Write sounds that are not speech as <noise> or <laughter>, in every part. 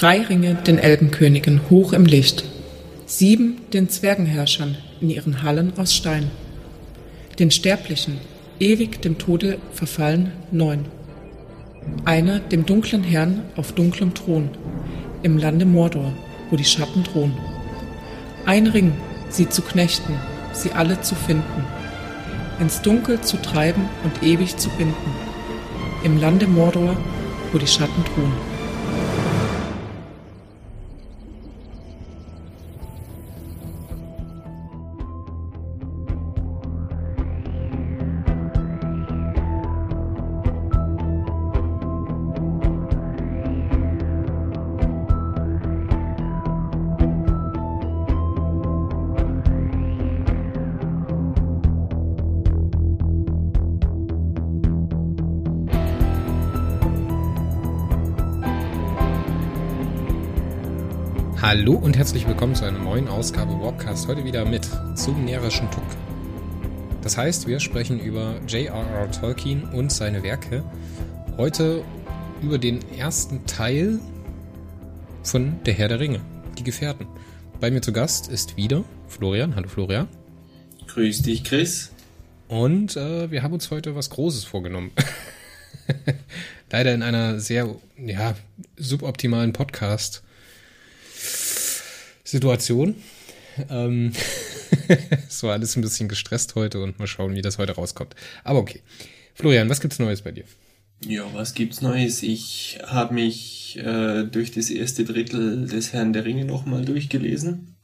drei Ringe den Elbenkönigen hoch im Licht, sieben den Zwergenherrschern in ihren Hallen aus Stein, den Sterblichen, ewig dem Tode verfallen, neun. Einer dem dunklen Herrn auf dunklem Thron, im Lande Mordor, wo die Schatten drohen. Ein Ring, sie zu knechten, sie alle zu finden, ins Dunkel zu treiben und ewig zu binden, im Lande Mordor, wo die Schatten drohen. Und herzlich willkommen zu einer neuen Ausgabe Warpcast. Heute wieder mit zum närrischen Tuck. Das heißt, wir sprechen über J.R.R. Tolkien und seine Werke. Heute über den ersten Teil von Der Herr der Ringe, die Gefährten. Bei mir zu Gast ist wieder Florian. Hallo Florian. Grüß dich, Chris. Und äh, wir haben uns heute was Großes vorgenommen. <laughs> Leider in einer sehr ja, suboptimalen Podcast- Situation. Ähm, <laughs> es war alles ein bisschen gestresst heute und mal schauen, wie das heute rauskommt. Aber okay. Florian, was gibt's Neues bei dir? Ja, was gibt's Neues? Ich habe mich äh, durch das erste Drittel des Herrn der Ringe nochmal durchgelesen.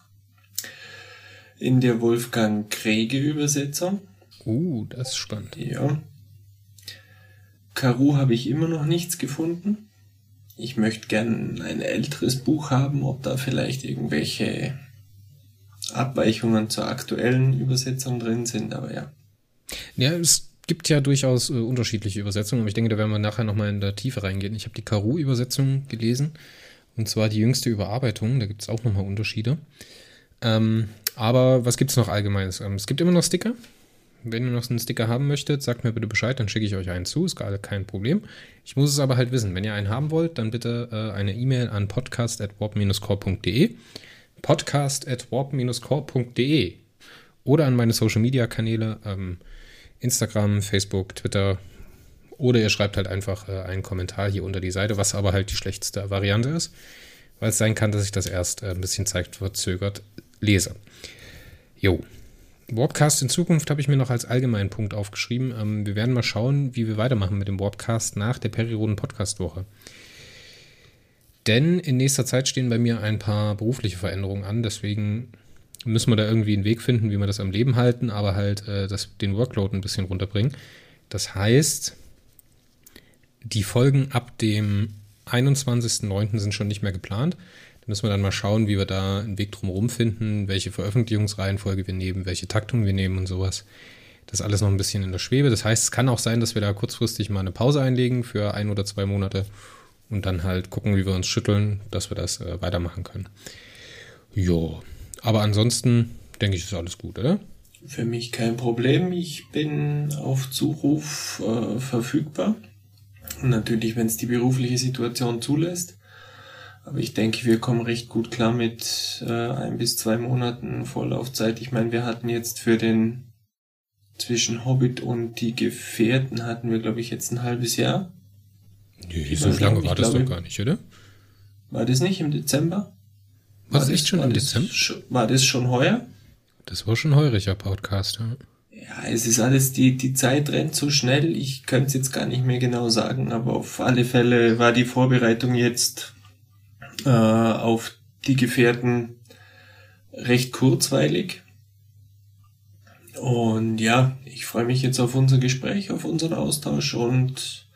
In der Wolfgang Kräge Übersetzung. Uh, das ist spannend. Ja. Karu habe ich immer noch nichts gefunden ich möchte gern ein älteres Buch haben, ob da vielleicht irgendwelche Abweichungen zur aktuellen Übersetzung drin sind, aber ja. Ja, es gibt ja durchaus äh, unterschiedliche Übersetzungen, aber ich denke, da werden wir nachher nochmal in der Tiefe reingehen. Ich habe die Karu-Übersetzung gelesen, und zwar die jüngste Überarbeitung, da gibt es auch nochmal Unterschiede. Ähm, aber was gibt es noch allgemeines? Ähm, es gibt immer noch Sticker, wenn ihr noch einen Sticker haben möchtet, sagt mir bitte Bescheid, dann schicke ich euch einen zu, ist gerade kein Problem. Ich muss es aber halt wissen. Wenn ihr einen haben wollt, dann bitte äh, eine E-Mail an podcast.warp-core.de podcast.warp-core.de oder an meine Social Media Kanäle, ähm, Instagram, Facebook, Twitter oder ihr schreibt halt einfach äh, einen Kommentar hier unter die Seite, was aber halt die schlechteste Variante ist, weil es sein kann, dass ich das erst äh, ein bisschen zeigt verzögert lese. Jo, Warpcast in Zukunft habe ich mir noch als allgemeinen Punkt aufgeschrieben. Ähm, wir werden mal schauen, wie wir weitermachen mit dem Warpcast nach der Perioden Podcast Woche. Denn in nächster Zeit stehen bei mir ein paar berufliche Veränderungen an, deswegen müssen wir da irgendwie einen Weg finden, wie wir das am Leben halten, aber halt äh, das, den Workload ein bisschen runterbringen. Das heißt, die Folgen ab dem 21.09. sind schon nicht mehr geplant müssen wir dann mal schauen, wie wir da einen Weg drumherum finden, welche Veröffentlichungsreihenfolge wir nehmen, welche Taktung wir nehmen und sowas. Das ist alles noch ein bisschen in der Schwebe. Das heißt, es kann auch sein, dass wir da kurzfristig mal eine Pause einlegen für ein oder zwei Monate und dann halt gucken, wie wir uns schütteln, dass wir das äh, weitermachen können. Jo, aber ansonsten denke ich, ist alles gut, oder? Für mich kein Problem. Ich bin auf Zuruf äh, verfügbar. Natürlich, wenn es die berufliche Situation zulässt. Aber ich denke, wir kommen recht gut klar mit äh, ein bis zwei Monaten Vorlaufzeit. Ich meine, wir hatten jetzt für den zwischen Hobbit und die Gefährten hatten wir, glaube ich, jetzt ein halbes Jahr. Nee, so lange war das doch gar nicht, oder? War das nicht im Dezember? War, war das echt schon im Dezember? War das schon heuer? Das war schon heuriger Podcast, ja. Ja, es ist alles, die, die Zeit rennt so schnell, ich könnte es jetzt gar nicht mehr genau sagen, aber auf alle Fälle war die Vorbereitung jetzt äh, auf die Gefährten recht kurzweilig. Und ja, ich freue mich jetzt auf unser Gespräch, auf unseren Austausch und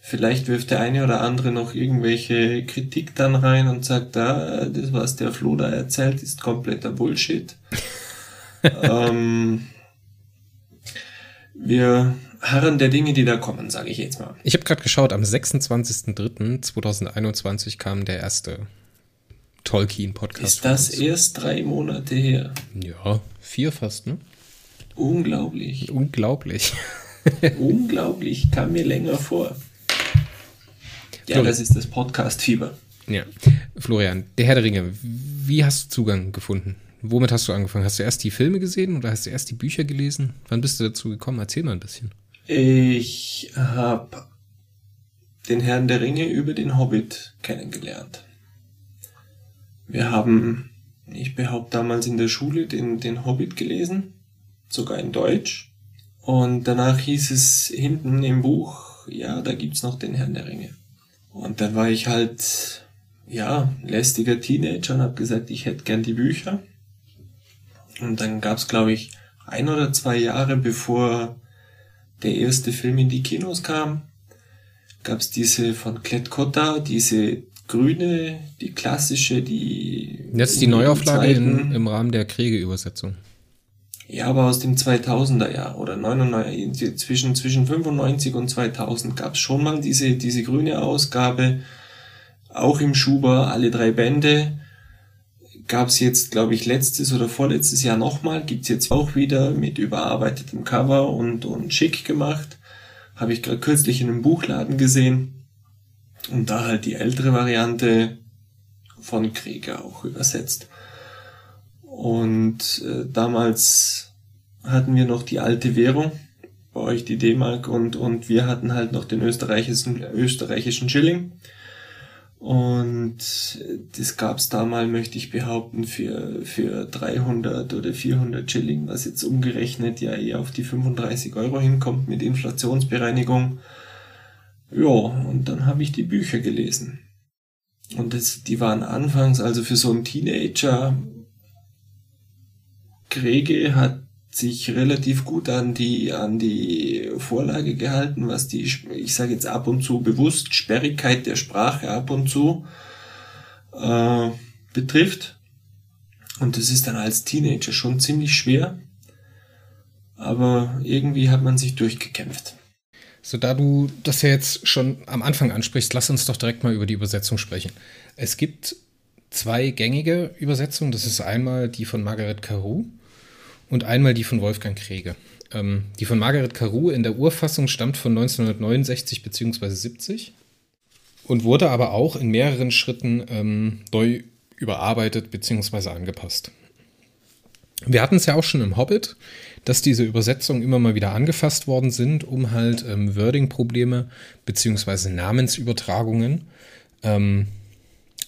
vielleicht wirft der eine oder andere noch irgendwelche Kritik dann rein und sagt, da, ah, das, was der Flo da erzählt, ist kompletter Bullshit. <laughs> ähm, wir harren der Dinge, die da kommen, sage ich jetzt mal. Ich habe gerade geschaut, am 26.03.2021 kam der erste Tolkien-Podcast. Ist das erst drei Monate her? Ja, vier fast, ne? Unglaublich. Unglaublich. <laughs> <laughs> Unglaublich, kam mir länger vor. Ja, das ist das Podcast-Fieber. Ja. Florian, der Herr der Ringe, wie hast du Zugang gefunden? Womit hast du angefangen? Hast du erst die Filme gesehen oder hast du erst die Bücher gelesen? Wann bist du dazu gekommen? Erzähl mal ein bisschen. Ich habe den Herrn der Ringe über den Hobbit kennengelernt. Wir haben, ich behaupte damals in der Schule, den, den Hobbit gelesen, sogar in Deutsch. Und danach hieß es hinten im Buch, ja, da gibt's noch den Herrn der Ringe. Und dann war ich halt, ja, lästiger Teenager und habe gesagt, ich hätte gern die Bücher. Und dann gab's, glaube ich, ein oder zwei Jahre bevor der erste Film in die Kinos kam, gab's diese von Klett Cotta, diese grüne, die klassische, die. Jetzt die Neuauflage in, im Rahmen der Kriege-Übersetzung. Ja, aber aus dem 2000er Jahr oder 99, zwischen, zwischen 95 und 2000 gab's schon mal diese, diese grüne Ausgabe, auch im Schuber, alle drei Bände. Gab's jetzt, glaube ich, letztes oder vorletztes Jahr nochmal, gibt's jetzt auch wieder mit überarbeitetem Cover und, und schick gemacht. Habe ich gerade kürzlich in einem Buchladen gesehen. Und da halt die ältere Variante von Krieger auch übersetzt. Und äh, damals hatten wir noch die alte Währung, bei euch die D-Mark und, und wir hatten halt noch den österreichischen, österreichischen Schilling. Und das gab's da mal, möchte ich behaupten, für, für 300 oder 400 Schilling, was jetzt umgerechnet ja eher auf die 35 Euro hinkommt mit Inflationsbereinigung. Ja, und dann habe ich die Bücher gelesen. Und das, die waren anfangs, also für so einen Teenager, Grege hat sich relativ gut an die, an die Vorlage gehalten, was die, ich sage jetzt ab und zu bewusst, Sperrigkeit der Sprache ab und zu äh, betrifft. Und das ist dann als Teenager schon ziemlich schwer. Aber irgendwie hat man sich durchgekämpft. So, da du das ja jetzt schon am Anfang ansprichst, lass uns doch direkt mal über die Übersetzung sprechen. Es gibt zwei gängige Übersetzungen. Das ist einmal die von Margaret Carew und einmal die von Wolfgang Krege. Ähm, die von Margaret Carew in der Urfassung stammt von 1969 bzw. 70 und wurde aber auch in mehreren Schritten ähm, neu überarbeitet bzw. angepasst. Wir hatten es ja auch schon im Hobbit, dass diese Übersetzungen immer mal wieder angefasst worden sind, um halt ähm, Wording-Probleme bzw. Namensübertragungen ähm,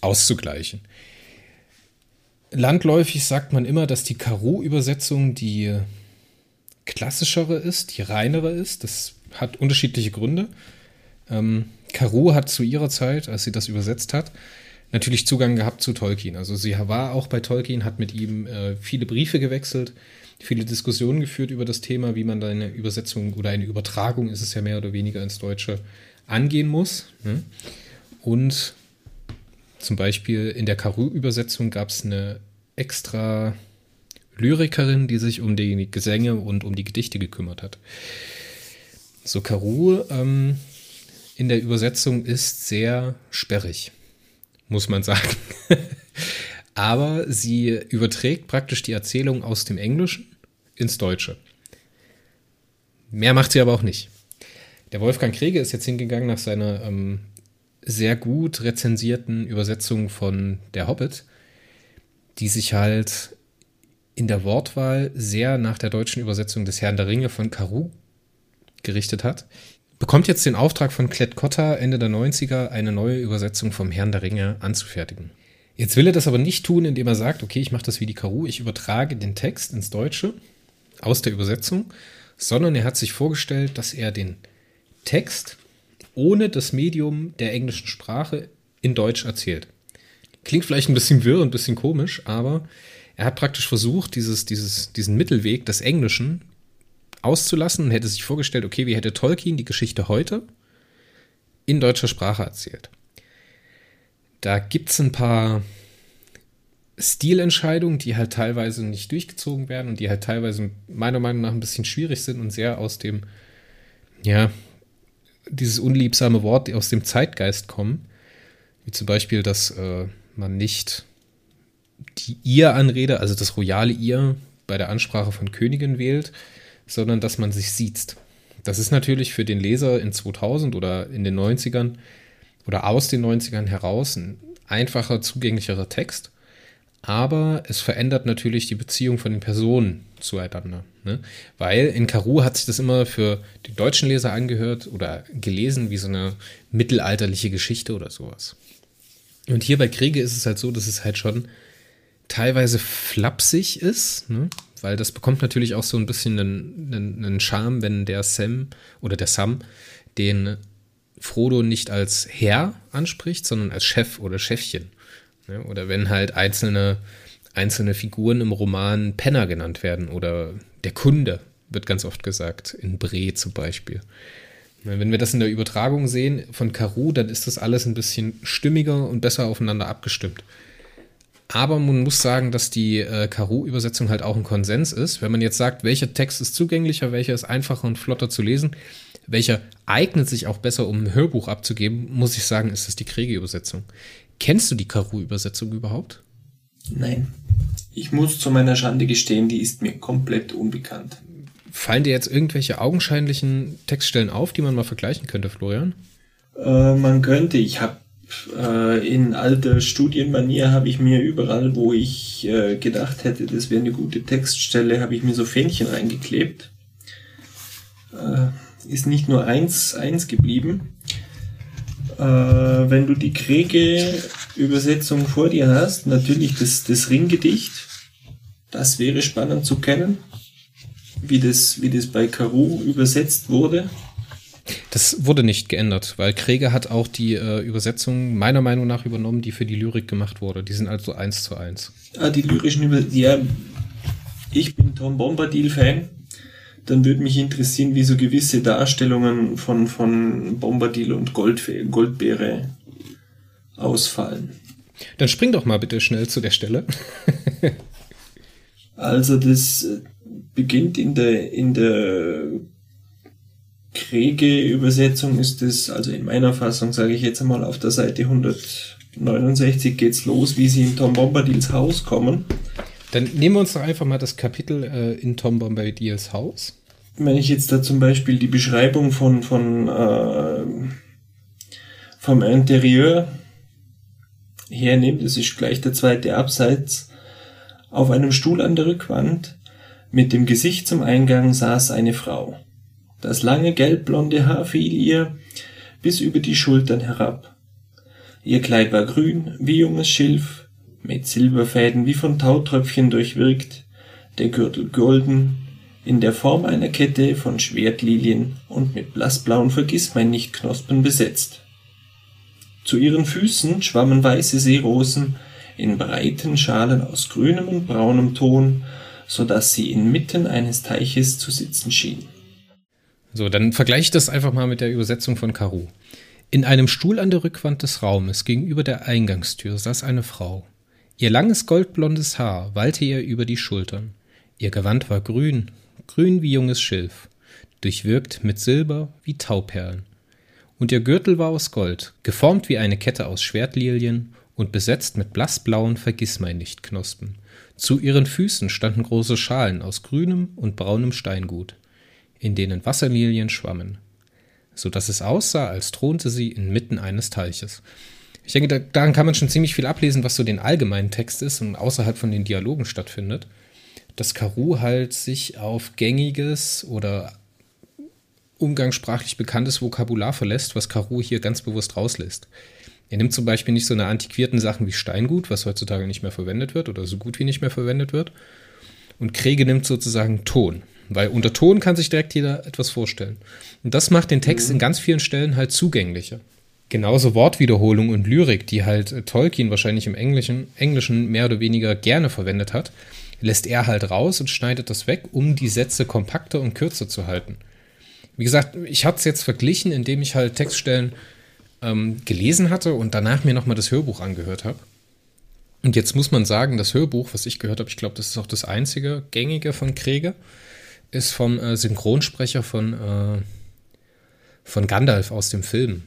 auszugleichen. Landläufig sagt man immer, dass die Karo-Übersetzung die klassischere ist, die reinere ist. Das hat unterschiedliche Gründe. Ähm, Caro hat zu ihrer Zeit, als sie das übersetzt hat, natürlich Zugang gehabt zu Tolkien. Also sie war auch bei Tolkien, hat mit ihm äh, viele Briefe gewechselt, viele Diskussionen geführt über das Thema, wie man da eine Übersetzung oder eine Übertragung, ist es ja mehr oder weniger ins Deutsche, angehen muss. Ne? Und zum Beispiel in der Karu-Übersetzung gab es eine extra Lyrikerin, die sich um die Gesänge und um die Gedichte gekümmert hat. So, Karu ähm, in der Übersetzung ist sehr sperrig, muss man sagen. <laughs> Aber sie überträgt praktisch die Erzählung aus dem Englischen ins Deutsche. Mehr macht sie aber auch nicht. Der Wolfgang Krege ist jetzt hingegangen nach seiner ähm, sehr gut rezensierten Übersetzung von Der Hobbit, die sich halt in der Wortwahl sehr nach der deutschen Übersetzung des Herrn der Ringe von Caru gerichtet hat. Bekommt jetzt den Auftrag von Klett Cotta Ende der 90er, eine neue Übersetzung vom Herrn der Ringe anzufertigen. Jetzt will er das aber nicht tun, indem er sagt, okay, ich mache das wie die Caru, ich übertrage den Text ins Deutsche aus der Übersetzung, sondern er hat sich vorgestellt, dass er den Text ohne das Medium der englischen Sprache in Deutsch erzählt. Klingt vielleicht ein bisschen wirr und ein bisschen komisch, aber er hat praktisch versucht, dieses, dieses, diesen Mittelweg des Englischen auszulassen und hätte sich vorgestellt, okay, wie hätte Tolkien die Geschichte heute in deutscher Sprache erzählt. Da gibt es ein paar Stilentscheidungen, die halt teilweise nicht durchgezogen werden und die halt teilweise meiner Meinung nach ein bisschen schwierig sind und sehr aus dem, ja, dieses unliebsame Wort aus dem Zeitgeist kommen. Wie zum Beispiel, dass äh, man nicht die Ihr-Anrede, also das royale Ihr, bei der Ansprache von Königin wählt, sondern dass man sich sieht. Das ist natürlich für den Leser in 2000 oder in den 90ern oder aus den 90ern heraus ein einfacher, zugänglicherer Text. Aber es verändert natürlich die Beziehung von den Personen zueinander. Ne? Weil in Karu hat sich das immer für den deutschen Leser angehört oder gelesen wie so eine mittelalterliche Geschichte oder sowas. Und hier bei Kriege ist es halt so, dass es halt schon teilweise flapsig ist, ne? weil das bekommt natürlich auch so ein bisschen einen, einen, einen Charme, wenn der Sam oder der Sam den Frodo nicht als Herr anspricht, sondern als Chef oder Chefchen. Ne? Oder wenn halt einzelne, einzelne Figuren im Roman Penner genannt werden oder der Kunde wird ganz oft gesagt, in Bre zum Beispiel. Wenn wir das in der Übertragung sehen von Karu, dann ist das alles ein bisschen stimmiger und besser aufeinander abgestimmt. Aber man muss sagen, dass die äh, Karu-Übersetzung halt auch ein Konsens ist. Wenn man jetzt sagt, welcher Text ist zugänglicher, welcher ist einfacher und flotter zu lesen, welcher eignet sich auch besser, um ein Hörbuch abzugeben, muss ich sagen, ist es die Kriege-Übersetzung. Kennst du die Karu-Übersetzung überhaupt? Nein. Ich muss zu meiner Schande gestehen, die ist mir komplett unbekannt. Fallen dir jetzt irgendwelche augenscheinlichen Textstellen auf, die man mal vergleichen könnte, Florian? Äh, man könnte. Ich habe äh, in alter Studienmanier habe ich mir überall, wo ich äh, gedacht hätte, das wäre eine gute Textstelle, habe ich mir so Fähnchen reingeklebt. Äh, ist nicht nur eins, eins geblieben. Wenn du die Kriege-Übersetzung vor dir hast, natürlich das, das Ringgedicht, das wäre spannend zu kennen wie das, wie das bei Karu übersetzt wurde? Das wurde nicht geändert, weil Krieger hat auch die äh, Übersetzung meiner Meinung nach übernommen, die für die Lyrik gemacht wurde. Die sind also eins zu eins. Ah, die lyrischen Übersetzungen. Ja, ich bin Tom Bombadil-Fan. Dann würde mich interessieren, wie so gewisse Darstellungen von, von Bombadil und Gold, Goldbeere ausfallen. Dann spring doch mal bitte schnell zu der Stelle. <laughs> also das beginnt in der, in der Kriege-Übersetzung ist es, also in meiner Fassung sage ich jetzt einmal auf der Seite 169 geht's los, wie sie in Tom Bombadils Haus kommen. Dann nehmen wir uns doch einfach mal das Kapitel äh, in Tom Bombadils Haus. Wenn ich jetzt da zum Beispiel die Beschreibung von, von äh, vom Interieur hernehme, das ist gleich der zweite Abseits, auf einem Stuhl an der Rückwand mit dem Gesicht zum Eingang saß eine Frau. Das lange gelbblonde Haar fiel ihr bis über die Schultern herab. Ihr Kleid war grün wie junges Schilf, mit Silberfäden wie von Tautröpfchen durchwirkt, der Gürtel golden, in der Form einer Kette von Schwertlilien und mit blassblauen Vergissmeinnichtknospen besetzt. Zu ihren Füßen schwammen weiße Seerosen in breiten Schalen aus grünem und braunem Ton so dass sie inmitten eines Teiches zu sitzen schien. So, dann vergleiche ich das einfach mal mit der Übersetzung von Karu. In einem Stuhl an der Rückwand des Raumes gegenüber der Eingangstür saß eine Frau. Ihr langes goldblondes Haar wallte ihr über die Schultern. Ihr Gewand war grün, grün wie junges Schilf, durchwirkt mit Silber wie Tauperlen. Und ihr Gürtel war aus Gold, geformt wie eine Kette aus Schwertlilien und besetzt mit blassblauen Vergissmeinnichtknospen. Zu ihren Füßen standen große Schalen aus grünem und braunem Steingut, in denen Wasserlilien schwammen, so dass es aussah, als thronte sie inmitten eines Teiches. Ich denke, daran kann man schon ziemlich viel ablesen, was so den allgemeinen Text ist und außerhalb von den Dialogen stattfindet. Dass Karu halt sich auf gängiges oder umgangssprachlich bekanntes Vokabular verlässt, was Karu hier ganz bewusst rauslässt. Er nimmt zum Beispiel nicht so eine antiquierten Sachen wie Steingut, was heutzutage nicht mehr verwendet wird oder so gut wie nicht mehr verwendet wird. Und Kriege nimmt sozusagen Ton, weil unter Ton kann sich direkt jeder etwas vorstellen. Und das macht den Text mhm. in ganz vielen Stellen halt zugänglicher. Genauso Wortwiederholung und Lyrik, die halt äh, Tolkien wahrscheinlich im Englischen, Englischen mehr oder weniger gerne verwendet hat, lässt er halt raus und schneidet das weg, um die Sätze kompakter und kürzer zu halten. Wie gesagt, ich habe es jetzt verglichen, indem ich halt Textstellen ähm, gelesen hatte und danach mir nochmal das Hörbuch angehört habe. Und jetzt muss man sagen, das Hörbuch, was ich gehört habe, ich glaube, das ist auch das einzige gängige von Krieger, ist vom äh, Synchronsprecher von, äh, von Gandalf aus dem Film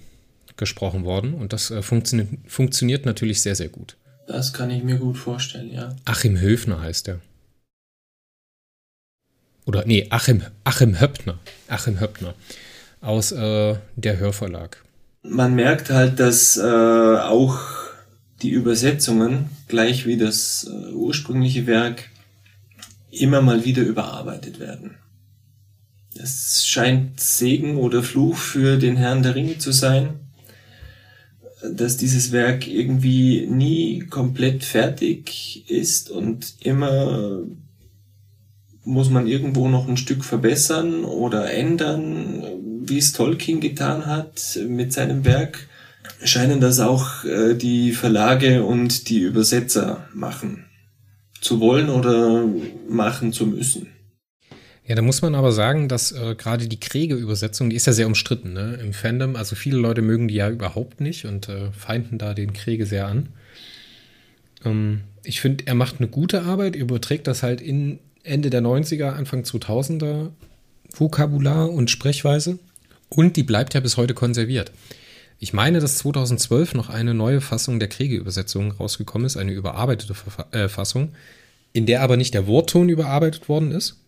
gesprochen worden. Und das äh, funktio funktioniert natürlich sehr, sehr gut. Das kann ich mir gut vorstellen, ja. Achim Höfner heißt er. Oder nee, Achim, Achim Höppner. Achim Höppner. Aus äh, der Hörverlag man merkt halt, dass äh, auch die Übersetzungen, gleich wie das äh, ursprüngliche Werk, immer mal wieder überarbeitet werden. Es scheint Segen oder Fluch für den Herrn der Ringe zu sein, dass dieses Werk irgendwie nie komplett fertig ist und immer muss man irgendwo noch ein Stück verbessern oder ändern, wie es Tolkien getan hat mit seinem Werk, scheinen das auch äh, die Verlage und die Übersetzer machen zu wollen oder machen zu müssen. Ja, da muss man aber sagen, dass äh, gerade die Kriege-Übersetzung, die ist ja sehr umstritten ne? im Fandom. Also viele Leute mögen die ja überhaupt nicht und äh, feinden da den Kriege sehr an. Ähm, ich finde, er macht eine gute Arbeit, überträgt das halt in Ende der 90er, Anfang 2000er Vokabular und Sprechweise. Und die bleibt ja bis heute konserviert. Ich meine, dass 2012 noch eine neue Fassung der Kriege-Übersetzung rausgekommen ist, eine überarbeitete äh, Fassung, in der aber nicht der Wortton überarbeitet worden ist,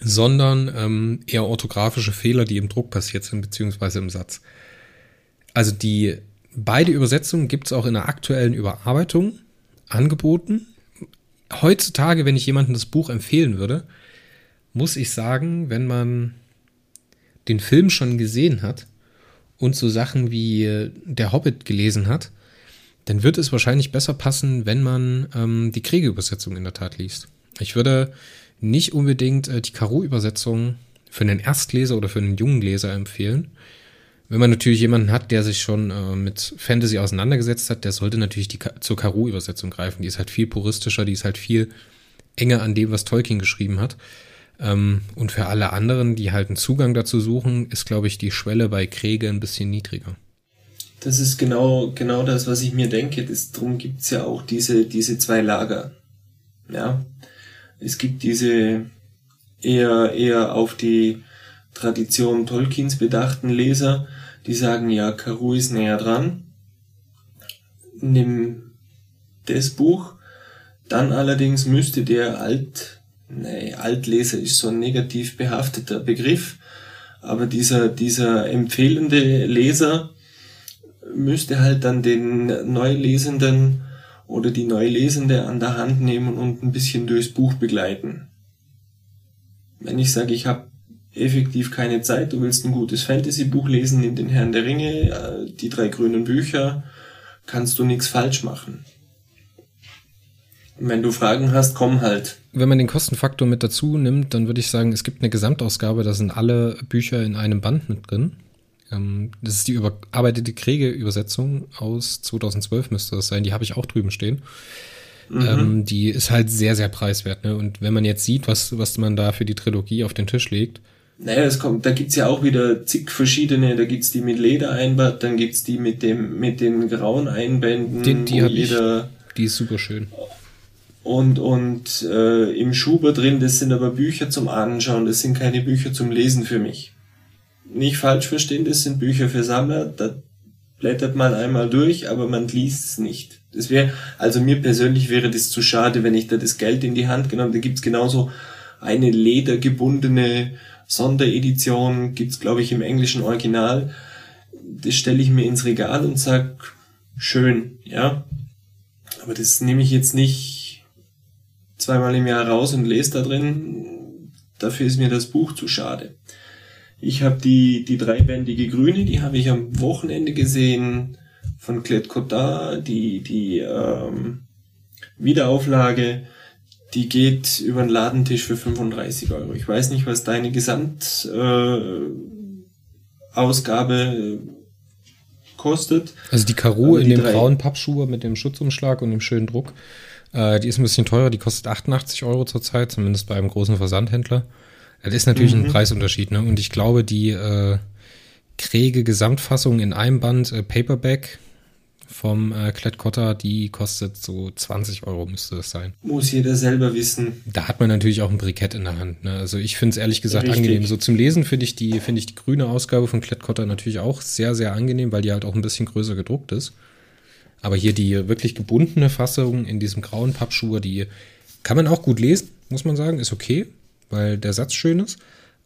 sondern ähm, eher orthografische Fehler, die im Druck passiert sind, beziehungsweise im Satz. Also die beide Übersetzungen gibt es auch in der aktuellen Überarbeitung angeboten. Heutzutage, wenn ich jemandem das Buch empfehlen würde, muss ich sagen, wenn man den Film schon gesehen hat und so Sachen wie Der Hobbit gelesen hat, dann wird es wahrscheinlich besser passen, wenn man ähm, die Kriegeübersetzung in der Tat liest. Ich würde nicht unbedingt äh, die Karo-Übersetzung für einen Erstleser oder für einen jungen Leser empfehlen. Wenn man natürlich jemanden hat, der sich schon äh, mit Fantasy auseinandergesetzt hat, der sollte natürlich die, zur Karo-Übersetzung greifen. Die ist halt viel puristischer, die ist halt viel enger an dem, was Tolkien geschrieben hat. Ähm, und für alle anderen, die halt einen Zugang dazu suchen, ist, glaube ich, die Schwelle bei Kriege ein bisschen niedriger. Das ist genau, genau das, was ich mir denke. Das, darum gibt's ja auch diese, diese zwei Lager. Ja, es gibt diese eher, eher auf die Tradition Tolkiens bedachten Leser, die sagen, ja, Karu ist näher dran. Nimm das Buch. Dann allerdings müsste der Alt, nee, Altleser ist so ein negativ behafteter Begriff, aber dieser, dieser empfehlende Leser müsste halt dann den Neulesenden oder die Neulesende an der Hand nehmen und ein bisschen durchs Buch begleiten. Wenn ich sage, ich habe effektiv keine Zeit, du willst ein gutes Fantasy-Buch lesen, in den Herrn der Ringe, äh, die drei grünen Bücher, kannst du nichts falsch machen. wenn du Fragen hast, komm halt. Wenn man den Kostenfaktor mit dazu nimmt, dann würde ich sagen, es gibt eine Gesamtausgabe, da sind alle Bücher in einem Band mit drin. Ähm, das ist die überarbeitete Kriege-Übersetzung aus 2012 müsste das sein. Die habe ich auch drüben stehen. Mhm. Ähm, die ist halt sehr, sehr preiswert. Ne? Und wenn man jetzt sieht, was, was man da für die Trilogie auf den Tisch legt. Naja, es kommt, da gibt's ja auch wieder zig verschiedene, da gibt's die mit Ledereinband, dann gibt's die mit dem, mit den grauen Einbänden. Die, die habe ich. Die ist super schön. Und, und äh, im Schuber drin, das sind aber Bücher zum Anschauen, das sind keine Bücher zum Lesen für mich nicht falsch verstehen, das sind Bücher für Sammler, da blättert man einmal durch, aber man liest es nicht. Das wäre, also mir persönlich wäre das zu schade, wenn ich da das Geld in die Hand genommen, da gibt's genauso eine ledergebundene Sonderedition, gibt's glaube ich im englischen Original. Das stelle ich mir ins Regal und sag, schön, ja. Aber das nehme ich jetzt nicht zweimal im Jahr raus und lese da drin. Dafür ist mir das Buch zu schade. Ich habe die, die dreibändige Grüne, die habe ich am Wochenende gesehen von Clet Cotard, die, die ähm, Wiederauflage, die geht über den Ladentisch für 35 Euro. Ich weiß nicht, was deine Gesamtausgabe äh, kostet. Also die Karo in dem braunen Pappschuhe mit dem Schutzumschlag und dem schönen Druck, äh, die ist ein bisschen teurer, die kostet 88 Euro zurzeit, zumindest bei einem großen Versandhändler. Das ist natürlich mhm. ein Preisunterschied, ne? Und ich glaube, die äh, Kriege Gesamtfassung in einem Band äh, Paperback vom äh, Klett-Cotta, die kostet so 20 Euro, müsste das sein. Muss jeder selber wissen. Da hat man natürlich auch ein Brikett in der Hand. Ne? Also ich finde es ehrlich gesagt Richtig. angenehm. So zum Lesen finde ich die, finde ich die grüne Ausgabe von Klett-Cotta natürlich auch sehr, sehr angenehm, weil die halt auch ein bisschen größer gedruckt ist. Aber hier die wirklich gebundene Fassung in diesem grauen Pappschuhe, die kann man auch gut lesen, muss man sagen, ist okay weil der Satz schön ist.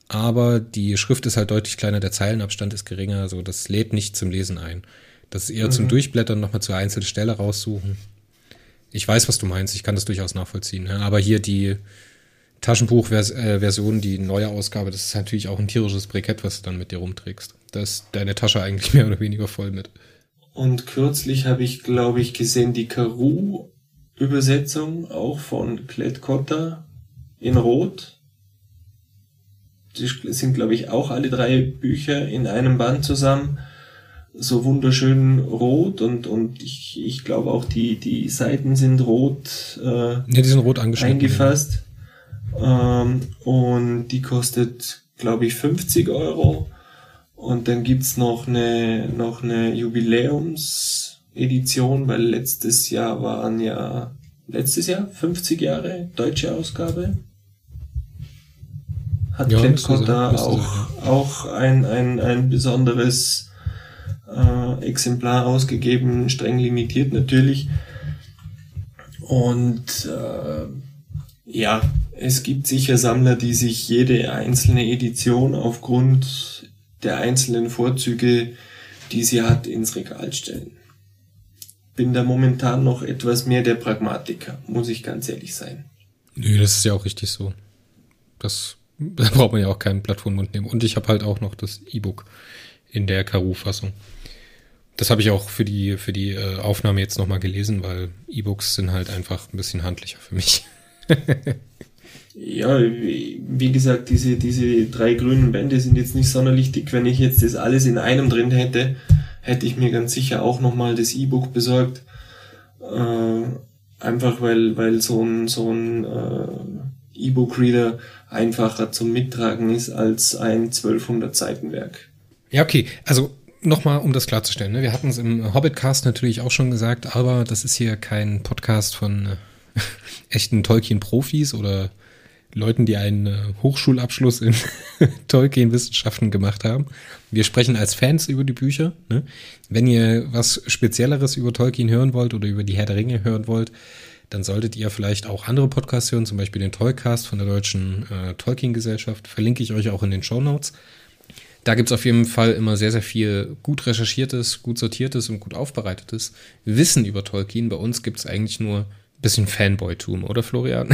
Aber die Schrift ist halt deutlich kleiner, der Zeilenabstand ist geringer, so das lädt nicht zum Lesen ein. Das ist eher mhm. zum Durchblättern, nochmal zur einzelnen Stelle raussuchen. Ich weiß, was du meinst, ich kann das durchaus nachvollziehen. Ne? Aber hier die Taschenbuchversion, die neue Ausgabe, das ist natürlich auch ein tierisches Brikett, was du dann mit dir rumträgst. Da ist deine Tasche eigentlich <laughs> mehr oder weniger voll mit. Und kürzlich habe ich, glaube ich, gesehen, die Karu-Übersetzung auch von Klett Cotta in Rot. Die sind, glaube ich, auch alle drei Bücher in einem Band zusammen. So wunderschön rot und, und ich, ich glaube auch die, die Seiten sind rot, äh, ja, die sind rot eingefasst. Ja. Ähm, und die kostet, glaube ich, 50 Euro. Und dann gibt's noch eine, noch eine Jubiläumsedition, weil letztes Jahr waren ja, letztes Jahr 50 Jahre deutsche Ausgabe hat ja, Klempkott da auch, auch ein, ein, ein besonderes äh, Exemplar ausgegeben, streng limitiert natürlich. Und äh, ja, es gibt sicher Sammler, die sich jede einzelne Edition aufgrund der einzelnen Vorzüge, die sie hat, ins Regal stellen. Bin da momentan noch etwas mehr der Pragmatiker, muss ich ganz ehrlich sein. Nö, das ist ja auch richtig so. Das <laughs> da braucht man ja auch kein Blatt vor den Mund nehmen. Und ich habe halt auch noch das E-Book in der Karu-Fassung. Das habe ich auch für die, für die äh, Aufnahme jetzt nochmal gelesen, weil E-Books sind halt einfach ein bisschen handlicher für mich. <laughs> ja, wie, gesagt, diese, diese drei grünen Bände sind jetzt nicht sonderlich dick. Wenn ich jetzt das alles in einem drin hätte, hätte ich mir ganz sicher auch nochmal das E-Book besorgt. Äh, einfach weil, weil so ein, so ein äh, E-Book-Reader einfacher zum Mittragen ist als ein 1200 Seiten Werk. Ja, okay. Also nochmal, um das klarzustellen. Ne? Wir hatten es im Hobbitcast natürlich auch schon gesagt, aber das ist hier kein Podcast von äh, <laughs> echten Tolkien-Profis oder Leuten, die einen äh, Hochschulabschluss in <laughs> Tolkien-Wissenschaften gemacht haben. Wir sprechen als Fans über die Bücher. Ne? Wenn ihr was Spezielleres über Tolkien hören wollt oder über die Herr der Ringe hören wollt, dann solltet ihr vielleicht auch andere Podcasts hören, zum Beispiel den Toycast von der Deutschen äh, Tolkien-Gesellschaft. Verlinke ich euch auch in den Show Notes. Da gibt's auf jeden Fall immer sehr, sehr viel gut recherchiertes, gut sortiertes und gut aufbereitetes Wissen über Tolkien. Bei uns gibt's eigentlich nur ein bisschen Fanboy-Tum, oder Florian?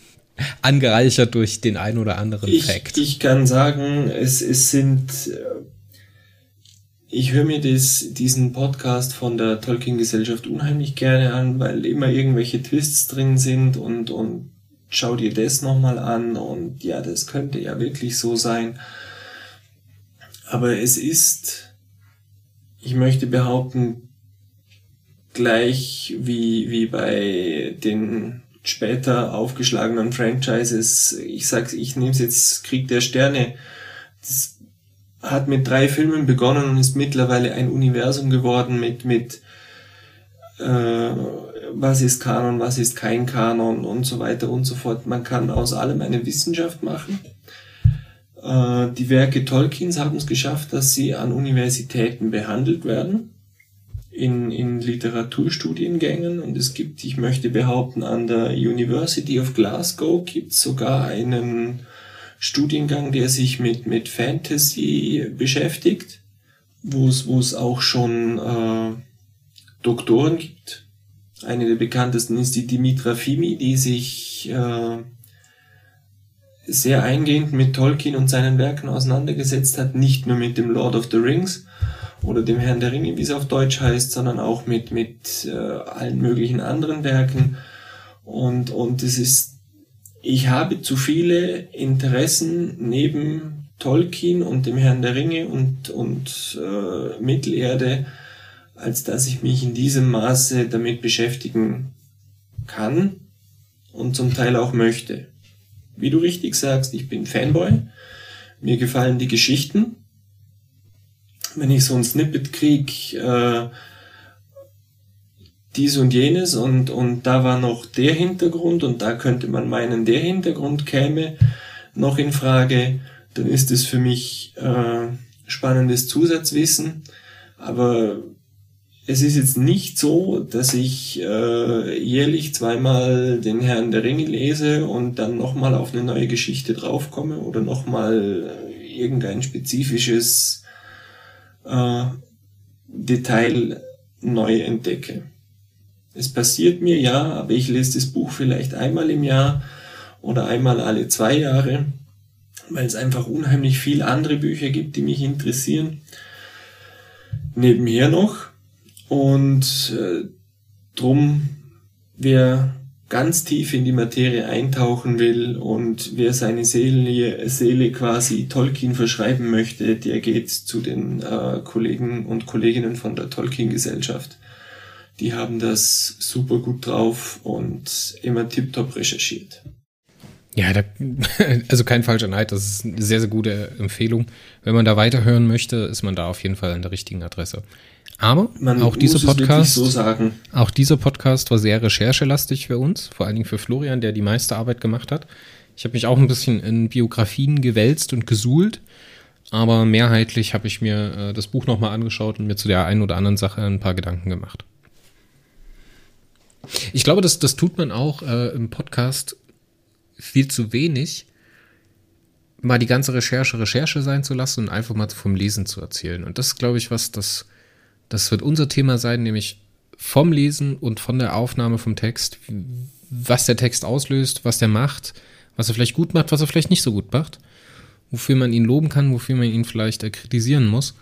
<laughs> Angereichert durch den ein oder anderen ich, Fact. Ich kann sagen, es, es sind äh, ich höre mir das, diesen Podcast von der Tolkien-Gesellschaft unheimlich gerne an, weil immer irgendwelche Twists drin sind und, und schau dir das nochmal an und ja, das könnte ja wirklich so sein. Aber es ist, ich möchte behaupten, gleich wie, wie bei den später aufgeschlagenen Franchises, ich sag's, ich nehme jetzt Krieg der Sterne, das hat mit drei Filmen begonnen und ist mittlerweile ein Universum geworden mit, mit äh, was ist Kanon, was ist kein Kanon und so weiter und so fort. Man kann aus allem eine Wissenschaft machen. Äh, die Werke Tolkiens haben es geschafft, dass sie an Universitäten behandelt werden. In, in Literaturstudiengängen und es gibt, ich möchte behaupten, an der University of Glasgow gibt es sogar einen Studiengang, der sich mit, mit Fantasy beschäftigt, wo es, wo es auch schon äh, Doktoren gibt. Eine der bekanntesten ist die Dimitra Fimi, die sich äh, sehr eingehend mit Tolkien und seinen Werken auseinandergesetzt hat, nicht nur mit dem Lord of the Rings oder dem Herrn der Ringe, wie es auf Deutsch heißt, sondern auch mit, mit äh, allen möglichen anderen Werken. Und, und es ist ich habe zu viele Interessen neben Tolkien und dem Herrn der Ringe und, und äh, Mittelerde, als dass ich mich in diesem Maße damit beschäftigen kann und zum Teil auch möchte. Wie du richtig sagst, ich bin Fanboy. Mir gefallen die Geschichten. Wenn ich so ein Snippet krieg, äh, dies und jenes und, und da war noch der Hintergrund und da könnte man meinen, der Hintergrund käme noch in Frage, dann ist es für mich äh, spannendes Zusatzwissen. Aber es ist jetzt nicht so, dass ich äh, jährlich zweimal den Herrn der Ringe lese und dann nochmal auf eine neue Geschichte draufkomme oder nochmal irgendein spezifisches äh, Detail neu entdecke. Es passiert mir ja, aber ich lese das Buch vielleicht einmal im Jahr oder einmal alle zwei Jahre, weil es einfach unheimlich viel andere Bücher gibt, die mich interessieren. Nebenher noch. Und äh, drum, wer ganz tief in die Materie eintauchen will und wer seine Seele, Seele quasi Tolkien verschreiben möchte, der geht zu den äh, Kollegen und Kolleginnen von der Tolkien-Gesellschaft. Die haben das super gut drauf und immer tiptop recherchiert. Ja, da, <laughs> also kein falscher Neid, das ist eine sehr, sehr gute Empfehlung. Wenn man da weiterhören möchte, ist man da auf jeden Fall an der richtigen Adresse. Aber Man auch dieser Podcast, so auch dieser Podcast war sehr recherchelastig für uns, vor allen Dingen für Florian, der die meiste Arbeit gemacht hat. Ich habe mich auch ein bisschen in Biografien gewälzt und gesuhlt, aber mehrheitlich habe ich mir äh, das Buch nochmal angeschaut und mir zu der einen oder anderen Sache ein paar Gedanken gemacht. Ich glaube, das, das tut man auch äh, im Podcast viel zu wenig, mal die ganze Recherche Recherche sein zu lassen und einfach mal vom Lesen zu erzählen. Und das ist, glaube ich, was das das wird unser Thema sein, nämlich vom Lesen und von der Aufnahme vom Text, was der Text auslöst, was der macht, was er vielleicht gut macht, was er vielleicht nicht so gut macht, wofür man ihn loben kann, wofür man ihn vielleicht äh, kritisieren muss.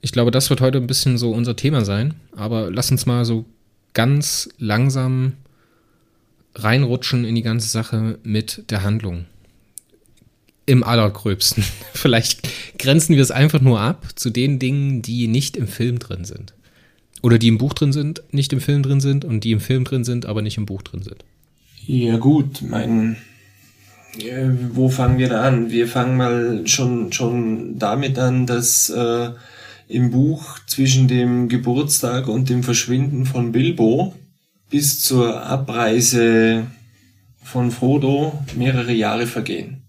Ich glaube, das wird heute ein bisschen so unser Thema sein, aber lass uns mal so ganz langsam reinrutschen in die ganze Sache mit der Handlung im allergröbsten. <laughs> Vielleicht grenzen wir es einfach nur ab zu den Dingen, die nicht im Film drin sind. Oder die im Buch drin sind, nicht im Film drin sind und die im Film drin sind, aber nicht im Buch drin sind. Ja gut, mein, äh, wo fangen wir da an? Wir fangen mal schon, schon damit an, dass äh, im Buch zwischen dem Geburtstag und dem Verschwinden von Bilbo bis zur Abreise von Frodo mehrere Jahre vergehen.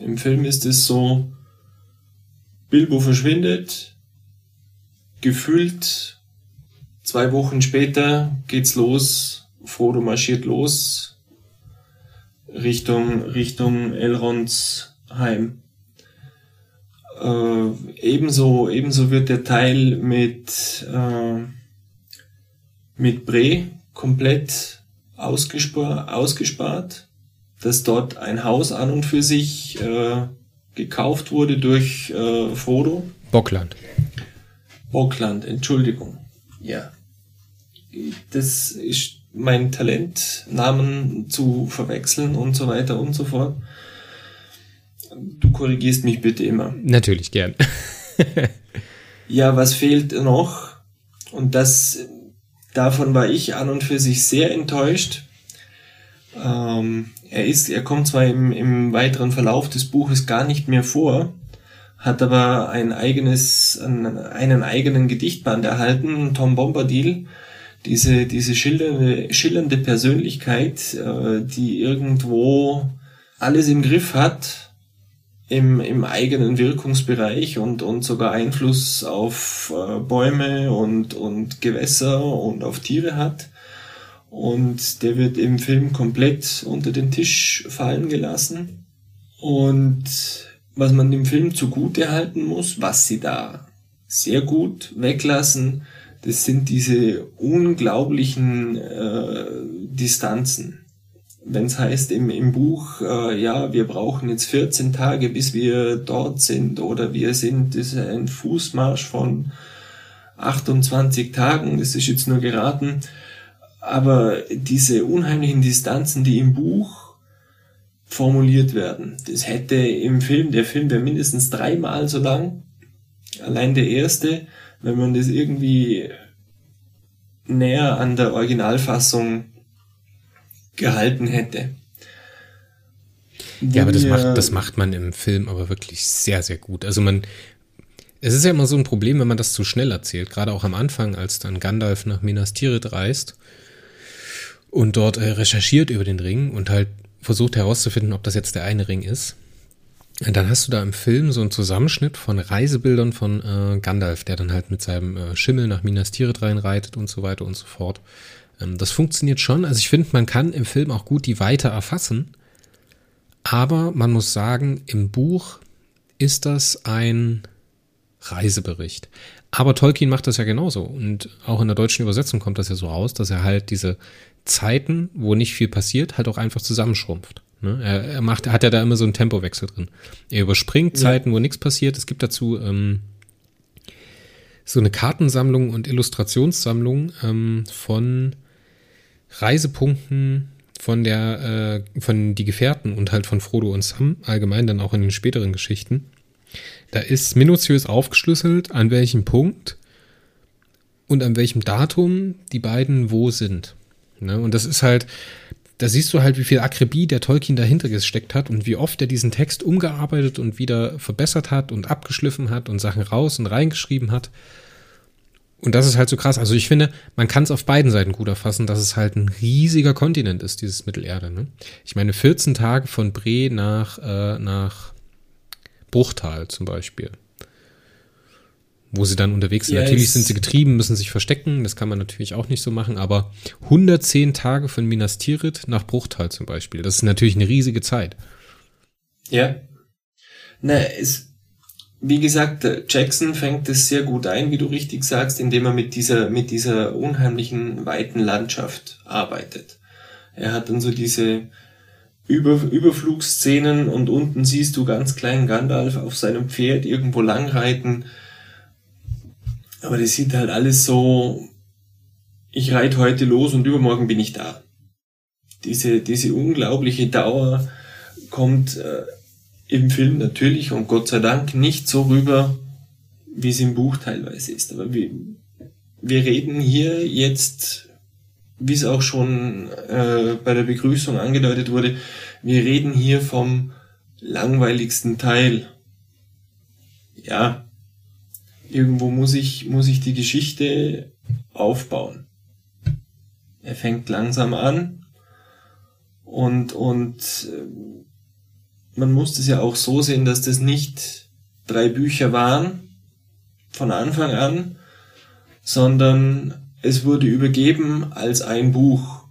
Im Film ist es so, Bilbo verschwindet, gefühlt zwei Wochen später geht's los, Frodo marschiert los Richtung, Richtung Elrons Heim. Äh, ebenso, ebenso wird der Teil mit, äh, mit Bre komplett ausgespart, ausgespart dass dort ein Haus an und für sich äh, gekauft wurde durch äh, Frodo. Bockland. Bockland, Entschuldigung. Ja. Das ist mein Talent, Namen zu verwechseln und so weiter und so fort. Du korrigierst mich bitte immer. Natürlich, gern. <laughs> ja, was fehlt noch? Und das, davon war ich an und für sich sehr enttäuscht. Ähm, er ist, er kommt zwar im, im weiteren Verlauf des Buches gar nicht mehr vor, hat aber ein eigenes, einen eigenen Gedichtband erhalten, Tom Bombadil, diese, diese schillernde, schillernde Persönlichkeit, äh, die irgendwo alles im Griff hat, im, im eigenen Wirkungsbereich und, und sogar Einfluss auf äh, Bäume und, und Gewässer und auf Tiere hat und der wird im Film komplett unter den Tisch fallen gelassen. Und was man dem Film zugute halten muss, was sie da sehr gut weglassen, das sind diese unglaublichen äh, Distanzen. Wenn es heißt im, im Buch, äh, ja, wir brauchen jetzt 14 Tage, bis wir dort sind, oder wir sind, das ist ein Fußmarsch von 28 Tagen, das ist jetzt nur geraten, aber diese unheimlichen Distanzen, die im Buch formuliert werden, das hätte im Film, der Film wäre mindestens dreimal so lang, allein der erste, wenn man das irgendwie näher an der Originalfassung gehalten hätte. Ja, aber das macht, das macht man im Film aber wirklich sehr, sehr gut. Also man, es ist ja immer so ein Problem, wenn man das zu schnell erzählt, gerade auch am Anfang, als dann Gandalf nach Minas Tirith reist und dort äh, recherchiert über den Ring und halt versucht herauszufinden, ob das jetzt der eine Ring ist. Und dann hast du da im Film so einen Zusammenschnitt von Reisebildern von äh, Gandalf, der dann halt mit seinem äh, Schimmel nach Minas Tirith reinreitet und so weiter und so fort. Ähm, das funktioniert schon. Also ich finde, man kann im Film auch gut die Weite erfassen. Aber man muss sagen, im Buch ist das ein Reisebericht. Aber Tolkien macht das ja genauso. Und auch in der deutschen Übersetzung kommt das ja so raus, dass er halt diese Zeiten, wo nicht viel passiert, halt auch einfach zusammenschrumpft. Ne? Er, er macht, hat ja da immer so einen Tempowechsel drin. Er überspringt ja. Zeiten, wo nichts passiert. Es gibt dazu ähm, so eine Kartensammlung und Illustrationssammlung ähm, von Reisepunkten von der, äh, von die Gefährten und halt von Frodo und Sam, allgemein dann auch in den späteren Geschichten. Da ist minutiös aufgeschlüsselt, an welchem Punkt und an welchem Datum die beiden wo sind. Ne? Und das ist halt, da siehst du halt, wie viel Akribie der Tolkien dahinter gesteckt hat und wie oft er diesen Text umgearbeitet und wieder verbessert hat und abgeschliffen hat und Sachen raus und reingeschrieben hat. Und das ist halt so krass. Also ich finde, man kann es auf beiden Seiten gut erfassen, dass es halt ein riesiger Kontinent ist, dieses Mittelerde. Ne? Ich meine, 14 Tage von Bre nach, äh, nach Bruchtal zum Beispiel. Wo sie dann unterwegs sind. Yes. Natürlich sind sie getrieben, müssen sich verstecken. Das kann man natürlich auch nicht so machen. Aber 110 Tage von Minas Tirith nach Bruchtal zum Beispiel. Das ist natürlich eine riesige Zeit. Ja. Na, es, wie gesagt, Jackson fängt es sehr gut ein, wie du richtig sagst, indem er mit dieser, mit dieser unheimlichen weiten Landschaft arbeitet. Er hat dann so diese, über, Überflugszenen und unten siehst du ganz kleinen Gandalf auf seinem Pferd irgendwo langreiten. Aber das sieht halt alles so, ich reite heute los und übermorgen bin ich da. Diese, diese unglaubliche Dauer kommt äh, im Film natürlich und Gott sei Dank nicht so rüber, wie es im Buch teilweise ist. Aber wir, wir reden hier jetzt wie es auch schon äh, bei der Begrüßung angedeutet wurde, wir reden hier vom langweiligsten Teil. Ja, irgendwo muss ich, muss ich die Geschichte aufbauen. Er fängt langsam an und, und äh, man muss es ja auch so sehen, dass das nicht drei Bücher waren von Anfang an, sondern es wurde übergeben als ein Buch.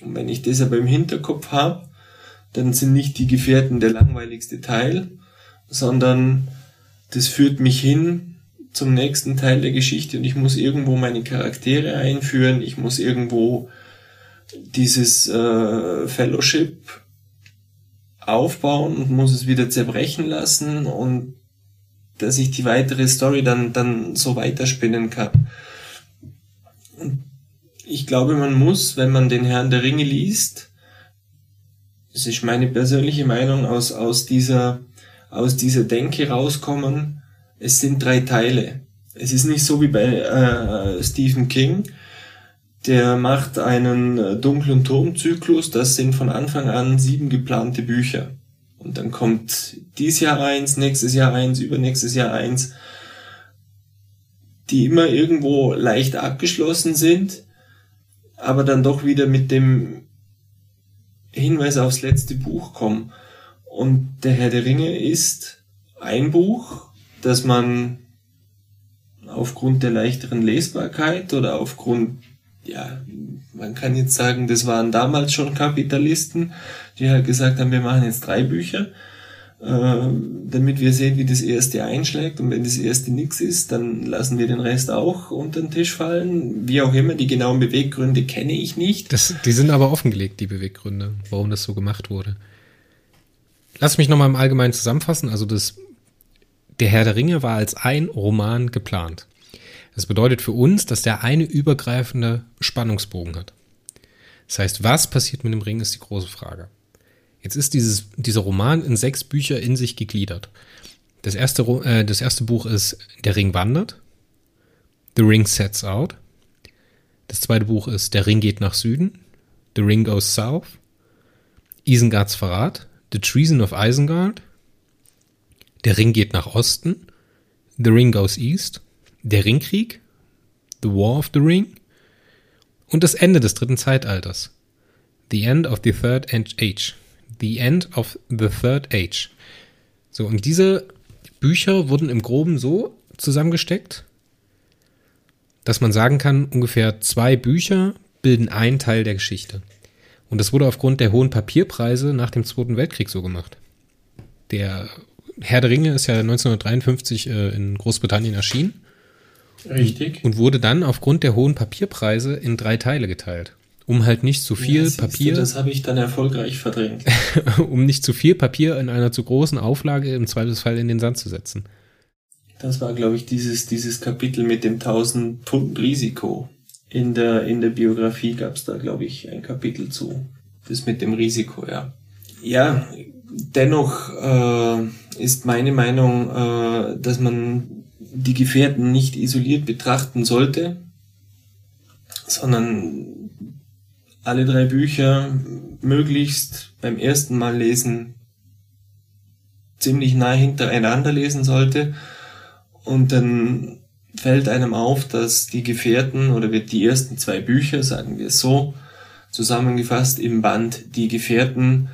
Und wenn ich das aber im Hinterkopf habe, dann sind nicht die Gefährten der langweiligste Teil, sondern das führt mich hin zum nächsten Teil der Geschichte und ich muss irgendwo meine Charaktere einführen, ich muss irgendwo dieses äh, Fellowship aufbauen und muss es wieder zerbrechen lassen und dass ich die weitere Story dann, dann so weiterspinnen kann. Ich glaube, man muss, wenn man den Herrn der Ringe liest, das ist meine persönliche Meinung, aus, aus dieser, aus dieser Denke rauskommen, es sind drei Teile. Es ist nicht so wie bei äh, Stephen King, der macht einen äh, dunklen Turmzyklus, das sind von Anfang an sieben geplante Bücher. Und dann kommt dies Jahr eins, nächstes Jahr eins, übernächstes Jahr eins die immer irgendwo leicht abgeschlossen sind, aber dann doch wieder mit dem Hinweis aufs letzte Buch kommen. Und der Herr der Ringe ist ein Buch, das man aufgrund der leichteren Lesbarkeit oder aufgrund, ja, man kann jetzt sagen, das waren damals schon Kapitalisten, die halt gesagt haben, wir machen jetzt drei Bücher äh, damit wir sehen, wie das erste einschlägt. Und wenn das erste nichts ist, dann lassen wir den Rest auch unter den Tisch fallen. Wie auch immer, die genauen Beweggründe kenne ich nicht. Das, die sind aber offengelegt, die Beweggründe, warum das so gemacht wurde. Lass mich nochmal im Allgemeinen zusammenfassen. Also das, der Herr der Ringe war als ein Roman geplant. Das bedeutet für uns, dass der eine übergreifende Spannungsbogen hat. Das heißt, was passiert mit dem Ring, ist die große Frage. Jetzt ist dieses, dieser Roman in sechs Bücher in sich gegliedert. Das erste, äh, das erste Buch ist Der Ring wandert. The Ring Sets Out. Das zweite Buch ist Der Ring geht nach Süden. The Ring Goes South. Isengards Verrat. The Treason of Isengard. Der Ring geht nach Osten. The Ring Goes East. Der Ringkrieg. The War of the Ring. Und das Ende des dritten Zeitalters. The End of the Third Age. The End of the Third Age. So, und diese Bücher wurden im Groben so zusammengesteckt, dass man sagen kann, ungefähr zwei Bücher bilden einen Teil der Geschichte. Und das wurde aufgrund der hohen Papierpreise nach dem Zweiten Weltkrieg so gemacht. Der Herr der Ringe ist ja 1953 äh, in Großbritannien erschienen. Richtig. Und wurde dann aufgrund der hohen Papierpreise in drei Teile geteilt. Um halt nicht zu viel Ja, Papier, Das habe ich dann erfolgreich verdrängt. <laughs> um nicht zu viel Papier in einer zu großen Auflage im Zweifelsfall in den Sand zu setzen. Das war, glaube ich, dieses, dieses Kapitel mit dem 1000 Pfund Risiko. In der, in der Biografie gab es da, glaube ich, ein Kapitel zu. Das mit dem Risiko, ja. Ja, dennoch äh, ist meine Meinung, äh, dass man die Gefährten nicht isoliert betrachten sollte, sondern alle drei Bücher möglichst beim ersten Mal lesen ziemlich nah hintereinander lesen sollte und dann fällt einem auf, dass die Gefährten oder wird die ersten zwei Bücher, sagen wir es so, zusammengefasst im Band Die Gefährten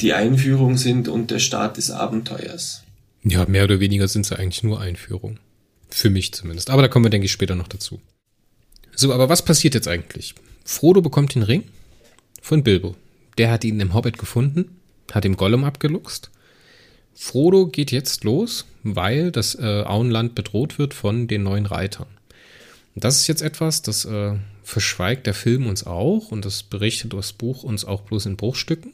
die Einführung sind und der Start des Abenteuers. Ja, mehr oder weniger sind sie eigentlich nur Einführung. Für mich zumindest. Aber da kommen wir, denke ich, später noch dazu. So, aber was passiert jetzt eigentlich? Frodo bekommt den Ring von Bilbo. Der hat ihn im Hobbit gefunden, hat ihm Gollum abgeluchst. Frodo geht jetzt los, weil das äh, Auenland bedroht wird von den neuen Reitern. Das ist jetzt etwas, das äh, verschweigt der Film uns auch und das berichtet das Buch uns auch bloß in Bruchstücken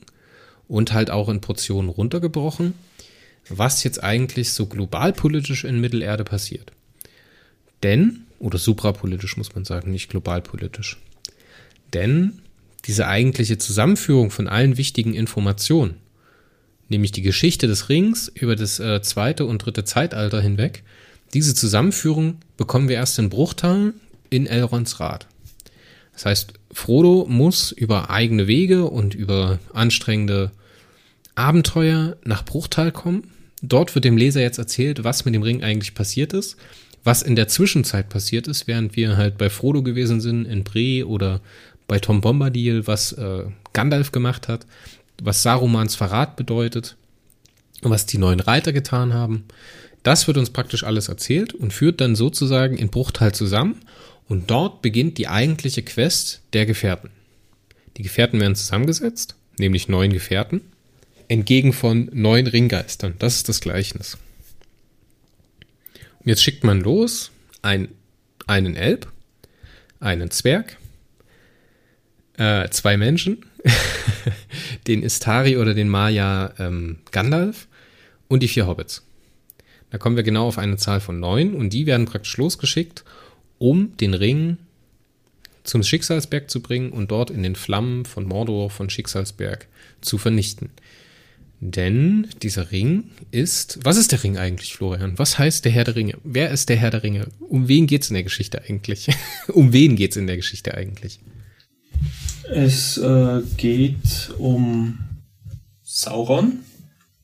und halt auch in Portionen runtergebrochen, was jetzt eigentlich so globalpolitisch in Mittelerde passiert. Denn, oder suprapolitisch muss man sagen, nicht globalpolitisch. Denn diese eigentliche Zusammenführung von allen wichtigen Informationen, nämlich die Geschichte des Rings über das äh, zweite und dritte Zeitalter hinweg, diese Zusammenführung bekommen wir erst in Bruchtal in Elrons Rat. Das heißt, Frodo muss über eigene Wege und über anstrengende Abenteuer nach Bruchtal kommen. Dort wird dem Leser jetzt erzählt, was mit dem Ring eigentlich passiert ist, was in der Zwischenzeit passiert ist, während wir halt bei Frodo gewesen sind in Bre oder bei Tom Bombadil, was äh, Gandalf gemacht hat, was Sarumans Verrat bedeutet, was die neuen Reiter getan haben. Das wird uns praktisch alles erzählt und führt dann sozusagen in Bruchtal zusammen und dort beginnt die eigentliche Quest der Gefährten. Die Gefährten werden zusammengesetzt, nämlich neun Gefährten, entgegen von neun Ringgeistern. Das ist das Gleichnis. Und jetzt schickt man los ein, einen Elb, einen Zwerg, äh, zwei Menschen, <laughs> den Istari oder den Maya ähm, Gandalf und die vier Hobbits. Da kommen wir genau auf eine Zahl von neun und die werden praktisch losgeschickt, um den Ring zum Schicksalsberg zu bringen und dort in den Flammen von Mordor von Schicksalsberg zu vernichten. Denn dieser Ring ist. Was ist der Ring eigentlich, Florian? Was heißt der Herr der Ringe? Wer ist der Herr der Ringe? Um wen geht's in der Geschichte eigentlich? <laughs> um wen geht's in der Geschichte eigentlich? Es äh, geht um Sauron,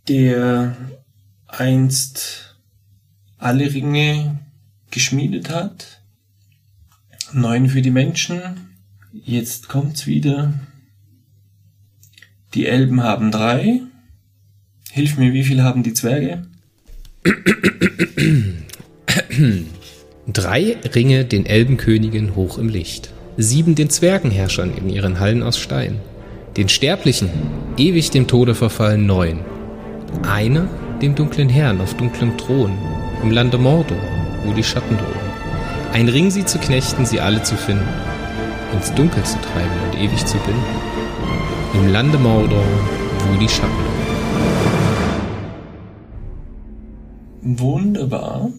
der einst alle Ringe geschmiedet hat. Neun für die Menschen. Jetzt kommt's wieder. Die Elben haben drei. Hilf mir, wie viel haben die Zwerge? Drei Ringe den Elbenkönigen hoch im Licht. Sieben den Zwergenherrschern in ihren Hallen aus Stein. Den Sterblichen, ewig dem Tode verfallen, neun. Einer dem dunklen Herrn auf dunklem Thron, im Lande Mordor, wo die Schatten drohen. Ein Ring sie zu knechten, sie alle zu finden, ins Dunkel zu treiben und ewig zu binden. Im Lande Mordor, wo die Schatten drohen. Wunderbar.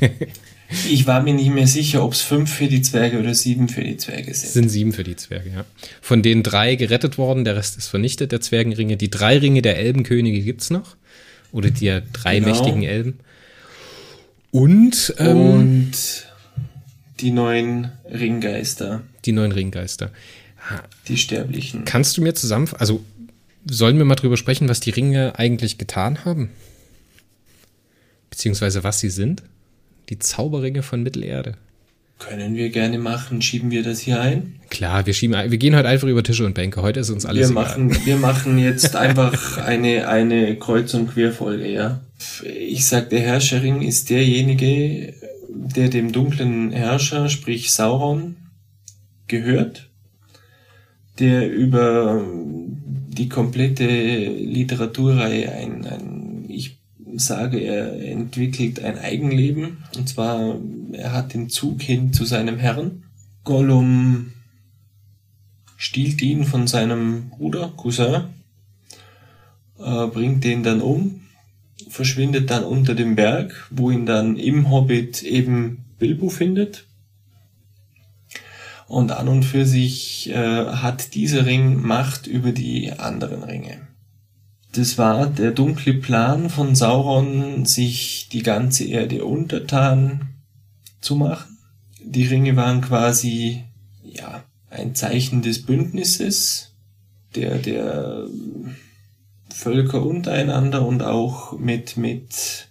<laughs> ich war mir nicht mehr sicher, ob es fünf für die Zwerge oder sieben für die Zwerge Es sind. sind sieben für die Zwerge, ja. Von denen drei gerettet worden, der Rest ist vernichtet, der Zwergenringe. Die drei Ringe der Elbenkönige gibt's noch. Oder die drei Genau. mächtigen Elben. Und, ähm, Und die neuen Ringgeister, die neun Ringgeister. die Sterblichen. Kannst du mir zusammen, also sollen wir mal drüber sprechen, was die Ringe eigentlich getan haben? Beziehungsweise was sie sind? Die Zauberringe von Mittelerde. Können wir gerne machen. Schieben wir das hier ein? Klar, wir schieben, wir gehen heute einfach über Tische und Bänke. Heute ist uns alles Wir egal. machen, wir machen jetzt einfach eine, eine Kreuz- und Querfolge, ja. Ich sag, der Herrscherring ist derjenige, der dem dunklen Herrscher, sprich Sauron, gehört, der über die komplette Literaturreihe ein, ein sage, er entwickelt ein Eigenleben. Und zwar, er hat den Zug hin zu seinem Herrn. Gollum stiehlt ihn von seinem Bruder, Cousin, äh, bringt den dann um, verschwindet dann unter dem Berg, wo ihn dann im Hobbit eben Bilbo findet. Und an und für sich äh, hat dieser Ring Macht über die anderen Ringe. Das war der dunkle Plan von Sauron, sich die ganze Erde untertan zu machen. Die Ringe waren quasi, ja, ein Zeichen des Bündnisses der, der Völker untereinander und auch mit, mit,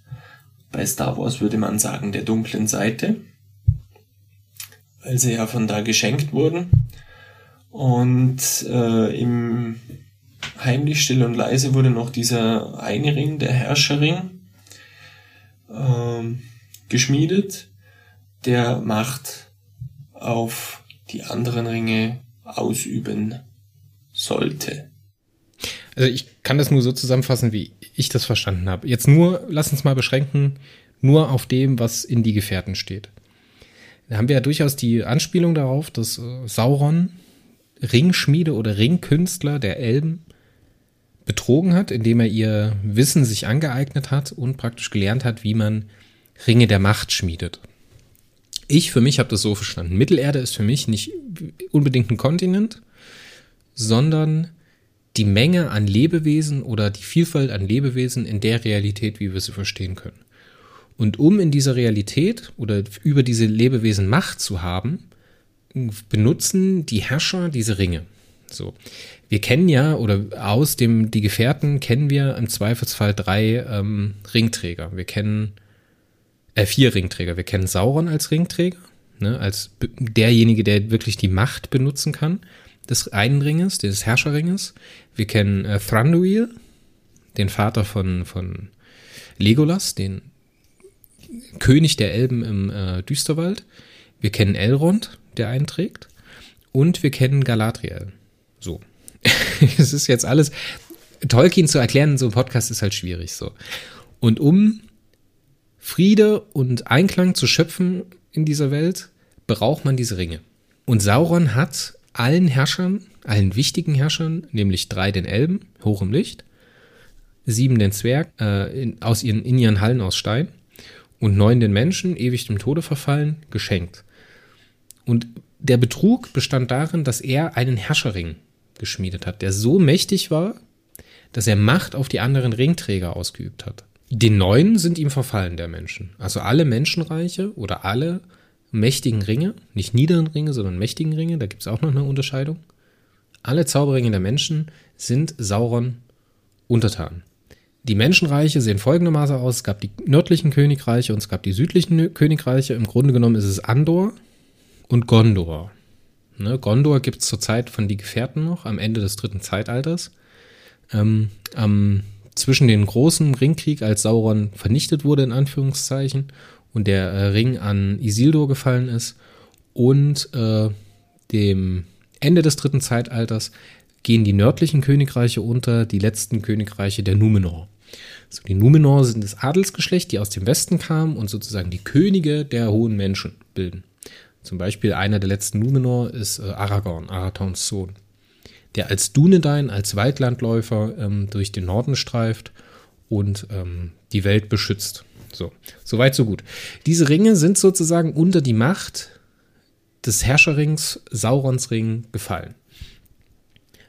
bei Star Wars würde man sagen, der dunklen Seite, weil sie ja von da geschenkt wurden. Und äh, im Heimlich, still und leise wurde noch dieser eine Ring, der Herrscherring, äh, geschmiedet, der Macht auf die anderen Ringe ausüben sollte. Also ich kann das nur so zusammenfassen, wie ich das verstanden habe. Jetzt nur, lass uns mal beschränken, nur auf dem, was in die Gefährten steht. Da haben wir ja durchaus die Anspielung darauf, dass äh, Sauron Ringschmiede oder Ringkünstler der Elben betrogen hat, indem er ihr Wissen sich angeeignet hat und praktisch gelernt hat, wie man Ringe der Macht schmiedet. Ich für mich habe das so verstanden. Mittelerde ist für mich nicht unbedingt ein Kontinent, sondern die Menge an Lebewesen oder die Vielfalt an Lebewesen in der Realität, wie wir sie verstehen können. Und um in dieser Realität oder über diese Lebewesen Macht zu haben, benutzen die Herrscher diese Ringe. So. Wir kennen ja, oder aus dem Die Gefährten kennen wir im Zweifelsfall drei ähm, Ringträger. Wir kennen äh, vier Ringträger. Wir kennen Sauron als Ringträger, ne, als derjenige, der wirklich die Macht benutzen kann des einen Ringes, des Herrscherringes. Wir kennen äh, Thranduil, den Vater von, von Legolas, den König der Elben im äh, Düsterwald. Wir kennen Elrond, der einträgt. Und wir kennen Galadriel. So. <laughs> Es ist jetzt alles. Tolkien zu erklären in so einem Podcast ist halt schwierig so. Und um Friede und Einklang zu schöpfen in dieser Welt, braucht man diese Ringe. Und Sauron hat allen Herrschern, allen wichtigen Herrschern, nämlich drei den Elben, hoch im Licht, sieben den Zwerg, äh, in, aus ihren, in ihren Hallen aus Stein und neun den Menschen, ewig dem Tode verfallen, geschenkt. Und der Betrug bestand darin, dass er einen Herrscherring geschmiedet hat, der so mächtig war, dass er Macht auf die anderen Ringträger ausgeübt hat. Den neuen sind ihm verfallen, der Menschen. Also alle Menschenreiche oder alle mächtigen Ringe, nicht niederen Ringe, sondern mächtigen Ringe, da gibt es auch noch eine Unterscheidung. Alle Zauberringe der Menschen sind Sauron untertan. Die Menschenreiche sehen folgendermaßen aus: Es gab die nördlichen Königreiche und es gab die südlichen Königreiche. Im Grunde genommen ist es Andor und Gondor. Ne, Gondor gibt es zur Zeit von die Gefährten noch, am Ende des dritten Zeitalters. Ähm, am zwischen den großen Ringkrieg, als Sauron vernichtet wurde, in Anführungszeichen, und der äh, Ring an Isildur gefallen ist, und äh, dem Ende des dritten Zeitalters gehen die nördlichen Königreiche unter, die letzten Königreiche der Numenor. So, die Numenor sind das Adelsgeschlecht, die aus dem Westen kamen und sozusagen die Könige der hohen Menschen bilden. Zum Beispiel einer der letzten Numenor ist äh, Aragorn, Arathons Sohn der als Dunedain, als Waldlandläufer ähm, durch den Norden streift und ähm, die Welt beschützt. So, soweit so gut. Diese Ringe sind sozusagen unter die Macht des Herrscherrings Saurons Ring gefallen.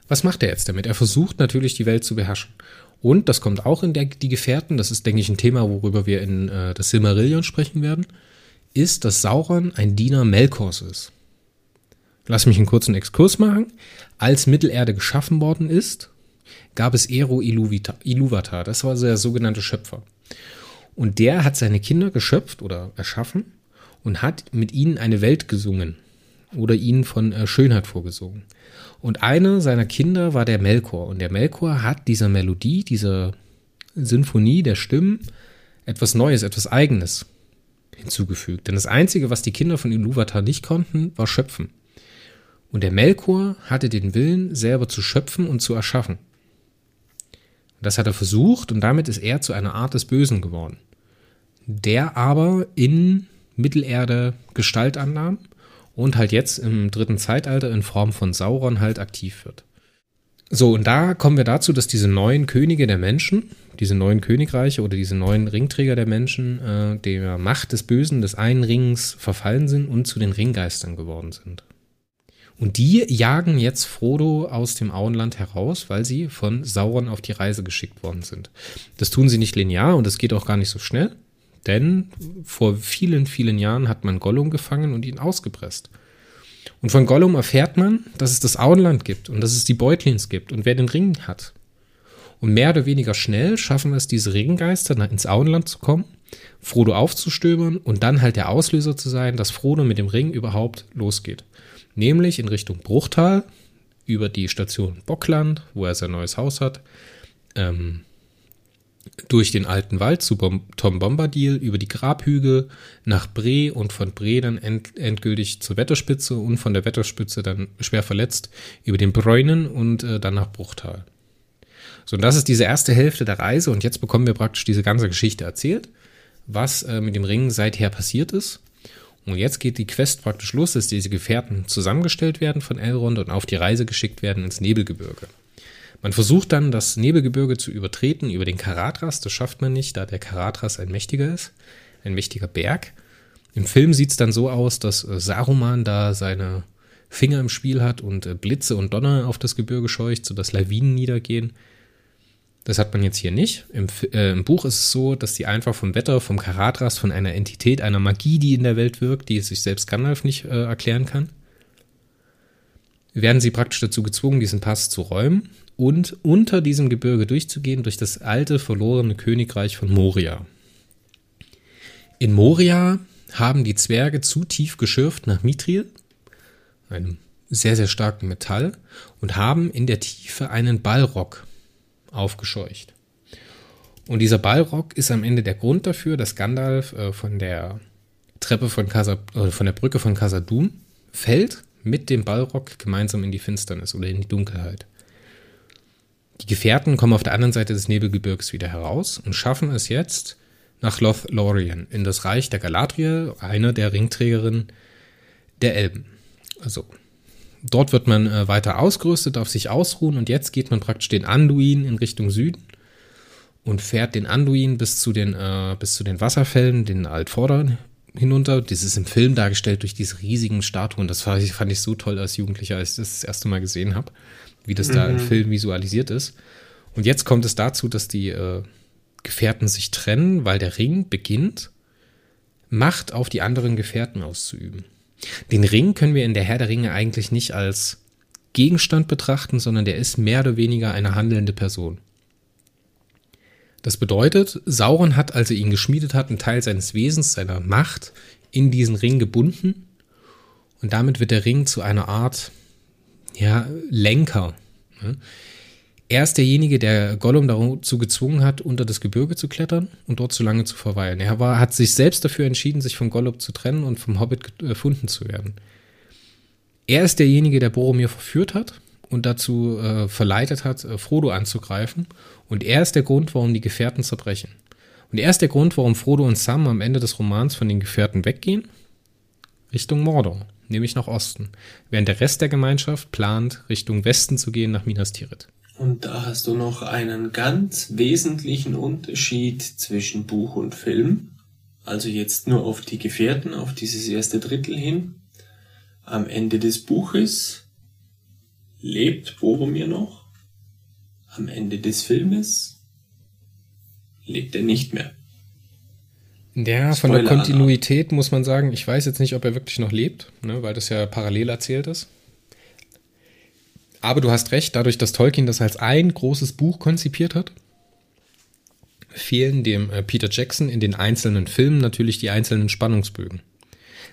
Was macht er jetzt damit? Er versucht natürlich die Welt zu beherrschen. Und das kommt auch in der, die Gefährten, das ist, denke ich, ein Thema, worüber wir in äh, das Silmarillion sprechen werden, ist, dass Sauron ein Diener Melkors ist. Lass mich einen kurzen Exkurs machen. Als Mittelerde geschaffen worden ist, gab es Ero Iluvatar. Das war der sogenannte Schöpfer. Und der hat seine Kinder geschöpft oder erschaffen und hat mit ihnen eine Welt gesungen oder ihnen von äh, Schönheit vorgesungen. Und einer seiner Kinder war der Melkor. Und der Melkor hat dieser Melodie, dieser Sinfonie der Stimmen etwas Neues, etwas Eigenes hinzugefügt. Denn das Einzige, was die Kinder von Iluvatar nicht konnten, war schöpfen. Und der Melkor hatte den Willen, selber zu schöpfen und zu erschaffen. Und das hat er versucht und damit ist er zu einer Art des Bösen geworden, der aber in Mittelerde Gestalt annahm und halt jetzt im dritten Zeitalter in Form von Sauron halt aktiv wird. So, und da kommen wir dazu, dass diese neuen Könige der Menschen, diese neuen Königreiche oder diese neuen Ringträger der Menschen äh, der Macht des Bösen, des einen Rings verfallen sind und zu den Ringgeistern geworden sind. Und die jagen jetzt Frodo aus dem Auenland heraus, weil sie von Sauron auf die Reise geschickt worden sind. Das tun sie nicht linear und es geht auch gar nicht so schnell, denn vor vielen, vielen Jahren hat man Gollum gefangen und ihn ausgepresst. Und von Gollum erfährt man, dass es das Auenland gibt und dass es die Beutlins gibt und wer den Ring hat. Und mehr oder weniger schnell schaffen es diese Ringgeister, ins Auenland zu kommen, Frodo aufzustöbern und dann halt der Auslöser zu sein, dass Frodo mit dem Ring überhaupt losgeht. Nämlich in Richtung Bruchtal, über die Station Bockland, wo er sein neues Haus hat, ähm, durch den alten Wald zu Bom Tom Bombadil, über die Grabhügel nach Bre und von Bre dann end endgültig zur Wetterspitze und von der Wetterspitze dann schwer verletzt über den Bräunen und äh, dann nach Bruchtal. So, und das ist diese erste Hälfte der Reise und jetzt bekommen wir praktisch diese ganze Geschichte erzählt, was äh, mit dem Ring seither passiert ist. Und jetzt geht die Quest praktisch los, dass diese Gefährten zusammengestellt werden von Elrond und auf die Reise geschickt werden ins Nebelgebirge. Man versucht dann, das Nebelgebirge zu übertreten über den Karatras. Das schafft man nicht, da der Karatras ein mächtiger ist, ein mächtiger Berg. Im Film sieht es dann so aus, dass äh, Saruman da seine Finger im Spiel hat und äh, Blitze und Donner auf das Gebirge scheucht, sodass Lawinen niedergehen. Das hat man jetzt hier nicht. Im, äh, Im, Buch ist es so, dass die einfach vom Wetter, vom Karatras, von einer Entität, einer Magie, die in der Welt wirkt, die sich selbst Gandalf nicht äh, erklären kann, werden sie praktisch dazu gezwungen, diesen Pass zu räumen und unter diesem Gebirge durchzugehen durch das alte verlorene Königreich von Moria. In Moria haben die Zwerge zu tief geschürft nach Mithril, einem sehr, sehr starken Metall, und haben in der Tiefe einen Ballrock aufgescheucht. Und dieser Ballrock ist am Ende der Grund dafür, dass Gandalf äh, von der Treppe von Casa, äh, von der Brücke von Casadum fällt mit dem Ballrock gemeinsam in die Finsternis oder in die Dunkelheit. Die Gefährten kommen auf der anderen Seite des Nebelgebirges wieder heraus und schaffen es jetzt nach Lothlorien in das Reich der Galadriel, einer der Ringträgerinnen der Elben. Also dort wird man äh, weiter ausgerüstet, auf sich ausruhen und jetzt geht man praktisch den Anduin in Richtung Süden und fährt den Anduin bis zu den, äh, bis zu den Wasserfällen, den Altvordern hinunter. Das ist im Film dargestellt durch diese riesigen Statuen. Das fand ich, fand ich so toll als Jugendlicher, als ich das das erste Mal gesehen habe wie das mhm. da im mhm. Film visualisiert ist. Und jetzt kommt es dazu, dass die äh, Gefährten sich trennen, weil der Ring beginnt, Macht auf die anderen Gefährten auszuüben. Den Ring können wir in der Herr der Ringe eigentlich nicht als Gegenstand betrachten, sondern der ist mehr oder weniger eine handelnde Person. Das bedeutet, Sauron hat, als er ihn geschmiedet hat, einen Teil seines Wesens, seiner Macht in diesen Ring gebunden und damit wird der Ring zu einer Art ja, Lenker. Er ist derjenige, der Gollum dazu gezwungen hat, unter das Gebirge zu klettern und dort zu lange zu verweilen. Er war, hat sich selbst dafür entschieden, sich von Gollum zu trennen und vom Hobbit gefunden zu werden. Er ist derjenige, der Boromir verführt hat und dazu äh, verleitet hat, äh, Frodo anzugreifen. Und er ist der Grund, warum die Gefährten zerbrechen. Und er ist der Grund, warum Frodo und Sam am Ende des Romans von den Gefährten weggehen, Richtung Mordor nämlich nach Osten, während der Rest der Gemeinschaft plant, Richtung Westen zu gehen nach Minas Tirith. Und da hast du noch einen ganz wesentlichen Unterschied zwischen Buch und Film. Also jetzt nur auf die Gefährten, auf dieses erste Drittel hin. Am Ende des Buches lebt Boromir noch. Am Ende des Filmes lebt er nicht mehr. Ja, von der Kontinuität muss man sagen, ich weiß jetzt nicht, ob er wirklich noch lebt, ne, weil das ja parallel erzählt ist. Aber du hast recht, dadurch, dass Tolkien das als ein großes Buch konzipiert hat, fehlen dem äh, Peter Jackson in den einzelnen Filmen natürlich die einzelnen Spannungsbögen.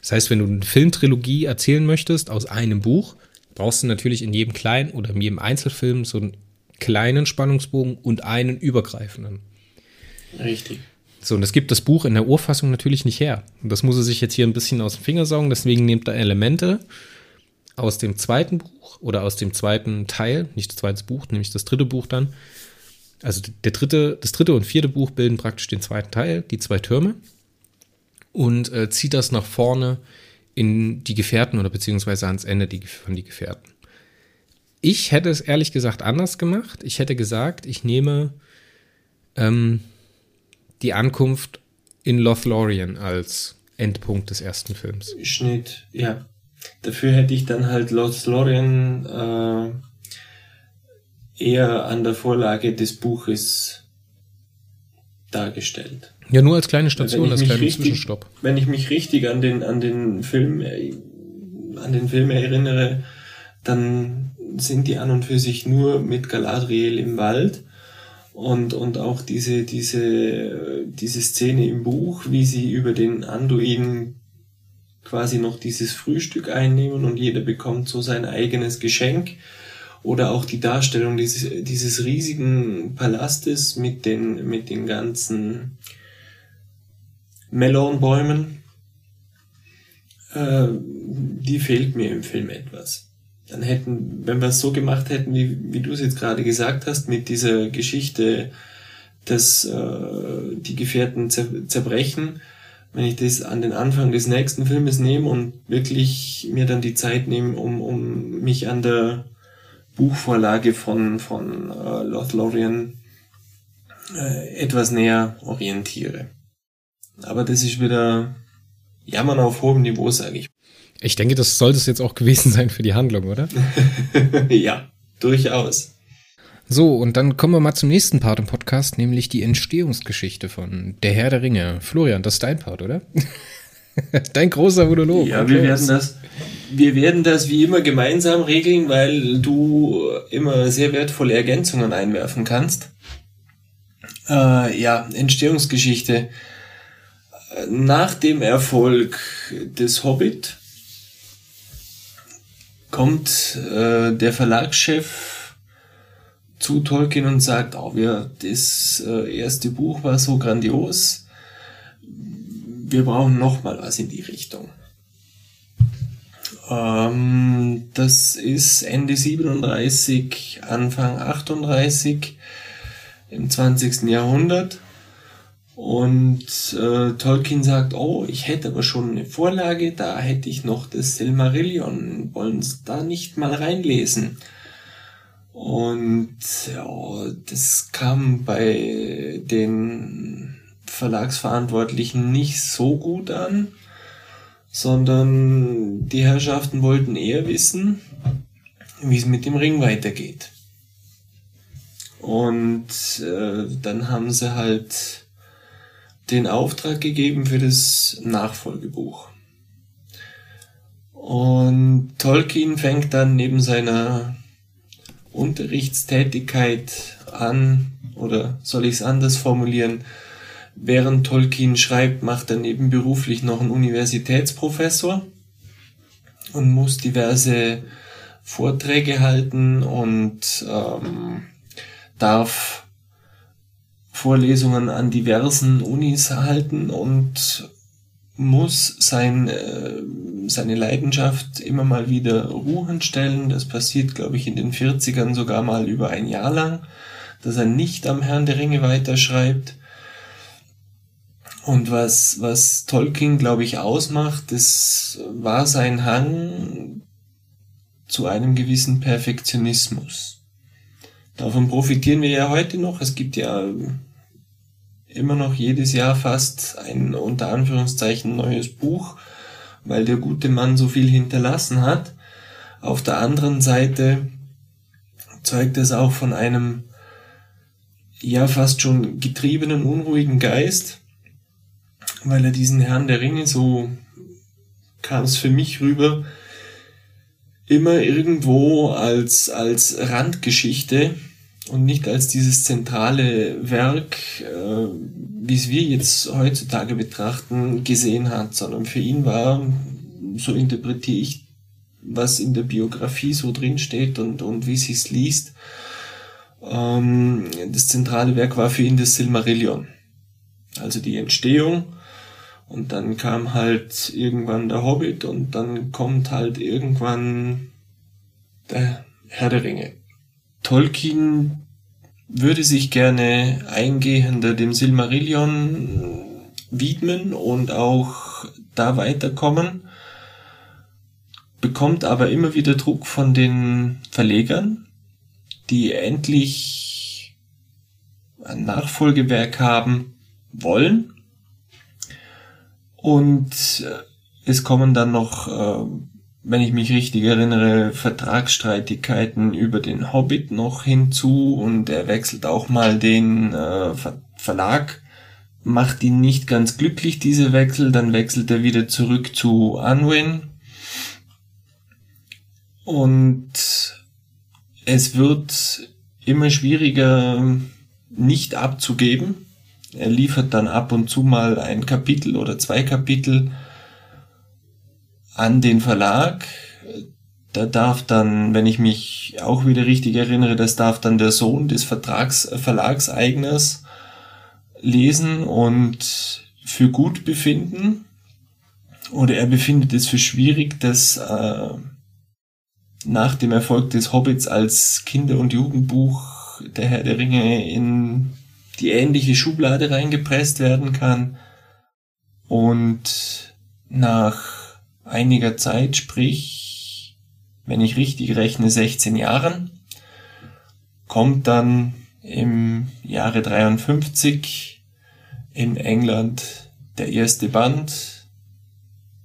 Das heißt, wenn du eine Filmtrilogie erzählen möchtest aus einem Buch, brauchst du natürlich in jedem kleinen oder in jedem Einzelfilm so einen kleinen Spannungsbogen und einen übergreifenden. Richtig. So, und das gibt das Buch in der Urfassung natürlich nicht her. Und das muss er sich jetzt hier ein bisschen aus dem Finger saugen. Deswegen nimmt er Elemente aus dem zweiten Buch oder aus dem zweiten Teil, nicht das zweite Buch, nämlich das dritte Buch dann, also der dritte, das dritte und vierte Buch bilden praktisch den zweiten Teil, die zwei Türme, und äh, zieht das nach vorne in die Gefährten oder beziehungsweise ans Ende von die Gefährten. Ich hätte es ehrlich gesagt anders gemacht. Ich hätte gesagt, ich nehme ähm, die Ankunft in Lothlorien als Endpunkt des ersten Films. Schnitt, ja. Dafür hätte ich dann halt Lothlorien äh, eher an der Vorlage des Buches dargestellt. Ja, nur als kleine Station, als kleinen richtig, Zwischenstopp. Wenn ich mich richtig an den, an den Film, an den Film erinnere, dann sind die an und für sich nur mit Galadriel im Wald und, und auch diese, diese, diese Szene im Buch, wie sie über den Anduin quasi noch dieses Frühstück einnehmen und jeder bekommt so sein eigenes Geschenk oder auch die Darstellung dieses, dieses riesigen Palastes mit den, mit den ganzen Melonbäumen, äh, die fehlt mir im Film etwas. Dann hätten, wenn wir es so gemacht hätten, wie, wie du es jetzt gerade gesagt hast, mit dieser Geschichte, dass äh, die Gefährten zer zerbrechen, wenn ich das an den Anfang des nächsten Filmes nehme und wirklich mir dann die Zeit nehme, um, um mich an der Buchvorlage von, von äh, Lothlorien äh, etwas näher orientiere. Aber das ist wieder Jammern auf hohem Niveau, sage ich. Ich denke, das sollte es jetzt auch gewesen sein für die Handlung, oder? <laughs> ja, durchaus. So, und dann kommen wir mal zum nächsten Part im Podcast, nämlich die Entstehungsgeschichte von Der Herr der Ringe. Florian, das ist dein Part, oder? <laughs> <laughs> dein großer Monolog. Ja, okay. wir werden das, wir werden das wie immer gemeinsam regeln, weil du immer sehr wertvolle Ergänzungen einwerfen kannst. Äh, ja, Entstehungsgeschichte. Nach dem Erfolg des Hobbit kommt äh, der Verlagschef zu Tolkien und sagt, oh, wir, das äh, erste Buch war so grandios, wir brauchen noch mal was in die Richtung. Ähm, das ist Ende 37, Anfang 38 im 20. Jahrhundert. Und äh, Tolkien sagt, oh, ich hätte aber schon eine Vorlage, da hätte ich noch das Silmarillion, wollen Sie da nicht mal reinlesen? Und ja, das kam bei den Verlagsverantwortlichen nicht so gut an, sondern die Herrschaften wollten eher wissen, wie es mit dem Ring weitergeht. Und äh, dann haben sie halt den Auftrag gegeben für das Nachfolgebuch. Und Tolkien fängt dann neben seiner Unterrichtstätigkeit an, oder soll ich es anders formulieren, während Tolkien schreibt, macht er nebenberuflich noch einen Universitätsprofessor und muss diverse Vorträge halten und ähm, darf Vorlesungen an diversen Unis halten und muss sein, äh, seine Leidenschaft immer mal wieder ruhen stellen. Das passiert, glaube ich, in den 40ern sogar mal über ein Jahr lang, dass er nicht am Herrn der Ringe weiterschreibt. Und was, was Tolkien, glaube ich, ausmacht, das war sein Hang zu einem gewissen Perfektionismus. Davon profitieren wir ja heute noch. Es gibt ja immer noch jedes Jahr fast ein unter Anführungszeichen neues Buch, weil der gute Mann so viel hinterlassen hat. Auf der anderen Seite zeugt es auch von einem ja fast schon getriebenen, unruhigen Geist, weil er diesen Herrn der Ringe, so kam es für mich rüber, immer irgendwo als, als Randgeschichte und nicht als dieses zentrale Werk, äh, wie es wir jetzt heutzutage betrachten, gesehen hat, sondern für ihn war, so interpretiere ich, was in der Biografie so drinsteht und, und wie sie es liest, ähm, das zentrale Werk war für ihn das Silmarillion. Also die Entstehung und dann kam halt irgendwann der Hobbit und dann kommt halt irgendwann der Herr der Ringe. Tolkien würde sich gerne eingehender dem Silmarillion widmen und auch da weiterkommen, bekommt aber immer wieder Druck von den Verlegern, die endlich ein Nachfolgewerk haben wollen. Und äh, es kommen dann noch, äh, wenn ich mich richtig erinnere, Vertragsstreitigkeiten über den Hobbit noch hinzu und er wechselt auch mal den äh, Verlag macht ihn nicht ganz glücklich, diese Wechsel. Dann wechselt er wieder zurück zu Unwin. Und es wird immer schwieriger, nicht abzugeben. Er liefert dann ab und zu mal ein Kapitel oder zwei Kapitel an den Verlag. Da darf dann, wenn ich mich auch wieder richtig erinnere, das darf dann der Sohn des Vertrags, Verlagseigners lesen und für gut befinden. Oder er befindet es für schwierig, dass äh, nach dem Erfolg des Hobbits als Kinder- und Jugendbuch der Herr der Ringe in die ähnliche Schublade reingepresst werden kann. Und nach einiger Zeit, sprich, wenn ich richtig rechne, 16 Jahren, kommt dann im Jahre 53 in England der erste Band.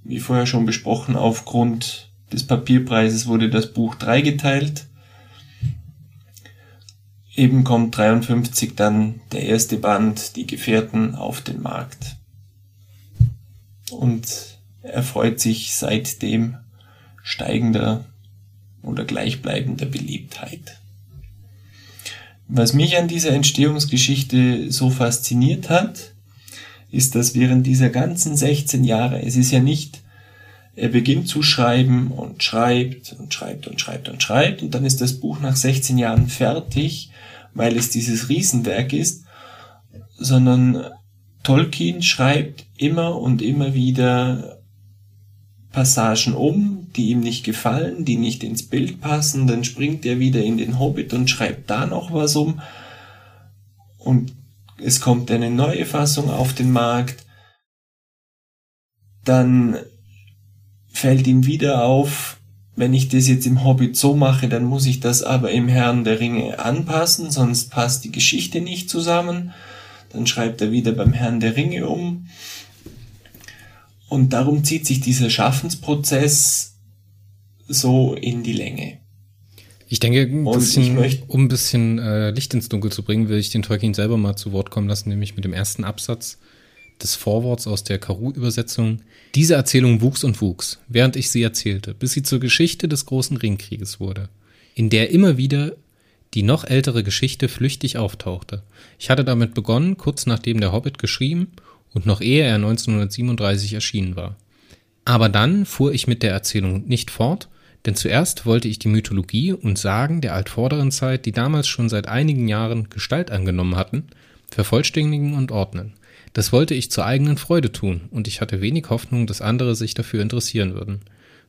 Wie vorher schon besprochen, aufgrund des Papierpreises wurde das Buch dreigeteilt. Eben kommt 53 dann der erste Band, die Gefährten auf den Markt. Und erfreut sich seitdem steigender oder gleichbleibender Beliebtheit. Was mich an dieser Entstehungsgeschichte so fasziniert hat, ist, dass während dieser ganzen 16 Jahre, es ist ja nicht, er beginnt zu schreiben und schreibt und schreibt und schreibt und schreibt und dann ist das Buch nach 16 Jahren fertig, weil es dieses Riesenwerk ist, sondern Tolkien schreibt immer und immer wieder Passagen um, die ihm nicht gefallen, die nicht ins Bild passen, dann springt er wieder in den Hobbit und schreibt da noch was um. Und es kommt eine neue Fassung auf den Markt, dann fällt ihm wieder auf, wenn ich das jetzt im Hobbit so mache, dann muss ich das aber im Herrn der Ringe anpassen, sonst passt die Geschichte nicht zusammen. Dann schreibt er wieder beim Herrn der Ringe um und darum zieht sich dieser Schaffensprozess so in die Länge. Ich denke, ein bisschen, um ein bisschen äh, Licht ins Dunkel zu bringen, will ich den Tolkien selber mal zu Wort kommen lassen, nämlich mit dem ersten Absatz des Vorworts aus der Karu-Übersetzung. Diese Erzählung wuchs und wuchs, während ich sie erzählte, bis sie zur Geschichte des großen Ringkrieges wurde, in der immer wieder die noch ältere Geschichte flüchtig auftauchte. Ich hatte damit begonnen, kurz nachdem der Hobbit geschrieben und noch ehe er 1937 erschienen war. Aber dann fuhr ich mit der Erzählung nicht fort, denn zuerst wollte ich die Mythologie und Sagen der altvorderen Zeit, die damals schon seit einigen Jahren Gestalt angenommen hatten, vervollständigen und ordnen. Das wollte ich zur eigenen Freude tun, und ich hatte wenig Hoffnung, dass andere sich dafür interessieren würden.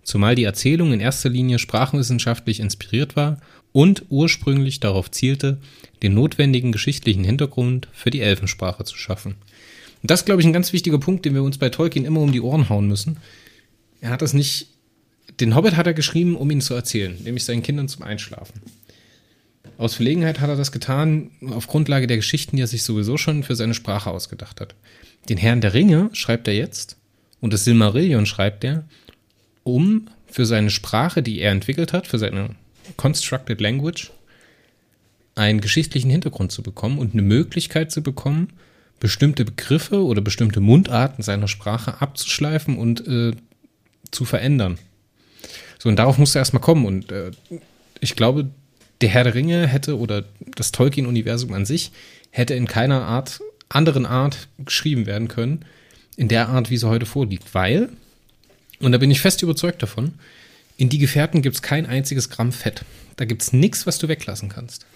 Zumal die Erzählung in erster Linie sprachwissenschaftlich inspiriert war und ursprünglich darauf zielte, den notwendigen geschichtlichen Hintergrund für die Elfensprache zu schaffen. Und das glaube ich, ein ganz wichtiger Punkt, den wir uns bei Tolkien immer um die Ohren hauen müssen. Er hat das nicht. Den Hobbit hat er geschrieben, um ihn zu erzählen, nämlich seinen Kindern zum Einschlafen. Aus Verlegenheit hat er das getan, auf Grundlage der Geschichten, die er sich sowieso schon für seine Sprache ausgedacht hat. Den Herrn der Ringe schreibt er jetzt und das Silmarillion schreibt er, um für seine Sprache, die er entwickelt hat, für seine Constructed Language, einen geschichtlichen Hintergrund zu bekommen und eine Möglichkeit zu bekommen, bestimmte Begriffe oder bestimmte Mundarten seiner Sprache abzuschleifen und äh, zu verändern. So, und darauf musste er erstmal kommen. Und äh, ich glaube, der Herr der Ringe hätte oder das Tolkien-Universum an sich hätte in keiner Art, anderen Art geschrieben werden können, in der Art, wie sie heute vorliegt. Weil, und da bin ich fest überzeugt davon, in die Gefährten gibt es kein einziges Gramm Fett. Da gibt es nichts, was du weglassen kannst.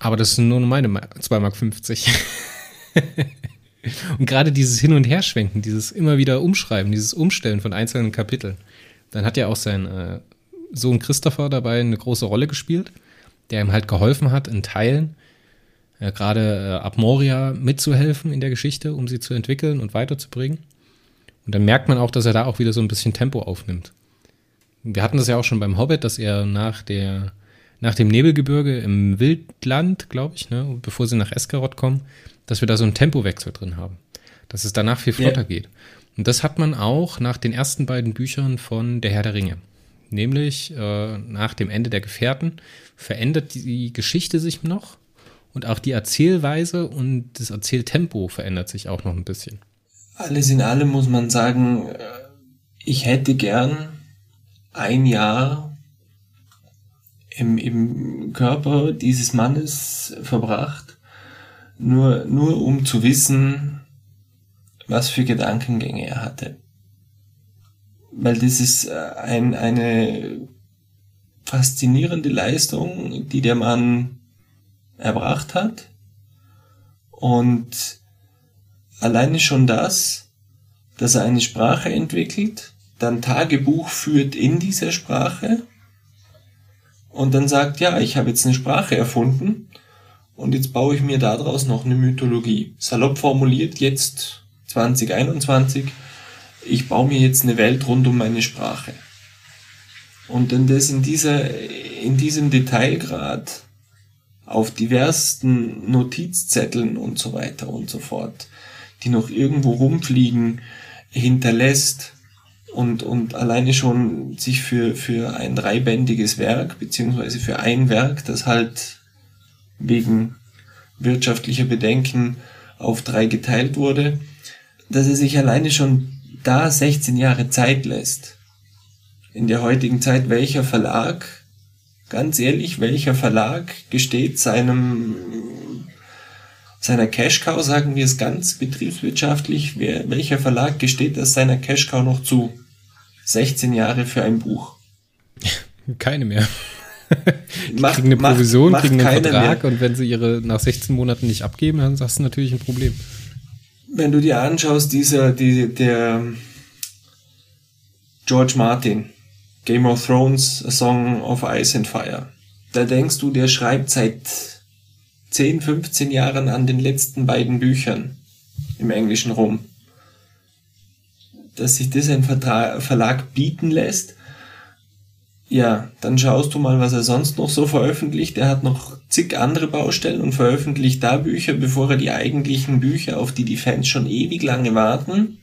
Aber das sind nur meine 2,50 Mark. <laughs> und gerade dieses Hin- und Herschwenken, dieses immer wieder Umschreiben, dieses Umstellen von einzelnen Kapiteln, dann hat ja auch sein äh, Sohn Christopher dabei eine große Rolle gespielt. der ihm halt geholfen hat, in Teilen äh, gerade äh, ab Moria mitzuhelfen in der Geschichte, um sie zu entwickeln und weiterzubringen. Und dann merkt man auch, dass er da auch wieder so ein bisschen Tempo aufnimmt. Wir hatten das ja auch schon beim Hobbit, dass er nach der nach dem Nebelgebirge im Wildland, glaube ich, ne, bevor sie nach Eskarot kommen, dass wir da so einen Tempowechsel drin haben. Dass es danach viel flotter ja. geht. Und das hat man auch nach den ersten beiden Büchern von Der Herr der Ringe. Nämlich äh, nach dem Ende der Gefährten verändert die Geschichte sich noch und auch die Erzählweise und das Erzähltempo verändert sich auch noch ein bisschen. Alles in allem muss man sagen, äh, ich hätte gern ein Jahr im, im Körper dieses Mannes verbracht, nur, nur um zu wissen, was für Gedankengänge er hatte. Weil das ist äh, ein, eine faszinierende Leistung, die der Mann erbracht hat. Und alleine schon das, dass er eine Sprache entwickelt, dann Tagebuch führt in dieser Sprache und dann sagt, ja, ich habe jetzt eine Sprache erfunden und jetzt baue ich mir daraus noch eine Mythologie. Salopp formuliert jetzt 2021, ich baue mir jetzt eine Welt rund um meine Sprache. Und dann das in dieser, in diesem Detailgrad auf diversen Notizzetteln und so weiter und so fort, die noch irgendwo rumfliegen, hinterlässt und, und alleine schon sich für, für ein dreibändiges Werk, beziehungsweise für ein Werk, das halt wegen wirtschaftlicher Bedenken auf drei geteilt wurde, dass er sich alleine schon da 16 Jahre Zeit lässt. In der heutigen Zeit, welcher Verlag, ganz ehrlich, welcher Verlag gesteht seinem, seiner Cash-Cow, sagen wir es ganz betriebswirtschaftlich, wer, welcher Verlag gesteht das seiner Cash-Cow noch zu? 16 Jahre für ein Buch. Keine mehr. <laughs> Macht, kriegen eine Provision, macht, kriegen einen Vertrag mehr. und wenn sie ihre nach 16 Monaten nicht abgeben, dann hast du natürlich ein Problem wenn du dir anschaust, dieser, die, der George Martin, Game of Thrones, A Song of Ice and Fire, da denkst du, der schreibt seit 10, 15 Jahren an den letzten beiden Büchern im englischen rum. Dass sich das ein Vertrag, Verlag bieten lässt, ja, dann schaust du mal, was er sonst noch so veröffentlicht. Er hat noch zig andere Baustellen und veröffentlicht da Bücher, bevor er die eigentlichen Bücher, auf die die Fans schon ewig lange warten,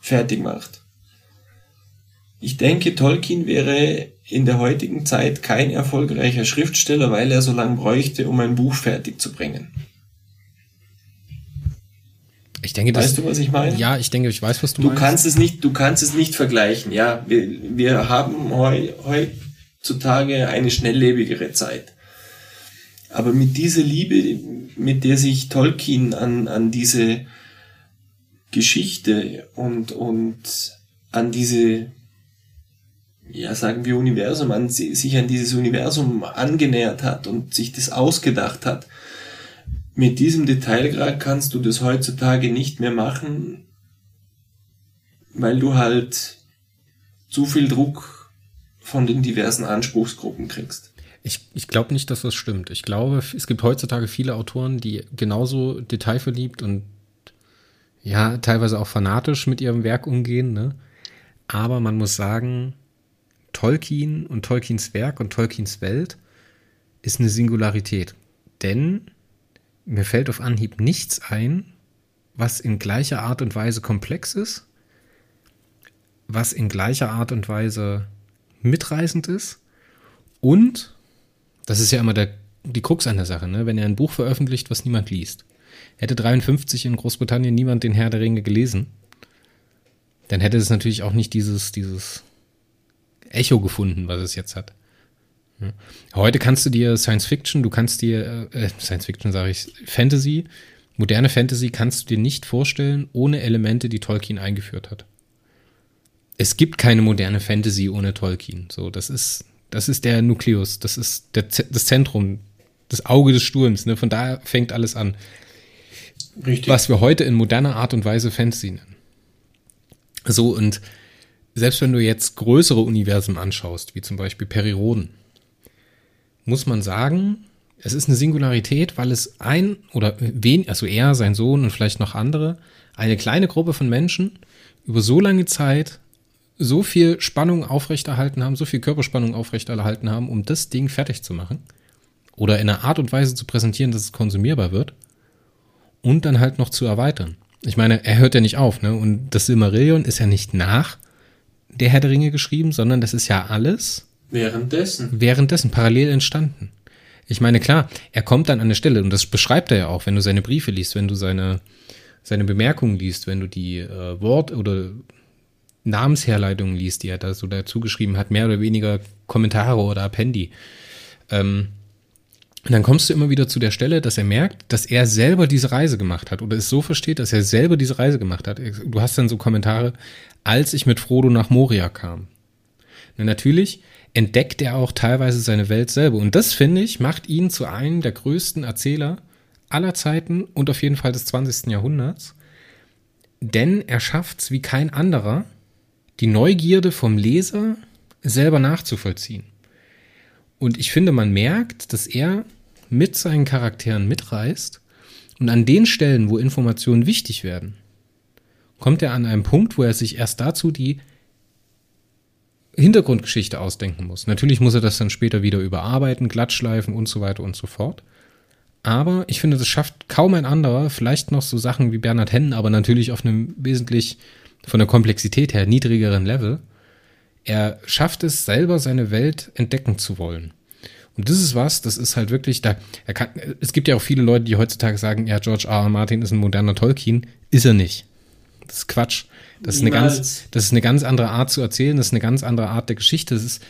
fertig macht. Ich denke, Tolkien wäre in der heutigen Zeit kein erfolgreicher Schriftsteller, weil er so lange bräuchte, um ein Buch fertig zu bringen. Ich denke, das, weißt du, was ich meine? Ja, ich denke, ich weiß, was du, du meinst. Kannst es nicht, du kannst es nicht vergleichen. Ja, wir, wir haben heu, heutzutage eine schnelllebigere Zeit. Aber mit dieser Liebe, mit der sich Tolkien an, an diese Geschichte und, und an diese, ja, sagen wir Universum, an, sich an dieses Universum angenähert hat und sich das ausgedacht hat, mit diesem Detailgrad kannst du das heutzutage nicht mehr machen, weil du halt zu viel Druck von den diversen Anspruchsgruppen kriegst. Ich, ich glaube nicht, dass das stimmt. Ich glaube, es gibt heutzutage viele Autoren, die genauso detailverliebt und ja, teilweise auch fanatisch mit ihrem Werk umgehen. Ne? Aber man muss sagen, Tolkien und Tolkiens Werk und Tolkiens Welt ist eine Singularität. Denn mir fällt auf Anhieb nichts ein, was in gleicher Art und Weise komplex ist, was in gleicher Art und Weise mitreißend ist und, das ist ja immer der, die Krux an der Sache, ne? wenn er ein Buch veröffentlicht, was niemand liest. Hätte 53 in Großbritannien niemand den Herr der Ringe gelesen, dann hätte es natürlich auch nicht dieses, dieses Echo gefunden, was es jetzt hat. Heute kannst du dir Science Fiction, du kannst dir, äh, Science Fiction sage ich, Fantasy, moderne Fantasy kannst du dir nicht vorstellen ohne Elemente, die Tolkien eingeführt hat. Es gibt keine moderne Fantasy ohne Tolkien. So, das ist, das ist der Nukleus, das ist der, das Zentrum, das Auge des Sturms. Ne? Von daher fängt alles an. Richtig. Was wir heute in moderner Art und Weise Fantasy nennen. So, und selbst wenn du jetzt größere Universen anschaust, wie zum Beispiel Periroden, muss man sagen, es ist eine Singularität, weil es ein oder wen, also er, sein Sohn und vielleicht noch andere, eine kleine Gruppe von Menschen über so lange Zeit so viel Spannung aufrechterhalten haben, so viel Körperspannung aufrechterhalten haben, um das Ding fertig zu machen oder in einer Art und Weise zu präsentieren, dass es konsumierbar wird und dann halt noch zu erweitern. Ich meine, er hört ja nicht auf, ne? Und das Silmarillion ist ja nicht nach der Herr der Ringe geschrieben, sondern das ist ja alles währenddessen. Währenddessen parallel entstanden. Ich meine, klar, er kommt dann an eine Stelle und das beschreibt er ja auch, wenn du seine Briefe liest, wenn du seine seine Bemerkungen liest, wenn du die äh, Wort- oder Namensherleitungen liest, die er da so dazu geschrieben hat, mehr oder weniger Kommentare oder Appendi. Ähm, und dann kommst du immer wieder zu der Stelle, dass er merkt, dass er selber diese Reise gemacht hat oder es so versteht, dass er selber diese Reise gemacht hat. Du hast dann so Kommentare, als ich mit Frodo nach Moria kam. Na, natürlich entdeckt er auch teilweise seine Welt selber. Und das, finde ich, macht ihn zu einem der größten Erzähler aller Zeiten und auf jeden Fall des 20. Jahrhunderts. Denn er schafft es wie kein anderer, die Neugierde vom Leser selber nachzuvollziehen. Und ich finde, man merkt, dass er mit seinen Charakteren mitreißt und an den Stellen, wo Informationen wichtig werden, kommt er an einen Punkt, wo er sich erst dazu die Hintergrundgeschichte ausdenken muss. Natürlich muss er das dann später wieder überarbeiten, glattschleifen und so weiter und so fort. Aber ich finde, das schafft kaum ein anderer, vielleicht noch so Sachen wie Bernhard Hennen, aber natürlich auf einem wesentlich von der Komplexität her niedrigeren Level. Er schafft es selber, seine Welt entdecken zu wollen. Und das ist was, das ist halt wirklich da. Er kann, es gibt ja auch viele Leute, die heutzutage sagen, ja, George R. R. Martin ist ein moderner Tolkien. Ist er nicht. Das ist Quatsch. Das ist, eine ganz, das ist eine ganz andere Art zu erzählen, das ist eine ganz andere Art der Geschichte. Das ist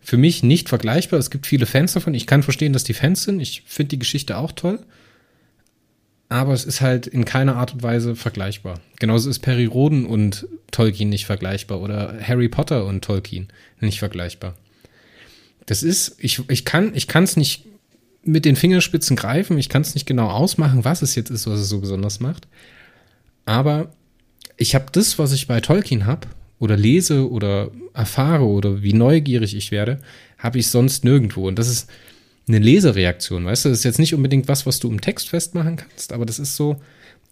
für mich nicht vergleichbar. Es gibt viele Fans davon. Ich kann verstehen, dass die Fans sind. Ich finde die Geschichte auch toll. Aber es ist halt in keiner Art und Weise vergleichbar. Genauso ist Perry Roden und Tolkien nicht vergleichbar oder Harry Potter und Tolkien nicht vergleichbar. Das ist, ich, ich kann ich es nicht mit den Fingerspitzen greifen, ich kann es nicht genau ausmachen, was es jetzt ist, was es so besonders macht. Aber ich habe das, was ich bei Tolkien habe, oder lese oder erfahre oder wie neugierig ich werde, habe ich sonst nirgendwo. Und das ist eine Lesereaktion, weißt du? Das ist jetzt nicht unbedingt was, was du im Text festmachen kannst, aber das ist so,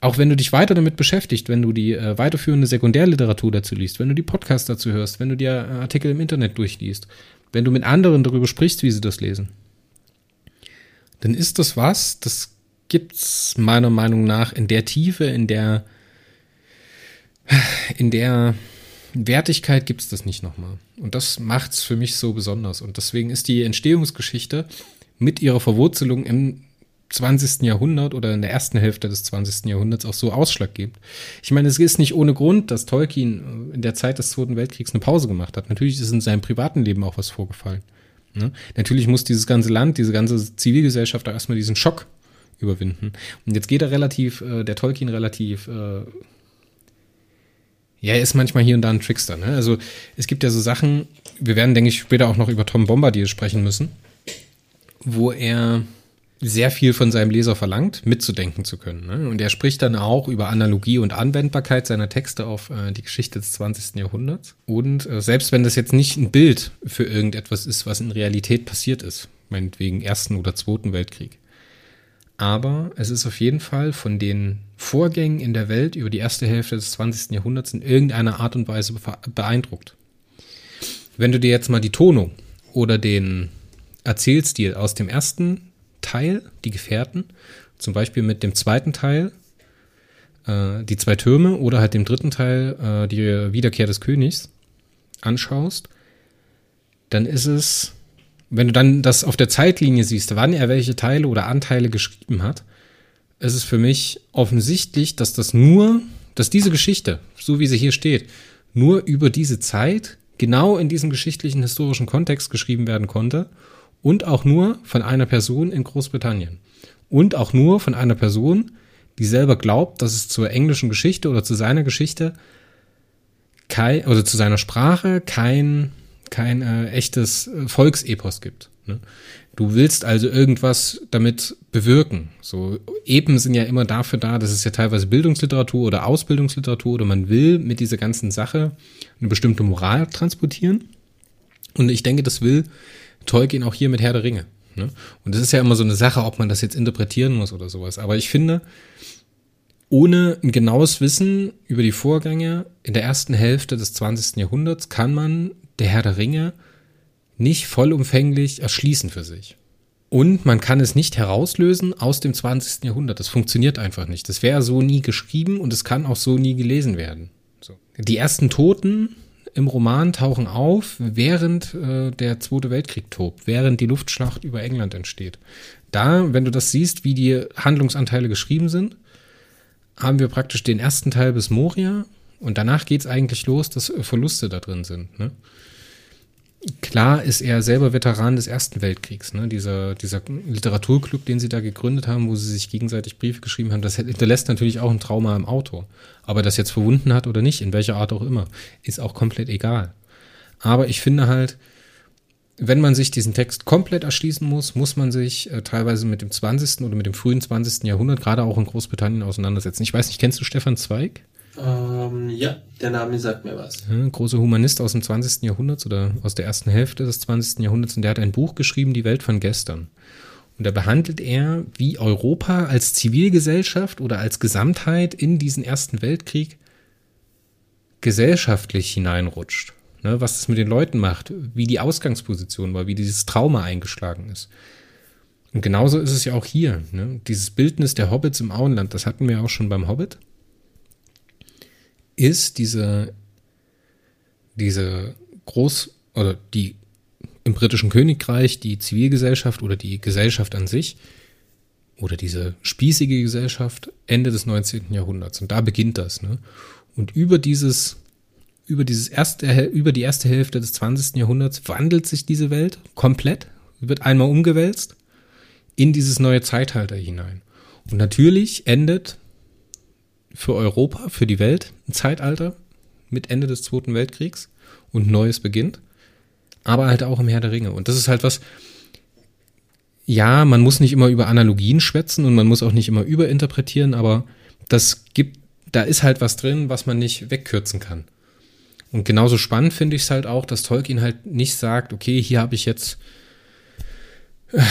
auch wenn du dich weiter damit beschäftigst, wenn du die äh, weiterführende Sekundärliteratur dazu liest, wenn du die Podcasts dazu hörst, wenn du dir äh, Artikel im Internet durchliest, wenn du mit anderen darüber sprichst, wie sie das lesen, dann ist das was, das gibt's meiner Meinung nach in der Tiefe, in der, in der Wertigkeit gibt's das nicht nochmal. Und das macht's für mich so besonders. Und deswegen ist die Entstehungsgeschichte mit ihrer Verwurzelung im 20. Jahrhundert oder in der ersten Hälfte des 20. Jahrhunderts auch so ausschlaggebend. Ich meine, es ist nicht ohne Grund, dass Tolkien in der Zeit des Zweiten Weltkriegs eine Pause gemacht hat. Natürlich ist in seinem privaten Leben auch was vorgefallen. Ne? Natürlich muss dieses ganze Land, diese ganze Zivilgesellschaft da erstmal diesen Schock überwinden. Und jetzt geht er relativ, äh, der Tolkien relativ, äh, ja, er ist manchmal hier und da ein Trickster. Ne? Also es gibt ja so Sachen, wir werden, denke ich, später auch noch über Tom Bombardier sprechen müssen, wo er sehr viel von seinem Leser verlangt, mitzudenken zu können. Ne? Und er spricht dann auch über Analogie und Anwendbarkeit seiner Texte auf äh, die Geschichte des 20. Jahrhunderts. Und äh, selbst wenn das jetzt nicht ein Bild für irgendetwas ist, was in Realität passiert ist, meinetwegen Ersten oder Zweiten Weltkrieg. Aber es ist auf jeden Fall von den Vorgängen in der Welt über die erste Hälfte des 20. Jahrhunderts in irgendeiner Art und Weise beeindruckt. Wenn du dir jetzt mal die Tonung oder den Erzählstil aus dem ersten Teil, die Gefährten, zum Beispiel mit dem zweiten Teil, äh, die zwei Türme, oder halt dem dritten Teil, äh, die Wiederkehr des Königs, anschaust, dann ist es, wenn du dann das auf der Zeitlinie siehst, wann er welche Teile oder Anteile geschrieben hat, ist es für mich offensichtlich, dass das nur, dass diese Geschichte, so wie sie hier steht, nur über diese Zeit genau in diesem geschichtlichen historischen Kontext geschrieben werden konnte und auch nur von einer Person in Großbritannien. Und auch nur von einer Person, die selber glaubt, dass es zur englischen Geschichte oder zu seiner Geschichte kein, oder zu seiner Sprache kein, kein äh, echtes äh, Volksepos gibt. Ne? Du willst also irgendwas damit bewirken. So Epen sind ja immer dafür da, das ist ja teilweise Bildungsliteratur oder Ausbildungsliteratur oder man will mit dieser ganzen Sache eine bestimmte Moral transportieren. Und ich denke, das will Tolkien auch hier mit Herr der Ringe. Ne? Und das ist ja immer so eine Sache, ob man das jetzt interpretieren muss oder sowas. Aber ich finde, ohne ein genaues Wissen über die Vorgänge in der ersten Hälfte des 20. Jahrhunderts kann man der Herr der Ringe nicht vollumfänglich erschließen für sich. Und man kann es nicht herauslösen aus dem 20. Jahrhundert. Das funktioniert einfach nicht. Das wäre so nie geschrieben und es kann auch so nie gelesen werden. So. Die ersten Toten im Roman tauchen auf, während äh, der Zweite Weltkrieg tobt, während die Luftschlacht über England entsteht. Da, wenn du das siehst, wie die Handlungsanteile geschrieben sind, haben wir praktisch den ersten Teil bis Moria und danach geht es eigentlich los, dass Verluste da drin sind. Ne? Klar ist er selber Veteran des Ersten Weltkriegs. Ne? Dieser, dieser Literaturclub, den sie da gegründet haben, wo sie sich gegenseitig Briefe geschrieben haben, das hinterlässt natürlich auch ein Trauma im Autor. Aber das jetzt verwunden hat oder nicht, in welcher Art auch immer, ist auch komplett egal. Aber ich finde halt, wenn man sich diesen Text komplett erschließen muss, muss man sich äh, teilweise mit dem 20. oder mit dem frühen 20. Jahrhundert, gerade auch in Großbritannien, auseinandersetzen. Ich weiß nicht, kennst du Stefan Zweig? Ähm, ja, der Name sagt mir was. Ja, großer Humanist aus dem 20. Jahrhundert oder aus der ersten Hälfte des 20. Jahrhunderts und der hat ein Buch geschrieben, Die Welt von gestern. Und da behandelt er, wie Europa als Zivilgesellschaft oder als Gesamtheit in diesen Ersten Weltkrieg gesellschaftlich hineinrutscht. Ne, was das mit den Leuten macht, wie die Ausgangsposition war, wie dieses Trauma eingeschlagen ist. Und genauso ist es ja auch hier. Ne? Dieses Bildnis der Hobbits im Auenland, das hatten wir auch schon beim Hobbit ist diese, diese Groß- oder die im britischen Königreich die Zivilgesellschaft oder die Gesellschaft an sich oder diese spießige Gesellschaft Ende des 19. Jahrhunderts. Und da beginnt das. Ne? Und über dieses, über dieses erste, über die erste Hälfte des 20. Jahrhunderts wandelt sich diese Welt komplett, wird einmal umgewälzt in dieses neue Zeitalter hinein. Und natürlich endet für Europa, für die Welt ein Zeitalter mit Ende des Zweiten Weltkriegs und Neues beginnt, aber halt auch im Herr der Ringe. Und das ist halt was, ja, man muss nicht immer über Analogien schwätzen und man muss auch nicht immer überinterpretieren, aber das gibt, da ist halt was drin, was man nicht wegkürzen kann. Und genauso spannend finde ich es halt auch, dass Tolkien halt nicht sagt, okay, hier habe ich jetzt äh,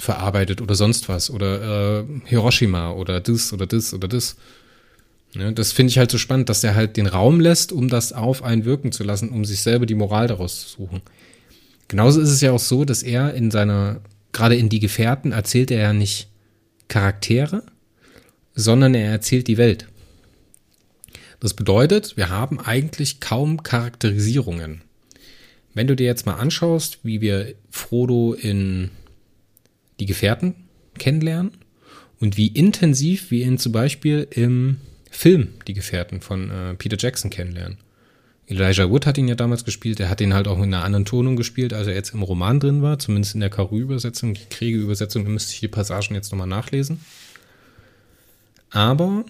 Verarbeitet oder sonst was oder äh, Hiroshima oder das oder das oder das. Ja, das finde ich halt so spannend, dass er halt den Raum lässt, um das auf einen wirken zu lassen, um sich selber die Moral daraus zu suchen. Genauso ist es ja auch so, dass er in seiner, gerade in Die Gefährten, erzählt er ja nicht Charaktere, sondern er erzählt die Welt. Das bedeutet, wir haben eigentlich kaum Charakterisierungen. Wenn du dir jetzt mal anschaust, wie wir Frodo in die Gefährten kennenlernen und wie intensiv wir ihn zum Beispiel im Film Die Gefährten von äh, Peter Jackson kennenlernen. Elijah Wood hat ihn ja damals gespielt, er hat ihn halt auch in einer anderen Tonung gespielt, als er jetzt im Roman drin war, zumindest in der Karu-Übersetzung, die Kriege-Übersetzung, da müsste ich die Passagen jetzt nochmal nachlesen. Aber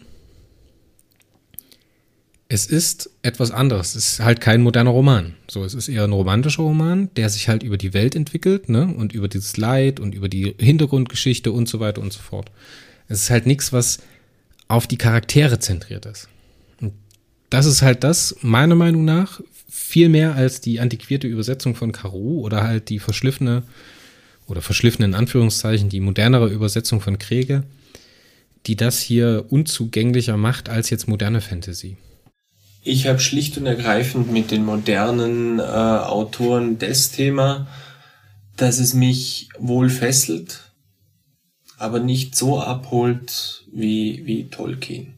es ist etwas anderes. Es ist halt kein moderner Roman. So, es ist eher ein romantischer Roman, der sich halt über die Welt entwickelt, ne? Und über dieses Leid und über die Hintergrundgeschichte und so weiter und so fort. Es ist halt nichts, was auf die Charaktere zentriert ist. Und das ist halt das, meiner Meinung nach, viel mehr als die antiquierte Übersetzung von Caro oder halt die verschliffene oder verschliffene in Anführungszeichen, die modernere Übersetzung von Kriege, die das hier unzugänglicher macht als jetzt moderne Fantasy. Ich habe schlicht und ergreifend mit den modernen äh, Autoren das Thema, dass es mich wohl fesselt, aber nicht so abholt wie, wie Tolkien.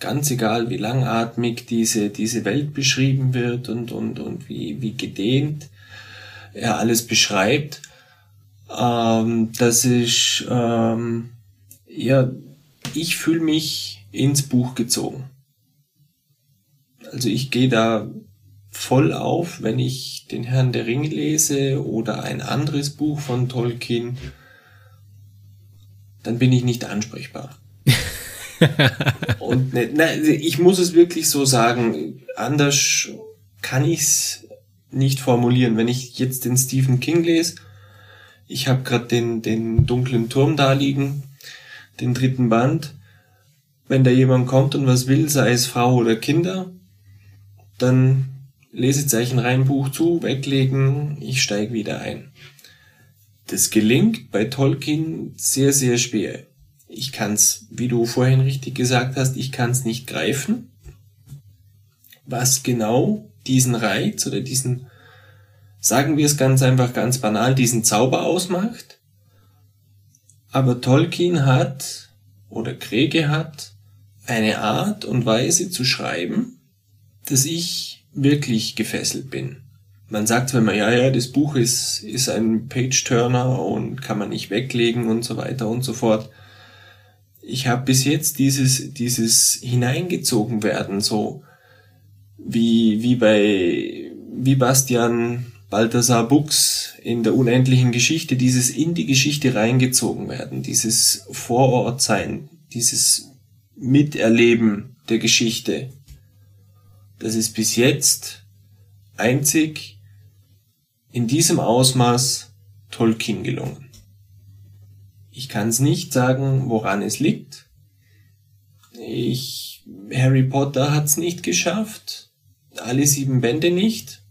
Ganz egal, wie langatmig diese, diese Welt beschrieben wird und, und, und wie, wie gedehnt er alles beschreibt, ähm, das ist, ähm, ja, ich fühle mich ins Buch gezogen. Also ich gehe da voll auf, wenn ich den Herrn der Ringe lese oder ein anderes Buch von Tolkien, dann bin ich nicht ansprechbar. <laughs> Und ne, ne, ich muss es wirklich so sagen, anders kann ich es nicht formulieren. Wenn ich jetzt den Stephen King lese, ich habe gerade den, den dunklen Turm da liegen, den dritten Band, wenn da jemand kommt und was will, sei es Frau oder Kinder, dann Lesezeichen rein, Buch zu, weglegen, ich steige wieder ein. Das gelingt bei Tolkien sehr, sehr schwer. Ich kann's, wie du vorhin richtig gesagt hast, ich kann's nicht greifen. Was genau diesen Reiz oder diesen, sagen wir es ganz einfach, ganz banal, diesen Zauber ausmacht. Aber Tolkien hat, oder Krege hat, eine Art und Weise zu schreiben, dass ich wirklich gefesselt bin. Man sagt zwar immer, ja, ja, das Buch ist, ist ein Page-Turner und kann man nicht weglegen und so weiter und so fort. Ich habe bis jetzt dieses, dieses hineingezogen werden, so wie, wie bei, wie Bastian Balthasar Bux in der unendlichen Geschichte, dieses in die Geschichte reingezogen werden, dieses Vorortsein, dieses Miterleben der Geschichte. Das ist bis jetzt einzig in diesem Ausmaß Tolkien gelungen. Ich kann es nicht sagen, woran es liegt. Ich, Harry Potter hat es nicht geschafft, alle sieben Bände nicht.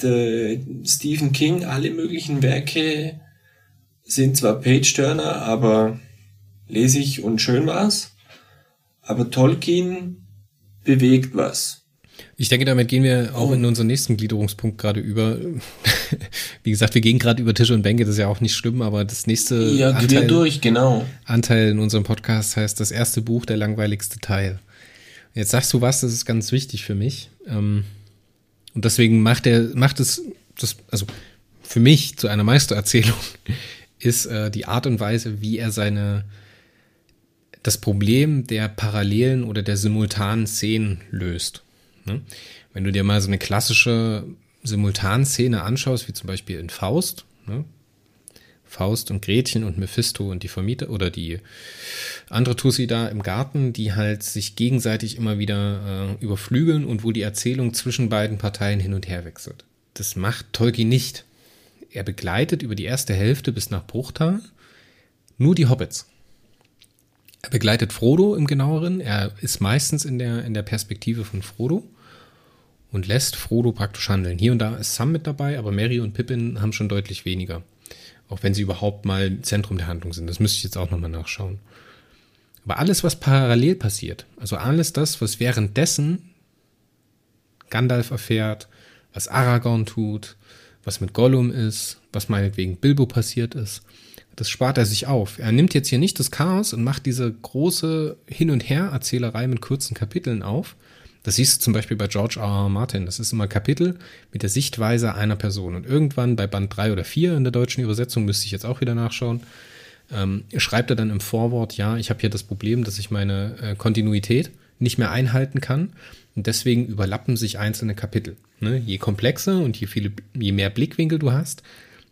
De, Stephen King, alle möglichen Werke sind zwar Page-Turner, aber lesig und schön war's. Aber Tolkien bewegt was. Ich denke, damit gehen wir auch in unseren nächsten Gliederungspunkt gerade über. <laughs> Wie gesagt, wir gehen gerade über Tische und Bänke, das ist ja auch nicht schlimm, aber das nächste ja, Anteil, durch, genau. Anteil in unserem Podcast heißt das erste Buch, der langweiligste Teil. Jetzt sagst du was, das ist ganz wichtig für mich. Ähm, und deswegen macht er, macht es, das, also für mich zu einer Meistererzählung <laughs> ist äh, die Art und Weise, wie er seine das Problem der parallelen oder der simultanen Szenen löst. Ne? Wenn du dir mal so eine klassische Simultanszene anschaust, wie zum Beispiel in Faust, ne? Faust und Gretchen und Mephisto und die Vermieter oder die andere Tussi da im Garten, die halt sich gegenseitig immer wieder äh, überflügeln und wo die Erzählung zwischen beiden Parteien hin und her wechselt. Das macht Tolkien nicht. Er begleitet über die erste Hälfte bis nach Bruchtal nur die Hobbits. Er begleitet Frodo im genaueren. Er ist meistens in der, in der Perspektive von Frodo und lässt Frodo praktisch handeln. Hier und da ist Sam mit dabei, aber Mary und Pippin haben schon deutlich weniger. Auch wenn sie überhaupt mal Zentrum der Handlung sind. Das müsste ich jetzt auch nochmal nachschauen. Aber alles, was parallel passiert, also alles das, was währenddessen Gandalf erfährt, was Aragorn tut, was mit Gollum ist, was meinetwegen Bilbo passiert ist, das spart er sich auf. Er nimmt jetzt hier nicht das Chaos und macht diese große Hin- und Her-Erzählerei mit kurzen Kapiteln auf, das siehst du zum Beispiel bei George R. R. Martin. Das ist immer Kapitel mit der Sichtweise einer Person. Und irgendwann bei Band 3 oder 4 in der deutschen Übersetzung, müsste ich jetzt auch wieder nachschauen, ähm, schreibt er dann im Vorwort, ja, ich habe hier das Problem, dass ich meine äh, Kontinuität nicht mehr einhalten kann. Und deswegen überlappen sich einzelne Kapitel. Ne? Je komplexer und je, viele, je mehr Blickwinkel du hast,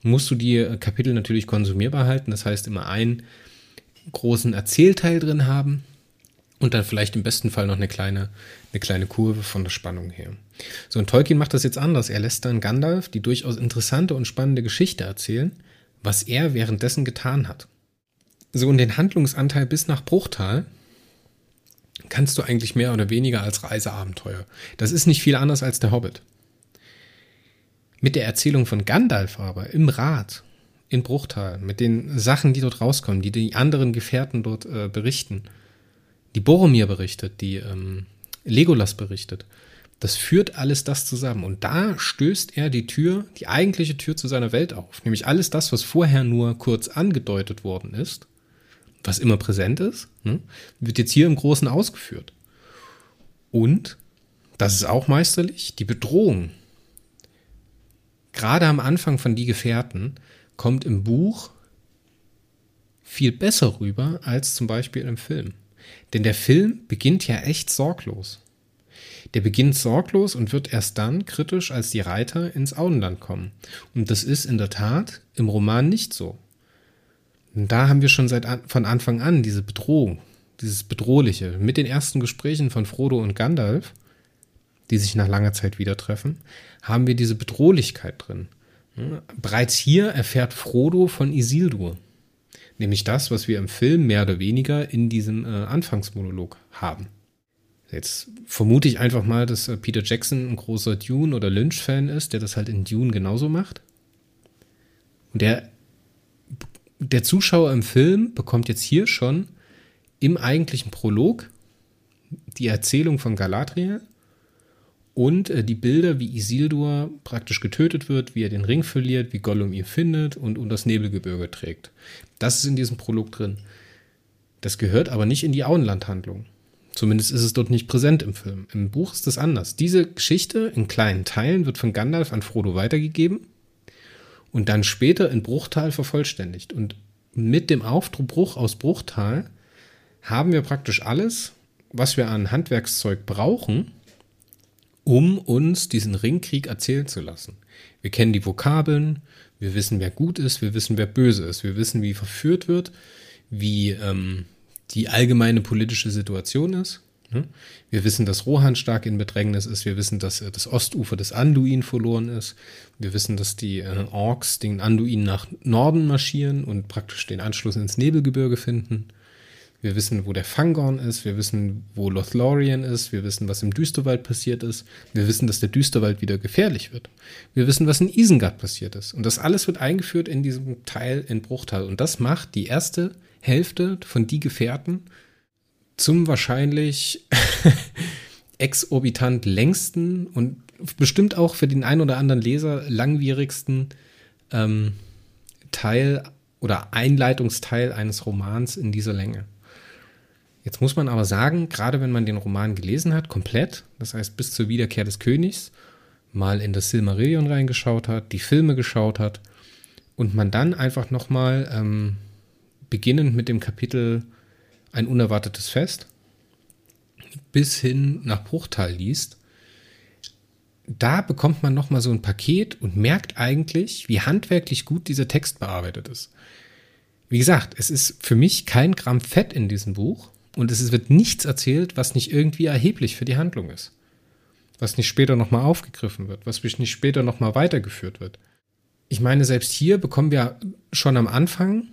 musst du die äh, Kapitel natürlich konsumierbar halten. Das heißt, immer einen großen Erzählteil drin haben und dann vielleicht im besten Fall noch eine kleine, eine kleine Kurve von der Spannung her. So, und Tolkien macht das jetzt anders. Er lässt dann Gandalf die durchaus interessante und spannende Geschichte erzählen, was er währenddessen getan hat. So, und den Handlungsanteil bis nach Bruchtal kannst du eigentlich mehr oder weniger als Reiseabenteuer. Das ist nicht viel anders als der Hobbit. Mit der Erzählung von Gandalf aber im Rat, in Bruchtal, mit den Sachen, die dort rauskommen, die die anderen Gefährten dort äh, berichten, die Boromir berichtet, die ähm, Legolas berichtet. Das führt alles das zusammen. Und da stößt er die Tür, die eigentliche Tür zu seiner Welt auf. Nämlich alles das, was vorher nur kurz angedeutet worden ist, was immer präsent ist, ne, wird jetzt hier im Großen ausgeführt. Und, das ist auch meisterlich, die Bedrohung. Gerade am Anfang von Die Gefährten kommt im Buch viel besser rüber als zum Beispiel im Film. Denn der Film beginnt ja echt sorglos. Der beginnt sorglos und wird erst dann kritisch, als die Reiter ins Auenland kommen. Und das ist in der Tat im Roman nicht so. Und da haben wir schon seit an, von Anfang an diese Bedrohung, dieses Bedrohliche. Mit den ersten Gesprächen von Frodo und Gandalf, die sich nach langer Zeit wieder treffen, haben wir diese Bedrohlichkeit drin. Bereits hier erfährt Frodo von Isildur. Nämlich das, was wir im Film mehr oder weniger in diesem äh, Anfangsmonolog haben. Jetzt vermute ich einfach mal, dass äh, Peter Jackson ein großer Dune- oder Lynch-Fan ist, der das halt in Dune genauso macht. Und der, der Zuschauer im Film bekommt jetzt hier schon im eigentlichen Prolog die Erzählung von Galadriel und äh, die Bilder, wie Isildur praktisch getötet wird, wie er den Ring verliert, wie Gollum ihn findet und um das Nebelgebirge trägt. Das ist in diesem Prolog drin. Das gehört aber nicht in die Auenlandhandlung. Zumindest ist es dort nicht präsent im Film. Im Buch ist das anders. Diese Geschichte in kleinen Teilen wird von Gandalf an Frodo weitergegeben und dann später in Bruchtal vervollständigt. Und mit dem Aufbruch aus Bruchtal haben wir praktisch alles, was wir an Handwerkszeug brauchen, um uns diesen Ringkrieg erzählen zu lassen. Wir kennen die Vokabeln, wir wissen, wer gut ist, wir wissen, wer böse ist, wir wissen, wie verführt wird, wie ähm, die allgemeine politische Situation ist. Ne? Wir wissen, dass Rohan stark in Bedrängnis ist. Wir wissen, dass äh, das Ostufer des Anduin verloren ist. Wir wissen, dass die äh, Orks den Anduin nach Norden marschieren und praktisch den Anschluss ins Nebelgebirge finden. Wir wissen, wo der Fangorn ist. Wir wissen, wo Lothlorien ist. Wir wissen, was im Düsterwald passiert ist. Wir wissen, dass der Düsterwald wieder gefährlich wird. Wir wissen, was in Isengard passiert ist. Und das alles wird eingeführt in diesem Teil in Bruchtal. Und das macht die erste Hälfte von die Gefährten zum wahrscheinlich <laughs> exorbitant längsten und bestimmt auch für den einen oder anderen Leser langwierigsten ähm, Teil oder Einleitungsteil eines Romans in dieser Länge. Jetzt muss man aber sagen, gerade wenn man den Roman gelesen hat, komplett, das heißt bis zur Wiederkehr des Königs, mal in das Silmarillion reingeschaut hat, die Filme geschaut hat und man dann einfach nochmal ähm, beginnend mit dem Kapitel Ein unerwartetes Fest bis hin nach Bruchtal liest, da bekommt man nochmal so ein Paket und merkt eigentlich, wie handwerklich gut dieser Text bearbeitet ist. Wie gesagt, es ist für mich kein Gramm Fett in diesem Buch und es wird nichts erzählt, was nicht irgendwie erheblich für die Handlung ist. Was nicht später nochmal aufgegriffen wird, was nicht später nochmal weitergeführt wird. Ich meine, selbst hier bekommen wir schon am Anfang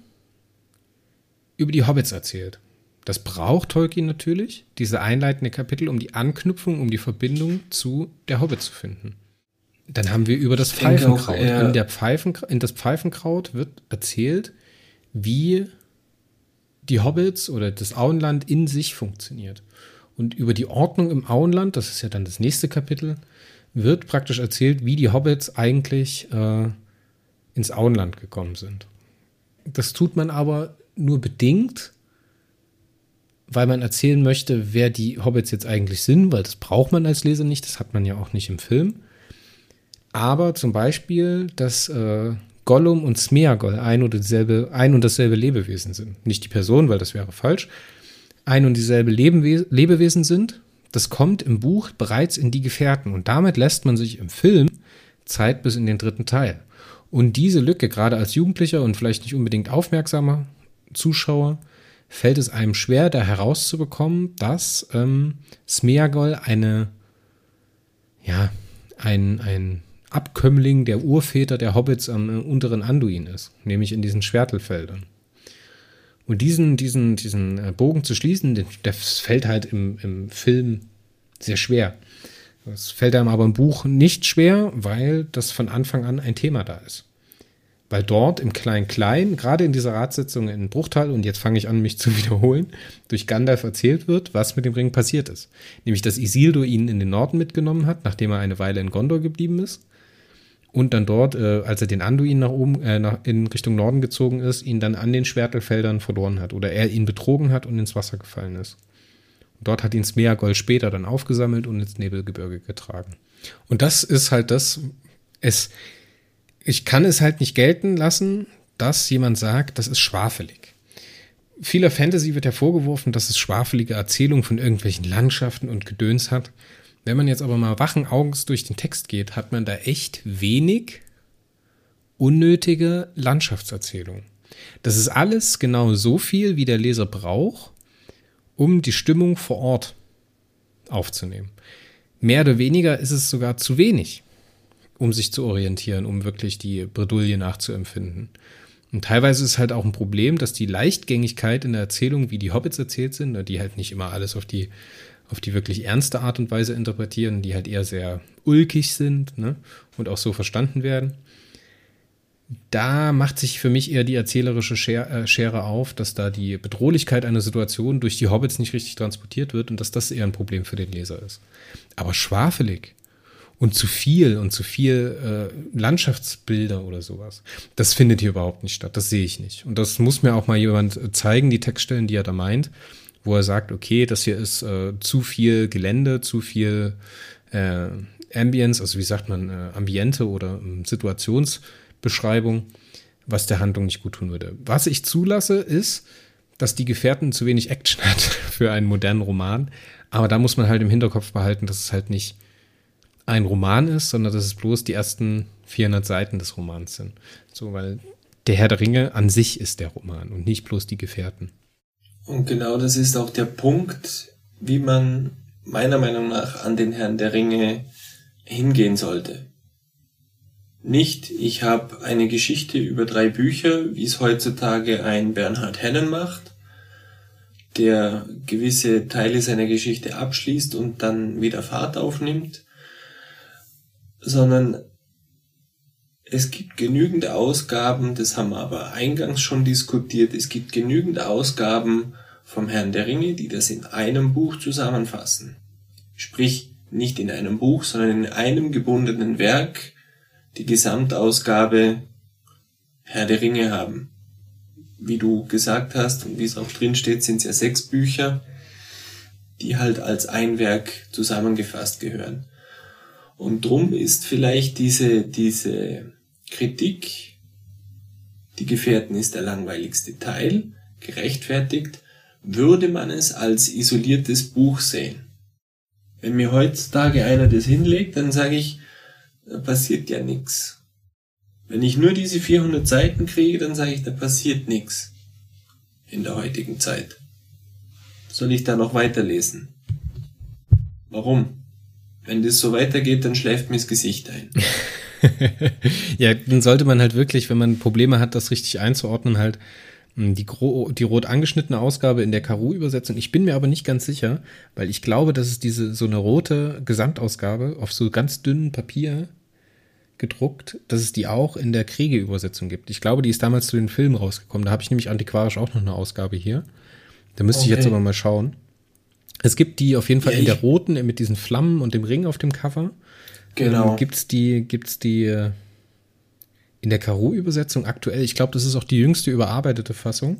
über die Hobbits erzählt. Das braucht Tolkien natürlich, diese einleitende Kapitel, um die Anknüpfung, um die Verbindung zu der Hobbit zu finden. Dann haben wir über das Pfeifenkraut. in, der Pfeifen, in das Pfeifenkraut wird erzählt, wie die Hobbits oder das Auenland in sich funktioniert. Und über die Ordnung im Auenland, das ist ja dann das nächste Kapitel, wird praktisch erzählt, wie die Hobbits eigentlich äh, ins Auenland gekommen sind. Das tut man aber nur bedingt, weil man erzählen möchte, wer die Hobbits jetzt eigentlich sind, weil das braucht man als Leser nicht, das hat man ja auch nicht im Film. Aber zum Beispiel, dass äh, Gollum und Smeagol ein, oder dieselbe, ein und dasselbe Lebewesen sind. Nicht die Person, weil das wäre falsch. Ein und dieselbe Lebenwe Lebewesen sind. Das kommt im Buch bereits in die Gefährten. Und damit lässt man sich im Film Zeit bis in den dritten Teil. Und diese Lücke, gerade als Jugendlicher und vielleicht nicht unbedingt aufmerksamer Zuschauer, fällt es einem schwer, da herauszubekommen, dass ähm, Smeagol eine, ja, ein, ein Abkömmling der Urväter der Hobbits am äh, unteren Anduin ist, nämlich in diesen Schwertelfeldern. Und diesen, diesen, diesen äh, Bogen zu schließen, das fällt halt im, im Film sehr schwer. Das fällt einem aber im Buch nicht schwer, weil das von Anfang an ein Thema da ist weil dort im Klein-Klein, gerade in dieser Ratssitzung in Bruchtal, und jetzt fange ich an, mich zu <laughs> wiederholen, durch Gandalf erzählt wird, was mit dem Ring passiert ist. Nämlich, dass Isildur ihn in den Norden mitgenommen hat, nachdem er eine Weile in Gondor geblieben ist. Und dann dort, äh, als er den Anduin nach oben, äh, nach, in Richtung Norden gezogen ist, ihn dann an den Schwertelfeldern verloren hat. Oder er ihn betrogen hat und ins Wasser gefallen ist. Und dort hat ihn Smeagol später dann aufgesammelt und ins Nebelgebirge getragen. Und das ist halt das, es, ich kann es halt nicht gelten lassen, dass jemand sagt, das ist schwafelig. Vieler Fantasy wird hervorgeworfen, dass es schwafelige Erzählungen von irgendwelchen Landschaften und Gedöns hat. Wenn man jetzt aber mal wachen Augens durch den Text geht, hat man da echt wenig unnötige Landschaftserzählung. Das ist alles genau so viel, wie der Leser braucht, um die Stimmung vor Ort aufzunehmen. Mehr oder weniger ist es sogar zu wenig um sich zu orientieren, um wirklich die Bredouille nachzuempfinden. Und teilweise ist halt auch ein Problem, dass die Leichtgängigkeit in der Erzählung, wie die Hobbits erzählt sind, die halt nicht immer alles auf die, auf die wirklich ernste Art und Weise interpretieren, die halt eher sehr ulkig sind ne, und auch so verstanden werden, da macht sich für mich eher die erzählerische äh, Schere auf, dass da die Bedrohlichkeit einer Situation durch die Hobbits nicht richtig transportiert wird und dass das eher ein Problem für den Leser ist. Aber schwafelig und zu viel und zu viel äh, Landschaftsbilder oder sowas, das findet hier überhaupt nicht statt. Das sehe ich nicht. Und das muss mir auch mal jemand zeigen, die Textstellen, die er da meint, wo er sagt, okay, das hier ist äh, zu viel Gelände, zu viel äh, Ambience, also wie sagt man, äh, Ambiente oder äh, Situationsbeschreibung, was der Handlung nicht gut tun würde. Was ich zulasse, ist, dass die Gefährten zu wenig Action hat <laughs> für einen modernen Roman. Aber da muss man halt im Hinterkopf behalten, dass es halt nicht ein Roman ist, sondern dass es bloß die ersten 400 Seiten des Romans sind. So, weil der Herr der Ringe an sich ist der Roman und nicht bloß die Gefährten. Und genau das ist auch der Punkt, wie man meiner Meinung nach an den Herrn der Ringe hingehen sollte. Nicht, ich habe eine Geschichte über drei Bücher, wie es heutzutage ein Bernhard Hennen macht, der gewisse Teile seiner Geschichte abschließt und dann wieder Fahrt aufnimmt, sondern es gibt genügend Ausgaben, das haben wir aber eingangs schon diskutiert, es gibt genügend Ausgaben vom Herrn der Ringe, die das in einem Buch zusammenfassen. Sprich, nicht in einem Buch, sondern in einem gebundenen Werk die Gesamtausgabe Herr der Ringe haben. Wie du gesagt hast und wie es auch drin steht, sind es ja sechs Bücher, die halt als ein Werk zusammengefasst gehören. Und drum ist vielleicht diese, diese Kritik, die Gefährten ist der langweiligste Teil, gerechtfertigt, würde man es als isoliertes Buch sehen. Wenn mir heutzutage einer das hinlegt, dann sage ich, da passiert ja nichts. Wenn ich nur diese 400 Seiten kriege, dann sage ich, da passiert nichts in der heutigen Zeit. Soll ich da noch weiterlesen? Warum? Wenn das so weitergeht, dann schläft mir das Gesicht ein. <laughs> <laughs> ja, dann sollte man halt wirklich, wenn man Probleme hat, das richtig einzuordnen, halt hm, die, die rot angeschnittene Ausgabe in der Karu-Übersetzung. Ich bin mir aber nicht ganz sicher, weil ich glaube, dass es diese so eine rote Gesamtausgabe auf so ganz dünnem Papier gedruckt, dass es die auch in der Kriege-Übersetzung gibt. Ich glaube, die ist damals zu den Filmen rausgekommen. Da habe ich nämlich antiquarisch auch noch eine Ausgabe hier. Da müsste okay. ich jetzt aber mal schauen. Es gibt die auf jeden Fall ja, in der roten mit diesen Flammen und dem Ring auf dem Cover. Genau. Ähm, gibt's die, gibt's die äh, in der Karo-Übersetzung aktuell. Ich glaube, das ist auch die jüngste überarbeitete Fassung.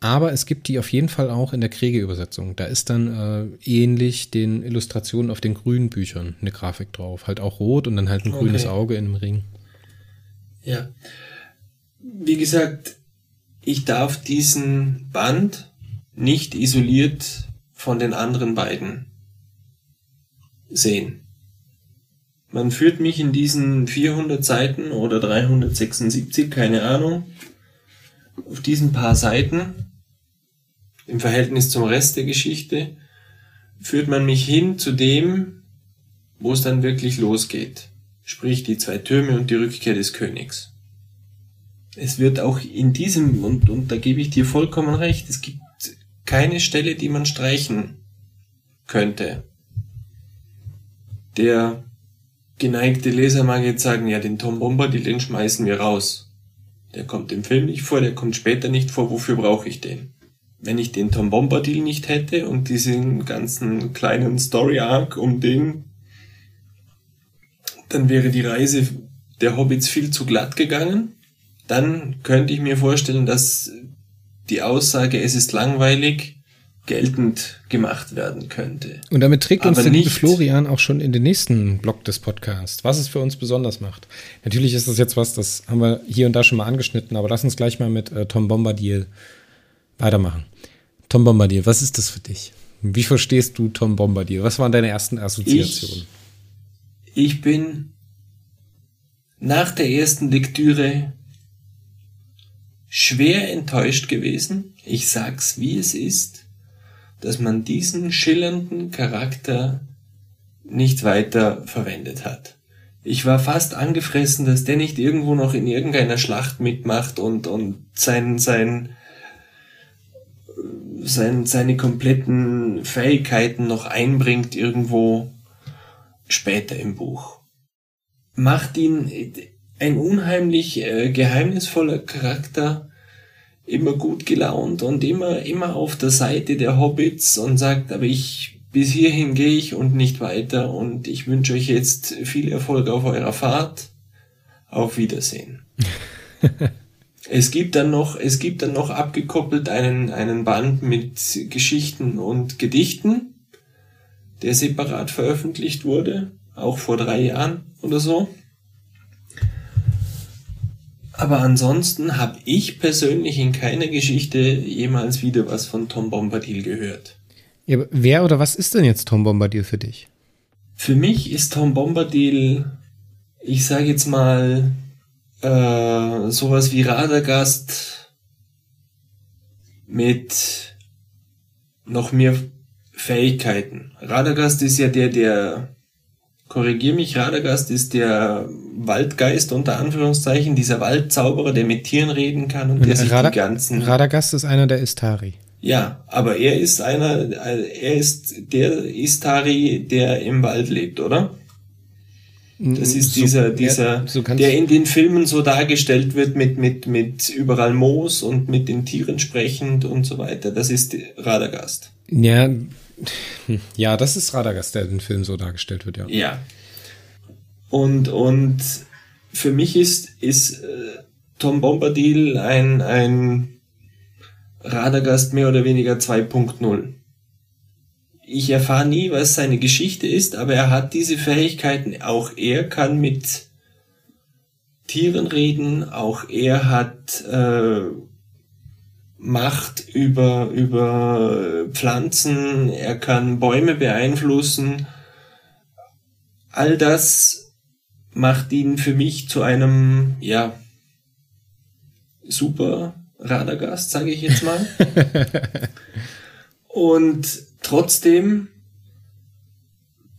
Aber es gibt die auf jeden Fall auch in der Kriege-Übersetzung. Da ist dann äh, ähnlich den Illustrationen auf den grünen Büchern eine Grafik drauf. Halt auch rot und dann halt ein okay. grünes Auge in einem Ring. Ja. Wie gesagt, ich darf diesen Band nicht isoliert von den anderen beiden sehen. Man führt mich in diesen 400 Seiten oder 376, keine Ahnung, auf diesen paar Seiten im Verhältnis zum Rest der Geschichte, führt man mich hin zu dem, wo es dann wirklich losgeht. Sprich die zwei Türme und die Rückkehr des Königs. Es wird auch in diesem, und, und da gebe ich dir vollkommen recht, es gibt keine Stelle, die man streichen könnte. Der geneigte Leser mag jetzt sagen, ja, den Tom Bombadil, den schmeißen wir raus. Der kommt im Film nicht vor, der kommt später nicht vor, wofür brauche ich den? Wenn ich den Tom Bombadil nicht hätte und diesen ganzen kleinen Story-Arc um den, dann wäre die Reise der Hobbits viel zu glatt gegangen. Dann könnte ich mir vorstellen, dass die Aussage, es ist langweilig, geltend gemacht werden könnte. Und damit trägt uns der liebe Florian auch schon in den nächsten Block des Podcasts, was es für uns besonders macht. Natürlich ist das jetzt was, das haben wir hier und da schon mal angeschnitten, aber lass uns gleich mal mit äh, Tom Bombadil weitermachen. Tom Bombadil, was ist das für dich? Wie verstehst du Tom Bombadil? Was waren deine ersten Assoziationen? Ich, ich bin nach der ersten Lektüre schwer enttäuscht gewesen. Ich sag's, wie es ist dass man diesen schillernden Charakter nicht weiter verwendet hat. Ich war fast angefressen, dass der nicht irgendwo noch in irgendeiner Schlacht mitmacht und, und sein, sein, sein, seine kompletten Fähigkeiten noch einbringt irgendwo später im Buch. Macht ihn, ein unheimlich äh, geheimnisvoller Charakter, immer gut gelaunt und immer, immer auf der Seite der Hobbits und sagt, aber ich, bis hierhin gehe ich und nicht weiter und ich wünsche euch jetzt viel Erfolg auf eurer Fahrt. Auf Wiedersehen. <laughs> es gibt dann noch, es gibt dann noch abgekoppelt einen, einen Band mit Geschichten und Gedichten, der separat veröffentlicht wurde, auch vor drei Jahren oder so. Aber ansonsten habe ich persönlich in keiner Geschichte jemals wieder was von Tom Bombadil gehört. Ja, wer oder was ist denn jetzt Tom Bombadil für dich? Für mich ist Tom Bombadil, ich sage jetzt mal, äh, sowas wie Radagast mit noch mehr Fähigkeiten. Radagast ist ja der, der korrigier mich, Radagast ist der Waldgeist unter Anführungszeichen, dieser Waldzauberer, der mit Tieren reden kann und der sich Rada die ganzen. Radagast ist einer der Istari. Ja, aber er ist einer, er ist der Istari, der im Wald lebt, oder? Das ist So- dieser, ja, dieser, so kannst- der in den Filmen so dargestellt wird mit, mit, mit überall Moos und mit den Tieren sprechend und so weiter. Das ist Radagast. Ja, <laughs> ja, das ist Radagast, der den Film so dargestellt wird, ja. Ja. Und, und für mich ist, ist äh, Tom Bombadil ein, ein Radagast mehr oder weniger 2.0. Ich erfahre nie, was seine Geschichte ist, aber er hat diese Fähigkeiten. Auch er kann mit Tieren reden, auch er hat äh, Macht über, über Pflanzen, er kann Bäume beeinflussen. All das macht ihn für mich zu einem, ja, super Radagast, sage ich jetzt mal. <laughs> Und trotzdem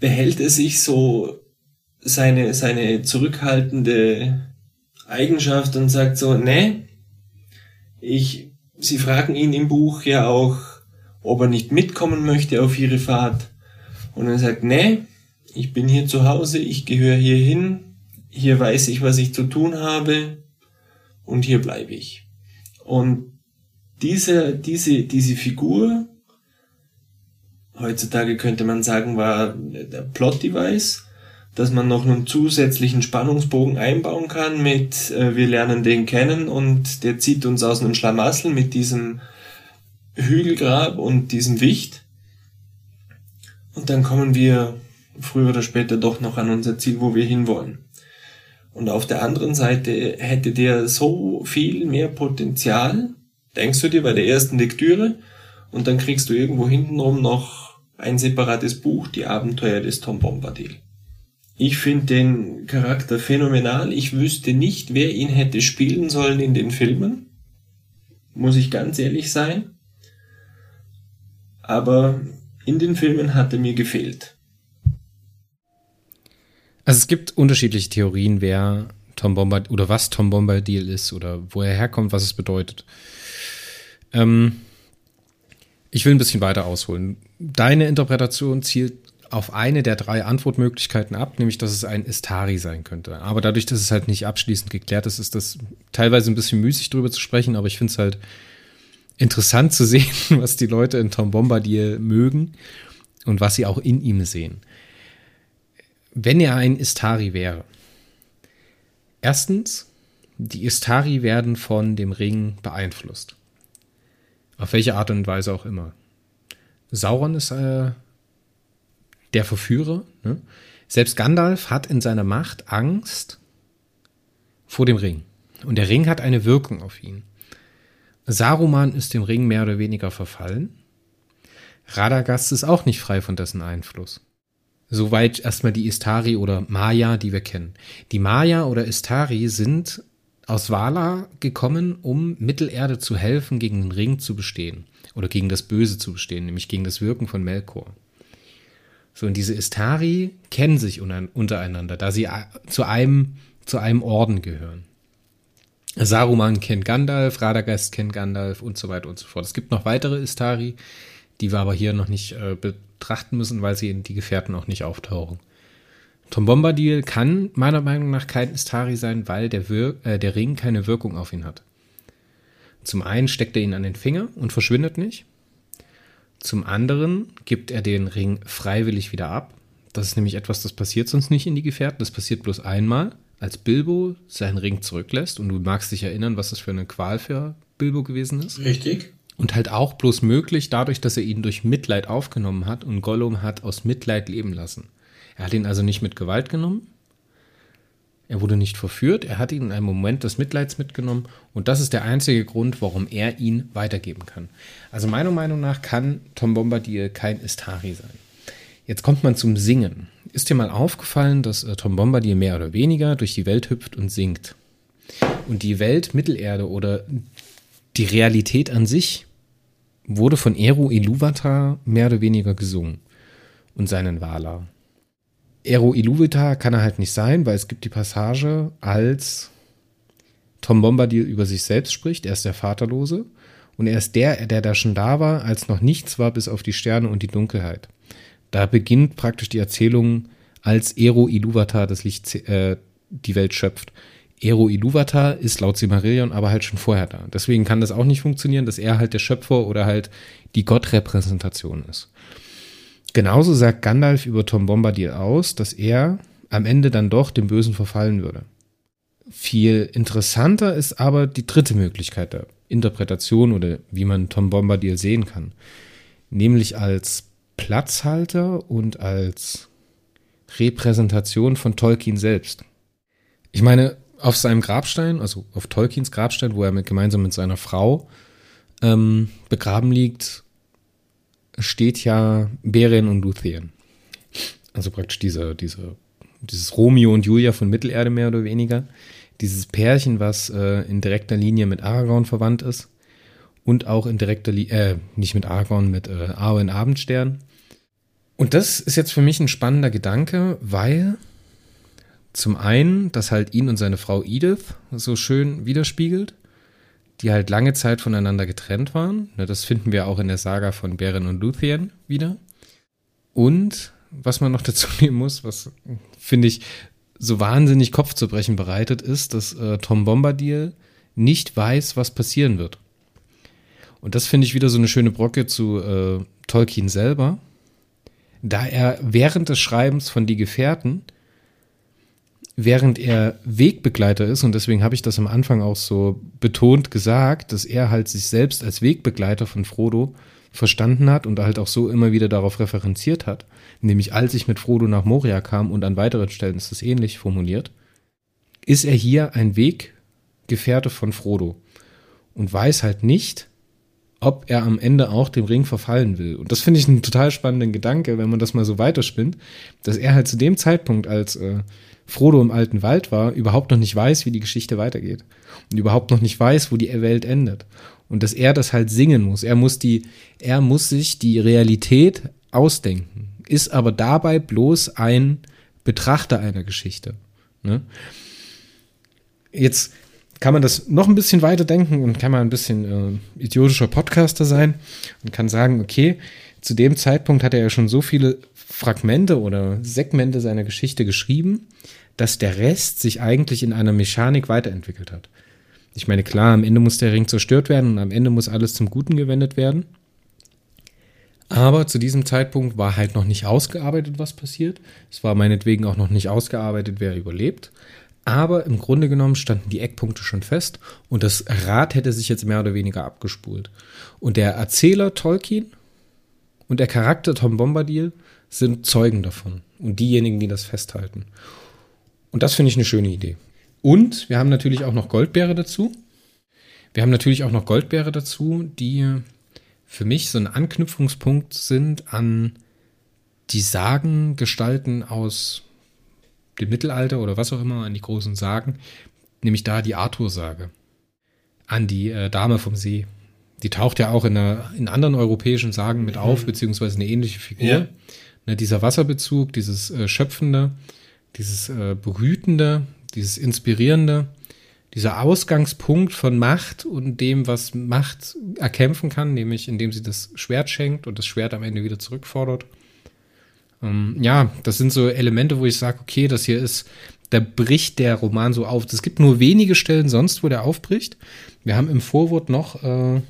behält er sich so seine, seine zurückhaltende Eigenschaft und sagt so, nee, ich, sie fragen ihn im Buch ja auch, ob er nicht mitkommen möchte auf ihre Fahrt. Und er sagt, nee, ich bin hier zu Hause, ich gehöre hier hin, hier weiß ich, was ich zu tun habe und hier bleibe ich. Und diese, diese, diese Figur, heutzutage könnte man sagen, war der Plot-Device, dass man noch einen zusätzlichen Spannungsbogen einbauen kann mit, äh, wir lernen den kennen und der zieht uns aus einem Schlamassel mit diesem Hügelgrab und diesem Wicht. Und dann kommen wir früher oder später doch noch an unser Ziel, wo wir hinwollen. Und auf der anderen Seite hätte der so viel mehr Potenzial, denkst du dir bei der ersten Lektüre, und dann kriegst du irgendwo hintenrum noch ein separates Buch, die Abenteuer des Tom Bombadil. Ich finde den Charakter phänomenal. Ich wüsste nicht, wer ihn hätte spielen sollen in den Filmen. Muss ich ganz ehrlich sein. Aber in den Filmen hat er mir gefehlt. Also es gibt unterschiedliche Theorien, wer Tom Bombadil oder was Tom Bombadil ist oder wo er herkommt, was es bedeutet. Ähm, ich will ein bisschen weiter ausholen. Deine Interpretation zielt auf eine der drei Antwortmöglichkeiten ab, nämlich dass es ein Istari sein könnte. Aber dadurch, dass es halt nicht abschließend geklärt ist, ist das teilweise ein bisschen müßig drüber zu sprechen, aber ich finde es halt interessant zu sehen, <laughs> was die Leute in Tom Bombadil mögen und was sie auch in ihm sehen. Wenn er ein Istari wäre. Erstens, die Istari werden von dem Ring beeinflusst. Auf welche Art und Weise auch immer. Sauron ist äh, der Verführer. Ne? Selbst Gandalf hat in seiner Macht Angst vor dem Ring. Und der Ring hat eine Wirkung auf ihn. Saruman ist dem Ring mehr oder weniger verfallen. Radagast ist auch nicht frei von dessen Einfluss. Soweit erstmal die Istari oder Maya, die wir kennen. Die Maya oder Istari sind aus Vala gekommen, um Mittelerde zu helfen, gegen den Ring zu bestehen. Oder gegen das Böse zu bestehen, nämlich gegen das Wirken von Melkor. So, und diese Istari kennen sich untereinander, da sie zu einem, zu einem Orden gehören. Saruman kennt Gandalf, Radagast kennt Gandalf und so weiter und so fort. Es gibt noch weitere Istari, die wir aber hier noch nicht äh, betrachten müssen, weil sie in die Gefährten auch nicht auftauchen. Tom Bombadil kann meiner Meinung nach kein Istari sein, weil der, Wir äh, der Ring keine Wirkung auf ihn hat. Zum einen steckt er ihn an den Finger und verschwindet nicht. Zum anderen gibt er den Ring freiwillig wieder ab. Das ist nämlich etwas, das passiert sonst nicht in die Gefährten. Das passiert bloß einmal, als Bilbo seinen Ring zurücklässt. Und du magst dich erinnern, was das für eine Qual für Bilbo gewesen ist. Richtig. Und halt auch bloß möglich dadurch, dass er ihn durch Mitleid aufgenommen hat und Gollum hat aus Mitleid leben lassen. Er hat ihn also nicht mit Gewalt genommen. Er wurde nicht verführt. Er hat ihn in einem Moment des Mitleids mitgenommen. Und das ist der einzige Grund, warum er ihn weitergeben kann. Also meiner Meinung nach kann Tom Bombadil kein Istari sein. Jetzt kommt man zum Singen. Ist dir mal aufgefallen, dass äh, Tom Bombadil mehr oder weniger durch die Welt hüpft und singt? Und die Welt Mittelerde oder die Realität an sich wurde von Eru Iluvatar mehr oder weniger gesungen und seinen Valar. Eru Iluvatar kann er halt nicht sein, weil es gibt die Passage, als Tom Bombadil über sich selbst spricht, er ist der Vaterlose und er ist der, der da schon da war, als noch nichts war, bis auf die Sterne und die Dunkelheit. Da beginnt praktisch die Erzählung, als Eru Iluvatar das Licht, äh, die Welt schöpft. Eru Iluvatar ist laut Silmarillion aber halt schon vorher da. Deswegen kann das auch nicht funktionieren, dass er halt der Schöpfer oder halt die Gottrepräsentation ist. Genauso sagt Gandalf über Tom Bombadil aus, dass er am Ende dann doch dem Bösen verfallen würde. Viel interessanter ist aber die dritte Möglichkeit der Interpretation oder wie man Tom Bombadil sehen kann. Nämlich als Platzhalter und als Repräsentation von Tolkien selbst. Ich meine, auf seinem Grabstein, also auf Tolkiens Grabstein, wo er mit, gemeinsam mit seiner Frau ähm, begraben liegt, steht ja Beren und Luthien. Also praktisch diese, diese, dieses Romeo und Julia von Mittelerde mehr oder weniger. Dieses Pärchen, was äh, in direkter Linie mit Aragorn verwandt ist. Und auch in direkter Linie, äh, nicht mit Aragorn, mit äh, Arwen Abendstern. Und das ist jetzt für mich ein spannender Gedanke, weil zum einen, dass halt ihn und seine Frau Edith so schön widerspiegelt, die halt lange Zeit voneinander getrennt waren. Ne, das finden wir auch in der Saga von Beren und Luthien wieder. Und was man noch <laughs> dazu nehmen muss, was finde ich so wahnsinnig Kopfzerbrechen bereitet, ist, dass äh, Tom Bombadil nicht weiß, was passieren wird. Und das finde ich wieder so eine schöne Brocke zu äh, Tolkien selber, da er während des Schreibens von Die Gefährten während er Wegbegleiter ist, und deswegen habe ich das am Anfang auch so betont gesagt, dass er halt sich selbst als Wegbegleiter von Frodo verstanden hat und halt auch so immer wieder darauf referenziert hat, nämlich als ich mit Frodo nach Moria kam und an weiteren Stellen ist das ähnlich formuliert, ist er hier ein Weggefährte von Frodo und weiß halt nicht, ob er am Ende auch dem Ring verfallen will. Und das finde ich einen total spannenden Gedanke, wenn man das mal so weiterspinnt, dass er halt zu dem Zeitpunkt, als äh, Frodo im alten Wald war, überhaupt noch nicht weiß, wie die Geschichte weitergeht. Und überhaupt noch nicht weiß, wo die Welt endet. Und dass er das halt singen muss. Er muss die, er muss sich die Realität ausdenken. Ist aber dabei bloß ein Betrachter einer Geschichte. Ne? Jetzt kann man das noch ein bisschen weiter denken und kann man ein bisschen äh, idiotischer Podcaster sein und kann sagen, okay, zu dem Zeitpunkt hat er ja schon so viele Fragmente oder Segmente seiner Geschichte geschrieben, dass der Rest sich eigentlich in einer Mechanik weiterentwickelt hat. Ich meine, klar, am Ende muss der Ring zerstört werden und am Ende muss alles zum Guten gewendet werden. Aber zu diesem Zeitpunkt war halt noch nicht ausgearbeitet, was passiert. Es war meinetwegen auch noch nicht ausgearbeitet, wer überlebt. Aber im Grunde genommen standen die Eckpunkte schon fest und das Rad hätte sich jetzt mehr oder weniger abgespult. Und der Erzähler Tolkien und der Charakter Tom Bombadil sind Zeugen davon und diejenigen, die das festhalten. Und das finde ich eine schöne Idee. Und wir haben natürlich auch noch Goldbeere dazu. Wir haben natürlich auch noch Goldbeere dazu, die für mich so ein Anknüpfungspunkt sind an die Sagengestalten aus dem Mittelalter oder was auch immer, an die großen Sagen, nämlich da die Arthur-Sage. An die äh, Dame vom See. Die taucht ja auch in, einer, in anderen europäischen Sagen mit auf, mhm. beziehungsweise eine ähnliche Figur. Ja. Ne, dieser Wasserbezug, dieses äh, Schöpfende, dieses äh, Brütende, dieses Inspirierende, dieser Ausgangspunkt von Macht und dem, was Macht erkämpfen kann, nämlich indem sie das Schwert schenkt und das Schwert am Ende wieder zurückfordert. Ähm, ja, das sind so Elemente, wo ich sage, okay, das hier ist, da bricht der Roman so auf. Es gibt nur wenige Stellen sonst, wo der aufbricht. Wir haben im Vorwort noch, äh,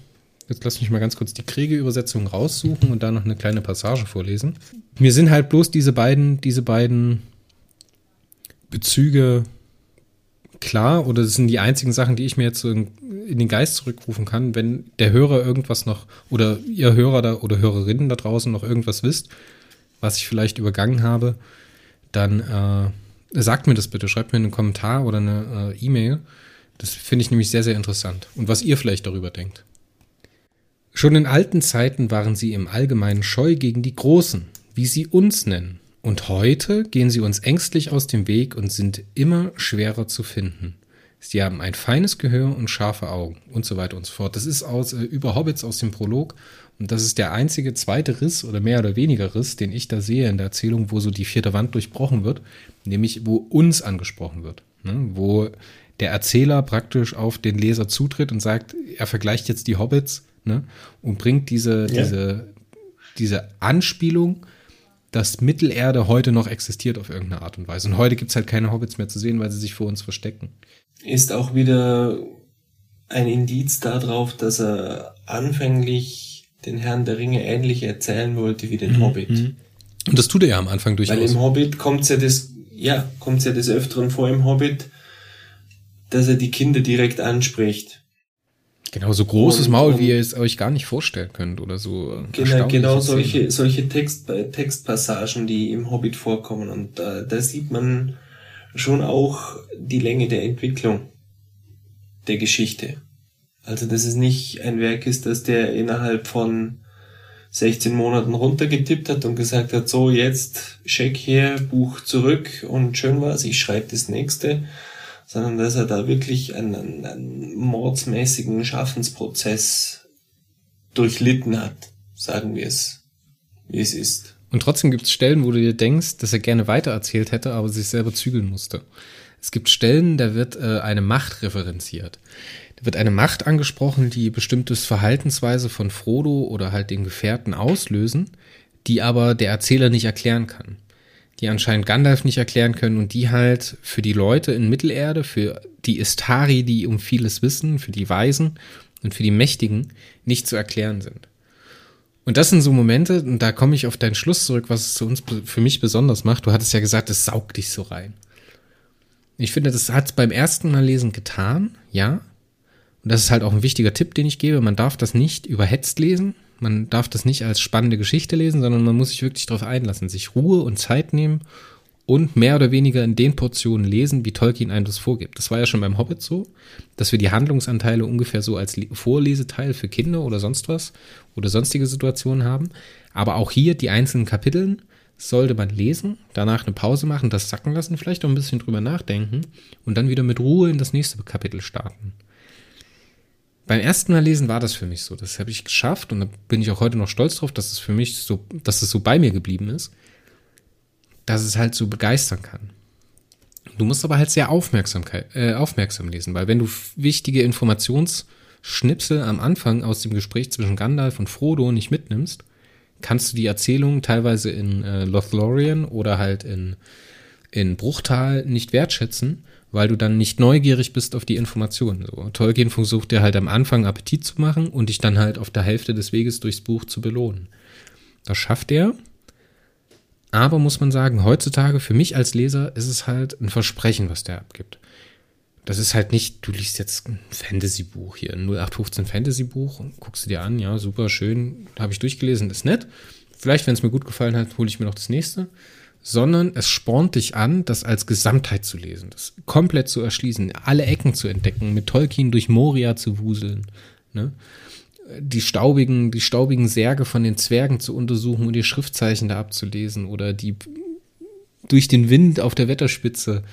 jetzt lass mich mal ganz kurz die Kriege-Übersetzung raussuchen und da noch eine kleine Passage vorlesen. Mir sind halt bloß diese beiden, diese beiden Bezüge klar oder das sind die einzigen Sachen, die ich mir jetzt so in, in, den Geist zurückrufen kann, wenn der Hörer irgendwas noch oder ihr Hörer da oder Hörerinnen da draußen noch irgendwas wisst, was ich vielleicht übergangen habe, dann äh, sagt mir das bitte, schreibt mir einen Kommentar oder eine äh, E-Mail. Das finde ich nämlich sehr, sehr interessant. Und was ihr vielleicht darüber denkt. Schon in alten Zeiten waren sie im Allgemeinen scheu gegen die Großen, wie sie uns nennen. Und heute gehen sie uns ängstlich aus dem Weg und sind immer schwerer zu finden. Sie haben ein feines Gehör und scharfe Augen und so weiter und so fort. Das ist aus äh, über Hobbits aus dem Prolog und das ist der einzige zweite Riss oder mehr oder weniger Riss, den ich da sehe in der Erzählung, wo so die vierte Wand durchbrochen wird, nämlich wo uns angesprochen wird, ne? wo der Erzähler praktisch auf den Leser zutritt und sagt, er vergleicht jetzt die Hobbits ne? und bringt diese, ja. diese, diese Anspielung, dass Mittelerde heute noch existiert auf irgendeine Art und Weise. Und heute gibt es halt keine Hobbits mehr zu sehen, weil sie sich vor uns verstecken. Ist auch wieder ein Indiz darauf, dass er anfänglich den Herrn der Ringe ähnlich erzählen wollte wie den mhm. Hobbit. Mhm. Und das tut er ja am Anfang durchaus. Weil im Hobbit kommt ja das, ja, kommt ja des Öfteren vor im Hobbit, dass er die Kinder direkt anspricht. Genau, so großes und, Maul, wie ihr es euch gar nicht vorstellen könnt oder so. Genau, genau solche, solche Text, Textpassagen, die im Hobbit vorkommen. Und äh, da sieht man schon auch die Länge der Entwicklung der Geschichte. Also, dass es nicht ein Werk ist, das der innerhalb von 16 Monaten runtergetippt hat und gesagt hat, so jetzt Scheck her, Buch zurück und schön war's, ich schreibe das nächste, sondern dass er da wirklich einen, einen, mordsmäßigen Schaffensprozess durchlitten hat, sagen wir es, wie es ist. Und trotzdem gibt es Stellen, wo du dir denkst, dass er gerne weitererzählt hätte, aber sich selber zügeln musste. Es gibt Stellen, da wird äh, eine Macht referenziert. Da wird eine Macht angesprochen, die bestimmtes Verhaltensweise von Frodo oder halt den Gefährten auslösen, die aber der Erzähler nicht erklären kann. Die anscheinend Gandalf nicht erklären können und die halt für die Leute in Mittelerde, für die Istari, die um vieles wissen, für die Weisen und für die Mächtigen nicht zu erklären sind. Und das sind so Momente, und da komme ich auf deinen Schluss zurück, was es zu uns für mich besonders macht. Du hattest ja gesagt, es saugt dich so rein. Ich finde, das hat es beim ersten Mal lesen getan, ja. Und das ist halt auch ein wichtiger Tipp, den ich gebe. Man darf das nicht überhetzt lesen. Man darf das nicht als spannende Geschichte lesen, sondern man muss sich wirklich darauf einlassen, sich Ruhe und Zeit nehmen und mehr oder weniger in den Portionen lesen, wie Tolkien einem das vorgibt. Das war ja schon beim Hobbit so, dass wir die Handlungsanteile ungefähr so als Vorleseteil für Kinder oder sonst was oder sonstige Situationen haben. Aber auch hier die einzelnen Kapiteln sollte man lesen, danach eine Pause machen, das sacken lassen, vielleicht auch ein bisschen drüber nachdenken und dann wieder mit Ruhe in das nächste Kapitel starten. Beim ersten Mal lesen war das für mich so. Das habe ich geschafft und da bin ich auch heute noch stolz drauf, dass es für mich so, dass es so bei mir geblieben ist, dass es halt so begeistern kann. Du musst aber halt sehr Aufmerksamkeit, äh, aufmerksam lesen, weil wenn du wichtige Informationsschnipsel am Anfang aus dem Gespräch zwischen Gandalf und Frodo nicht mitnimmst, kannst du die Erzählung teilweise in äh, Lothlorien oder halt in, in Bruchtal nicht wertschätzen weil du dann nicht neugierig bist auf die Informationen. So, Tolkien versucht dir halt am Anfang Appetit zu machen und dich dann halt auf der Hälfte des Weges durchs Buch zu belohnen. Das schafft er. Aber muss man sagen, heutzutage für mich als Leser ist es halt ein Versprechen, was der abgibt. Das ist halt nicht, du liest jetzt ein Fantasy-Buch hier, ein 0815 Fantasy-Buch, guckst du dir an, ja, super schön, habe ich durchgelesen, ist nett. Vielleicht, wenn es mir gut gefallen hat, hole ich mir noch das nächste sondern es spornt dich an, das als Gesamtheit zu lesen, das komplett zu erschließen, alle Ecken zu entdecken, mit Tolkien durch Moria zu wuseln, ne? die staubigen, die staubigen Särge von den Zwergen zu untersuchen und die Schriftzeichen da abzulesen oder die durch den Wind auf der Wetterspitze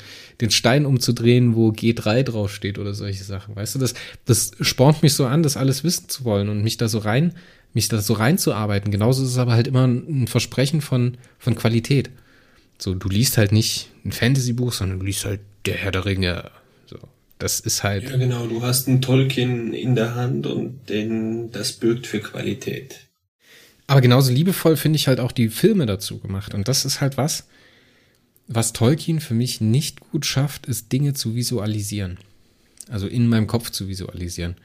den Stein umzudrehen, wo G3 draufsteht oder solche Sachen. Weißt du, das, das spornt mich so an, das alles wissen zu wollen und mich da so rein, mich da so reinzuarbeiten. Genauso ist es aber halt immer ein Versprechen von, von Qualität. So, du liest halt nicht ein Fantasy-Buch, sondern du liest halt Der Herr der Ringe. So, das ist halt. Ja, genau, du hast einen Tolkien in der Hand und den, das birgt für Qualität. Aber genauso liebevoll finde ich halt auch die Filme dazu gemacht. Und das ist halt was, was Tolkien für mich nicht gut schafft, ist Dinge zu visualisieren. Also in meinem Kopf zu visualisieren.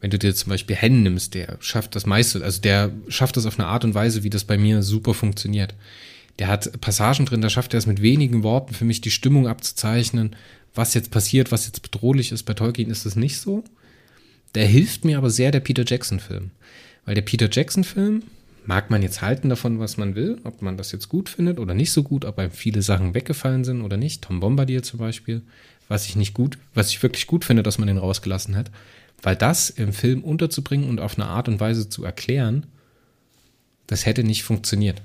Wenn du dir zum Beispiel Hen nimmst, der schafft das meiste, also der schafft das auf eine Art und Weise, wie das bei mir super funktioniert. Der hat Passagen drin, da schafft er es mit wenigen Worten für mich die Stimmung abzuzeichnen, was jetzt passiert, was jetzt bedrohlich ist. Bei Tolkien ist es nicht so. Der hilft mir aber sehr der Peter Jackson-Film. Weil der Peter Jackson-Film, mag man jetzt halten davon, was man will, ob man das jetzt gut findet oder nicht so gut, ob einem viele Sachen weggefallen sind oder nicht. Tom Bombardier zum Beispiel, was ich nicht gut, was ich wirklich gut finde, dass man den rausgelassen hat. Weil das im Film unterzubringen und auf eine Art und Weise zu erklären, das hätte nicht funktioniert.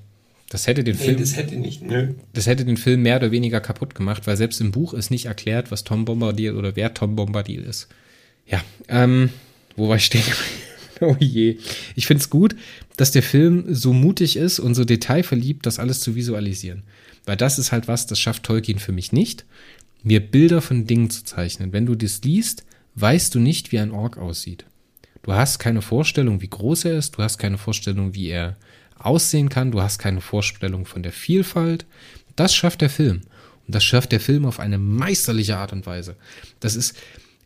Das hätte den nee, Film. Das hätte nicht, nö. Das hätte den Film mehr oder weniger kaputt gemacht, weil selbst im Buch ist nicht erklärt, was Tom Bombardier oder wer Tom Bombardier ist. Ja, ähm, wo war ich stehen? <laughs> oh je. Ich finde es gut, dass der Film so mutig ist und so detailverliebt, das alles zu visualisieren. Weil das ist halt was, das schafft Tolkien für mich nicht, mir Bilder von Dingen zu zeichnen. Wenn du das liest, weißt du nicht, wie ein Ork aussieht. Du hast keine Vorstellung, wie groß er ist, du hast keine Vorstellung, wie er aussehen kann, du hast keine Vorstellung von der Vielfalt. Das schafft der Film. Und das schafft der Film auf eine meisterliche Art und Weise. Das ist,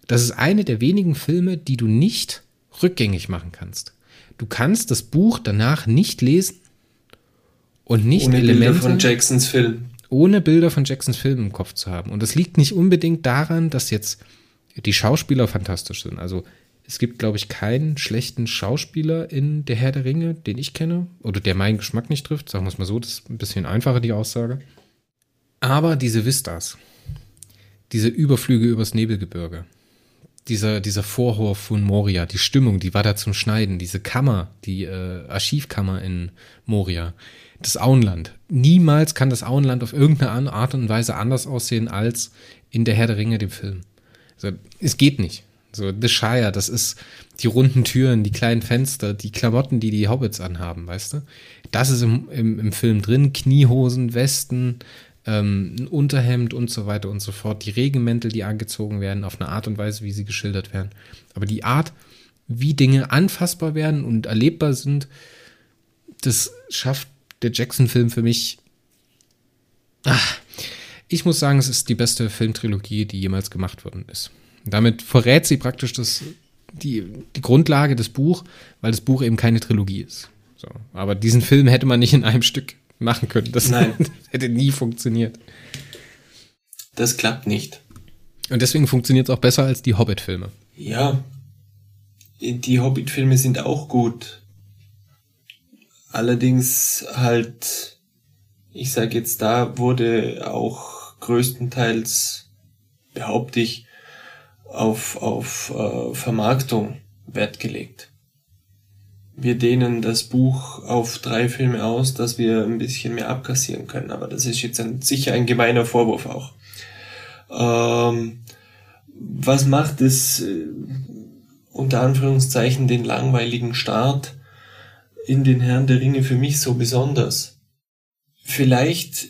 das ist eine der wenigen Filme, die du nicht rückgängig machen kannst. Du kannst das Buch danach nicht lesen und nicht ohne Elemente Bilder von Jacksons Film. Ohne Bilder von Jacksons Film im Kopf zu haben. Und das liegt nicht unbedingt daran, dass jetzt die Schauspieler fantastisch sind. Also es gibt, glaube ich, keinen schlechten Schauspieler in Der Herr der Ringe, den ich kenne, oder der meinen Geschmack nicht trifft. Sagen wir es mal so, das ist ein bisschen einfacher, die Aussage. Aber diese Vistas, diese Überflüge übers Nebelgebirge, dieser, dieser Vorhof von Moria, die Stimmung, die war da zum Schneiden, diese Kammer, die äh, Archivkammer in Moria, das Auenland. Niemals kann das Auenland auf irgendeine Art und Weise anders aussehen als in der Herr der Ringe, dem Film. Also, es geht nicht. So, The Shire, das ist die runden Türen, die kleinen Fenster, die Klamotten, die die Hobbits anhaben, weißt du? Das ist im, im, im Film drin. Kniehosen, Westen, ähm, ein Unterhemd und so weiter und so fort, die Regenmäntel, die angezogen werden, auf eine Art und Weise, wie sie geschildert werden. Aber die Art, wie Dinge anfassbar werden und erlebbar sind, das schafft der Jackson-Film für mich. Ach, ich muss sagen, es ist die beste Filmtrilogie, die jemals gemacht worden ist. Damit verrät sie praktisch das, die, die Grundlage des Buch, weil das Buch eben keine Trilogie ist. So. Aber diesen Film hätte man nicht in einem Stück machen können. Das Nein. <laughs> hätte nie funktioniert. Das klappt nicht. Und deswegen funktioniert es auch besser als die Hobbit-Filme. Ja, die Hobbit-Filme sind auch gut. Allerdings halt, ich sage jetzt, da wurde auch größtenteils, behaupte ich, auf, auf äh, Vermarktung Wert gelegt wir dehnen das Buch auf drei Filme aus, dass wir ein bisschen mehr abkassieren können. Aber das ist jetzt ein, sicher ein gemeiner Vorwurf auch. Ähm, was macht es äh, unter Anführungszeichen den langweiligen Start in den Herrn der Ringe für mich so besonders? Vielleicht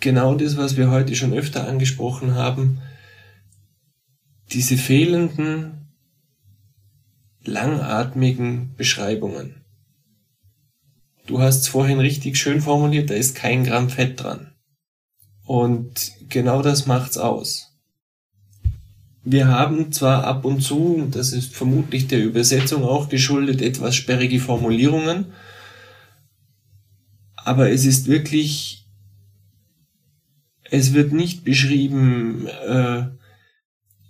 genau das, was wir heute schon öfter angesprochen haben, diese fehlenden langatmigen Beschreibungen. Du hast es vorhin richtig schön formuliert, da ist kein Gramm Fett dran. Und genau das macht's aus. Wir haben zwar ab und zu, das ist vermutlich der Übersetzung auch geschuldet, etwas sperrige Formulierungen, aber es ist wirklich, es wird nicht beschrieben, äh,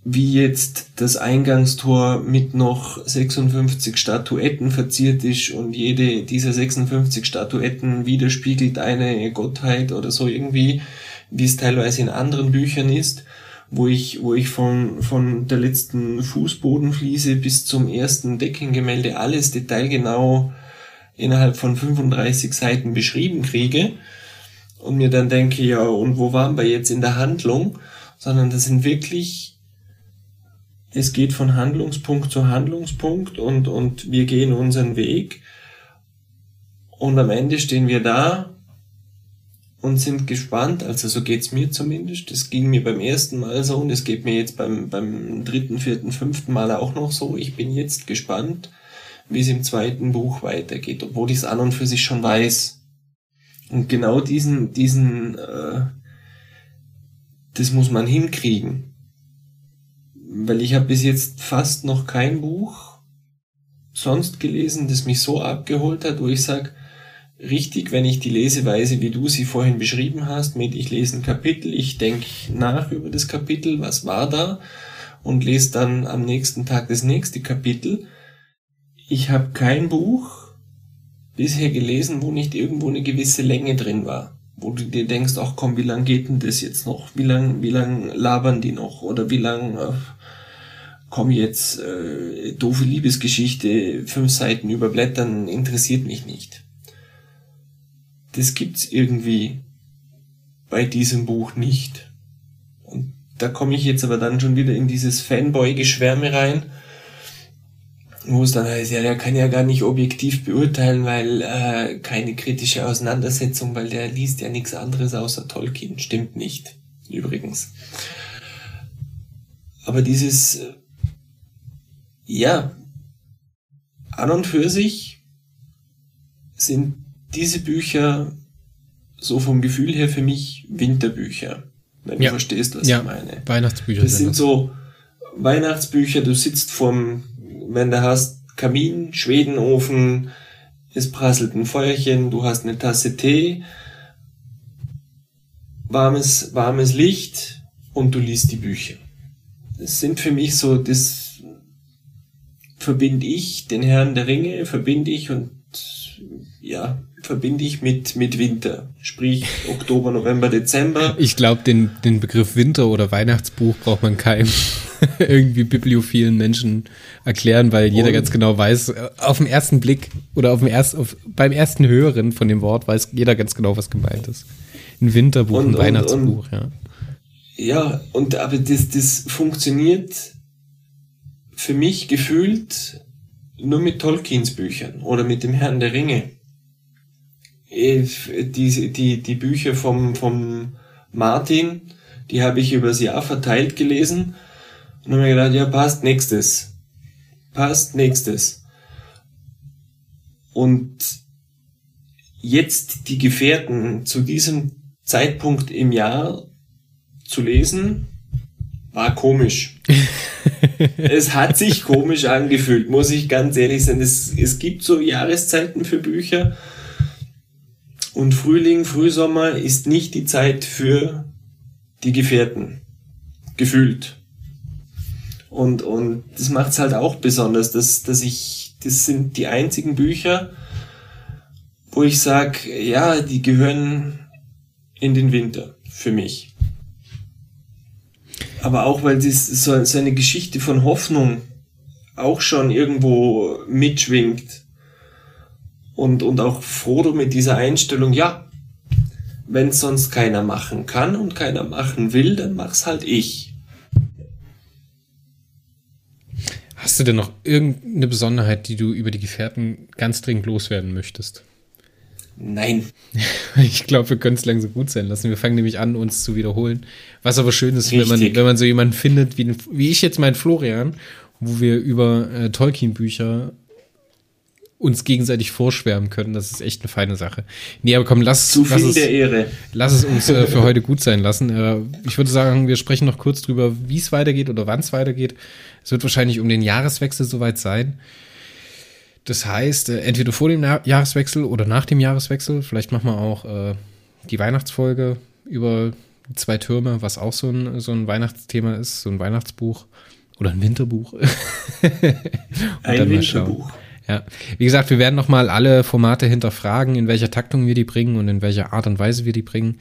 wie jetzt das Eingangstor mit noch 56 Statuetten verziert ist und jede dieser 56 Statuetten widerspiegelt eine Gottheit oder so irgendwie, wie es teilweise in anderen Büchern ist, wo ich, wo ich von, von der letzten Fußbodenfliese bis zum ersten Deckengemälde alles detailgenau innerhalb von 35 Seiten beschrieben kriege und mir dann denke, ja, und wo waren wir jetzt in der Handlung? Sondern das sind wirklich es geht von Handlungspunkt zu Handlungspunkt und, und wir gehen unseren Weg. Und am Ende stehen wir da und sind gespannt. Also so geht's mir zumindest. Das ging mir beim ersten Mal so und es geht mir jetzt beim, beim dritten, vierten, fünften Mal auch noch so. Ich bin jetzt gespannt, wie es im zweiten Buch weitergeht, obwohl ich es an und für sich schon weiß. Und genau diesen, diesen, äh, das muss man hinkriegen. Weil ich habe bis jetzt fast noch kein Buch sonst gelesen, das mich so abgeholt hat, wo ich sag richtig, wenn ich die Leseweise, wie du sie vorhin beschrieben hast, mit ich lese ein Kapitel, ich denke nach über das Kapitel, was war da, und lese dann am nächsten Tag das nächste Kapitel. Ich habe kein Buch bisher gelesen, wo nicht irgendwo eine gewisse Länge drin war. Wo du dir denkst, ach komm, wie lang geht denn das jetzt noch? Wie lang, wie lang labern die noch? Oder wie lang, äh, komm jetzt, äh, doofe Liebesgeschichte, fünf Seiten überblättern, interessiert mich nicht. Das gibt's irgendwie bei diesem Buch nicht. Und da komme ich jetzt aber dann schon wieder in dieses Fanboy-Geschwärme rein, wo es dann heißt, ja, der kann ja gar nicht objektiv beurteilen, weil äh, keine kritische Auseinandersetzung, weil der liest ja nichts anderes außer Tolkien. Stimmt nicht, übrigens. Aber dieses, äh, ja, an und für sich sind diese Bücher so vom Gefühl her für mich Winterbücher wenn ja. du verstehst, was ja. ich meine. Weihnachtsbücher. Das sind, sind so Weihnachtsbücher, du sitzt vorm, wenn du hast Kamin, Schwedenofen, es prasselt ein Feuerchen, du hast eine Tasse Tee, warmes, warmes Licht und du liest die Bücher. Das sind für mich so, das verbinde ich, den Herrn der Ringe, verbinde ich und ja, verbinde ich mit, mit Winter. Sprich Oktober, November, Dezember. Ich glaube, den, den Begriff Winter oder Weihnachtsbuch braucht man keinem <laughs> irgendwie bibliophilen Menschen erklären, weil jeder ganz genau weiß, äh, auf den ersten Blick oder auf dem erst, auf, beim ersten Hören von dem Wort weiß jeder ganz genau, was gemeint ist. Ein Winterbuch, und, ein Weihnachtsbuch, und, ja. Ja, und aber das, das funktioniert für mich gefühlt nur mit Tolkiens Büchern oder mit dem Herrn der Ringe. Äh, die, die, die Bücher vom, vom Martin, die habe ich übers Jahr verteilt gelesen und habe mir gedacht, ja, passt nächstes. Passt nächstes. Und jetzt die Gefährten zu diesem Zeitpunkt im Jahr zu lesen, war komisch. <laughs> es hat sich komisch angefühlt, muss ich ganz ehrlich sein. Es, es gibt so Jahreszeiten für Bücher, und Frühling, Frühsommer ist nicht die Zeit für die Gefährten. Gefühlt. Und, und das macht es halt auch besonders, dass, dass ich, das sind die einzigen Bücher, wo ich sag, ja, die gehören in den Winter für mich. Aber auch, weil das so, so eine Geschichte von Hoffnung auch schon irgendwo mitschwingt und, und auch Frodo mit dieser Einstellung, ja, wenn sonst keiner machen kann und keiner machen will, dann mach's halt ich. Hast du denn noch irgendeine Besonderheit, die du über die Gefährten ganz dringend loswerden möchtest? Nein. <laughs> Ich glaube, wir können es langsam gut sein lassen. Wir fangen nämlich an, uns zu wiederholen. Was aber schön ist, wenn man, wenn man so jemanden findet, wie, wie ich jetzt meinen Florian, wo wir über äh, Tolkien-Bücher uns gegenseitig vorschwärmen können. Das ist echt eine feine Sache. Nee, aber komm, lass, Zu lass es, lass es uns äh, für heute gut sein lassen. Äh, ich würde sagen, wir sprechen noch kurz drüber, wie es weitergeht oder wann es weitergeht. Es wird wahrscheinlich um den Jahreswechsel soweit sein. Das heißt, äh, entweder vor dem Na Jahreswechsel oder nach dem Jahreswechsel. Vielleicht machen wir auch äh, die Weihnachtsfolge über die zwei Türme, was auch so ein, so ein Weihnachtsthema ist, so ein Weihnachtsbuch oder ein Winterbuch. <laughs> ein Winterbuch. Ja, wie gesagt, wir werden nochmal alle Formate hinterfragen, in welcher Taktung wir die bringen und in welcher Art und Weise wir die bringen.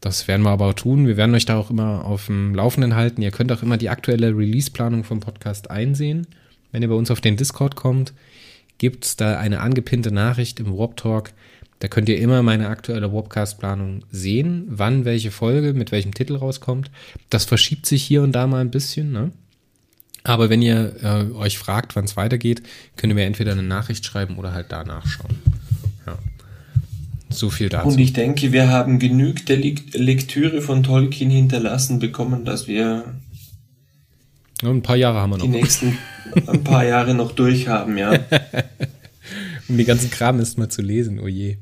Das werden wir aber auch tun. Wir werden euch da auch immer auf dem Laufenden halten. Ihr könnt auch immer die aktuelle Release-Planung vom Podcast einsehen. Wenn ihr bei uns auf den Discord kommt, gibt es da eine angepinnte Nachricht im Warp Talk. Da könnt ihr immer meine aktuelle Warpcast-Planung sehen, wann welche Folge mit welchem Titel rauskommt. Das verschiebt sich hier und da mal ein bisschen. Ne? Aber wenn ihr äh, euch fragt, wann es weitergeht, könnt ihr mir entweder eine Nachricht schreiben oder halt da nachschauen. Ja. So viel dazu. Und ich denke, wir haben genügend der Lektüre von Tolkien hinterlassen bekommen, dass wir ein paar Jahre haben wir noch. Die nächsten, <laughs> ein paar Jahre noch durchhaben, ja. <laughs> um die ganzen Kram erst mal zu lesen, oh je.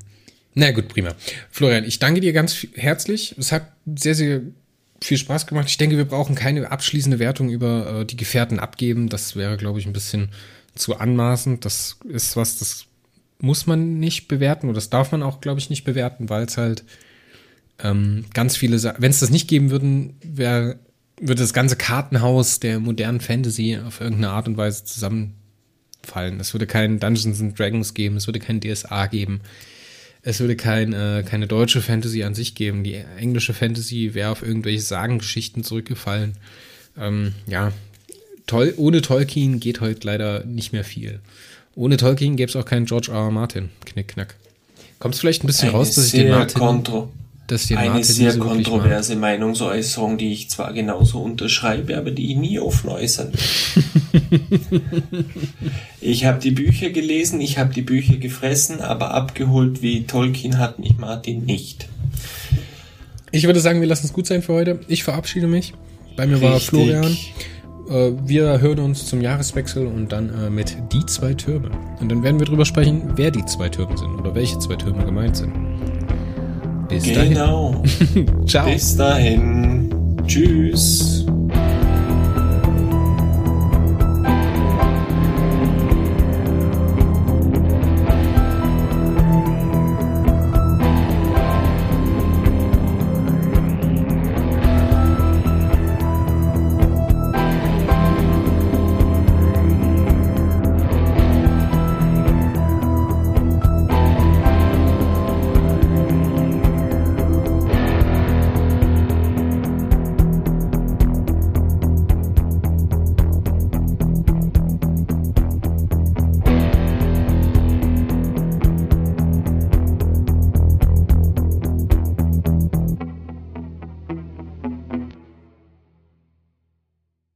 Na gut, prima. Florian, ich danke dir ganz herzlich. Es hat sehr, sehr viel Spaß gemacht. Ich denke, wir brauchen keine abschließende Wertung über äh, die Gefährten abgeben. Das wäre, glaube ich, ein bisschen zu anmaßend. Das ist was, das muss man nicht bewerten oder das darf man auch, glaube ich, nicht bewerten, weil es halt ähm, ganz viele, wenn es das nicht geben würden, wäre würde das ganze Kartenhaus der modernen Fantasy auf irgendeine Art und Weise zusammenfallen. Es würde kein Dungeons and Dragons geben, es würde kein DSA geben, es würde kein, äh, keine deutsche Fantasy an sich geben. Die englische Fantasy wäre auf irgendwelche Sagengeschichten zurückgefallen. Ähm, ja, toll, ohne Tolkien geht heute leider nicht mehr viel. Ohne Tolkien gäbe es auch keinen George R. R. Martin. Knick, knack. Kommt es vielleicht ein bisschen Eine raus, dass ich den Martin. kontro dass den eine Martin sehr kontroverse Meinungsäußerung, die ich zwar genauso unterschreibe, aber die ich nie offen äußern will. <laughs> ich habe die Bücher gelesen, ich habe die Bücher gefressen, aber abgeholt wie Tolkien hat mich Martin nicht. Ich würde sagen, wir lassen es gut sein für heute. Ich verabschiede mich. Bei mir war Richtig. Florian. Äh, wir hören uns zum Jahreswechsel und dann äh, mit die zwei Türme. Und dann werden wir drüber sprechen, wer die zwei Türme sind oder welche zwei Türme gemeint sind. Bis Genau. dahin. <laughs> Ciao. Bis dahin. Tschüss.